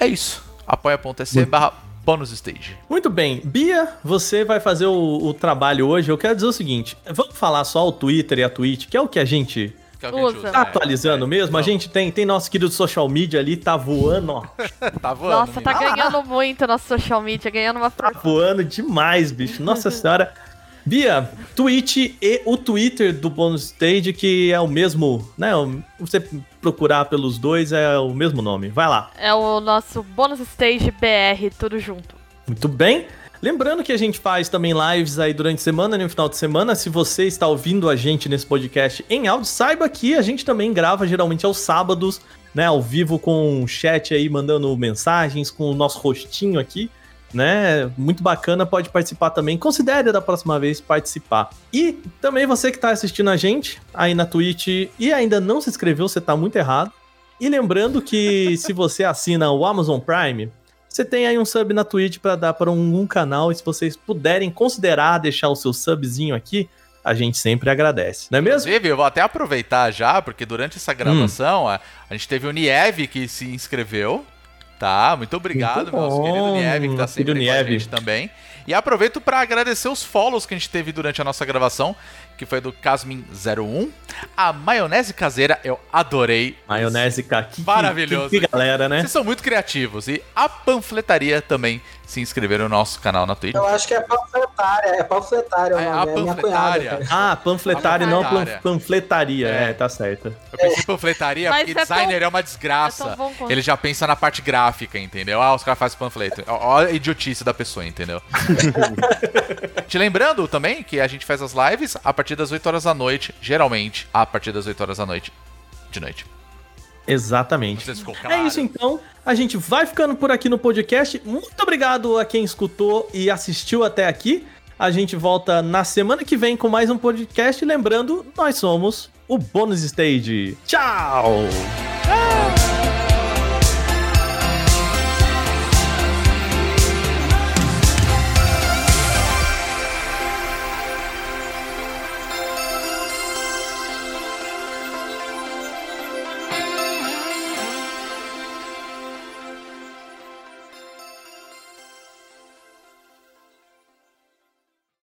É isso apoia.se barra bônus stage. Muito bem. Bia, você vai fazer o, o trabalho hoje. Eu quero dizer o seguinte: vamos falar só o Twitter e a Twitch, que é o que a gente Que é que a gente Usa. tá é. atualizando mesmo. A gente tem, tem nosso querido social media ali, tá voando, ó. Tá voando. Nossa, tá ganhando muito nosso social media, ganhando uma Tá voando demais, bicho. Nossa senhora. Bia, Twitch e o Twitter do Bônus Stage, que é o mesmo, né? Você procurar pelos dois é o mesmo nome. Vai lá. É o nosso bônus stage BR, tudo junto. Muito bem. Lembrando que a gente faz também lives aí durante a semana, no final de semana. Se você está ouvindo a gente nesse podcast em áudio, saiba que a gente também grava geralmente aos sábados, né? Ao vivo com o chat aí, mandando mensagens, com o nosso rostinho aqui, né? Muito bacana, pode participar também. Considere da próxima vez participar. E também você que está assistindo a gente aí na Twitch e ainda não se inscreveu, você tá muito errado. E lembrando que se você assina o Amazon Prime, você tem aí um sub na Twitch para dar para um, um canal e se vocês puderem considerar deixar o seu subzinho aqui, a gente sempre agradece, não é mesmo? Inclusive, eu vou até aproveitar já, porque durante Hum. essa gravação a, a gente teve o Nieve que se inscreveu. Tá, muito obrigado, Muito nosso querido Nieve, que tá sempre com Nieve. gente também. E aproveito para agradecer os follows que a gente teve durante a nossa gravação, que foi do Casmin01. A maionese caseira, eu adorei. Maionese, cara, que- Maravilhoso. Que, que galera, né? Vocês são muito criativos. E a panfletaria também se inscreveram no nosso canal na Twitch. Eu acho que é panfletária, é panfletária É, a é minha panfletária. Ah, panfletária e não panfletaria. É. É. tá certo. Eu pensei panfletaria Mas porque é tão- designer é uma é desgraça. tão bom quanto. Ele já pensa na parte gráfica, entendeu? Ah, os caras fazem panfleto. Ó a idiotice da pessoa, entendeu? Te lembrando também que a gente faz as lives a partir das 8 horas da noite, geralmente a partir das 8 horas da noite. De noite. Exatamente. Ficou É claro. isso então. A gente vai ficando por aqui no podcast. Muito obrigado a quem escutou e assistiu até aqui. A gente volta na semana que vem com mais um podcast. Lembrando, nós somos o Bônus Stage. Tchau!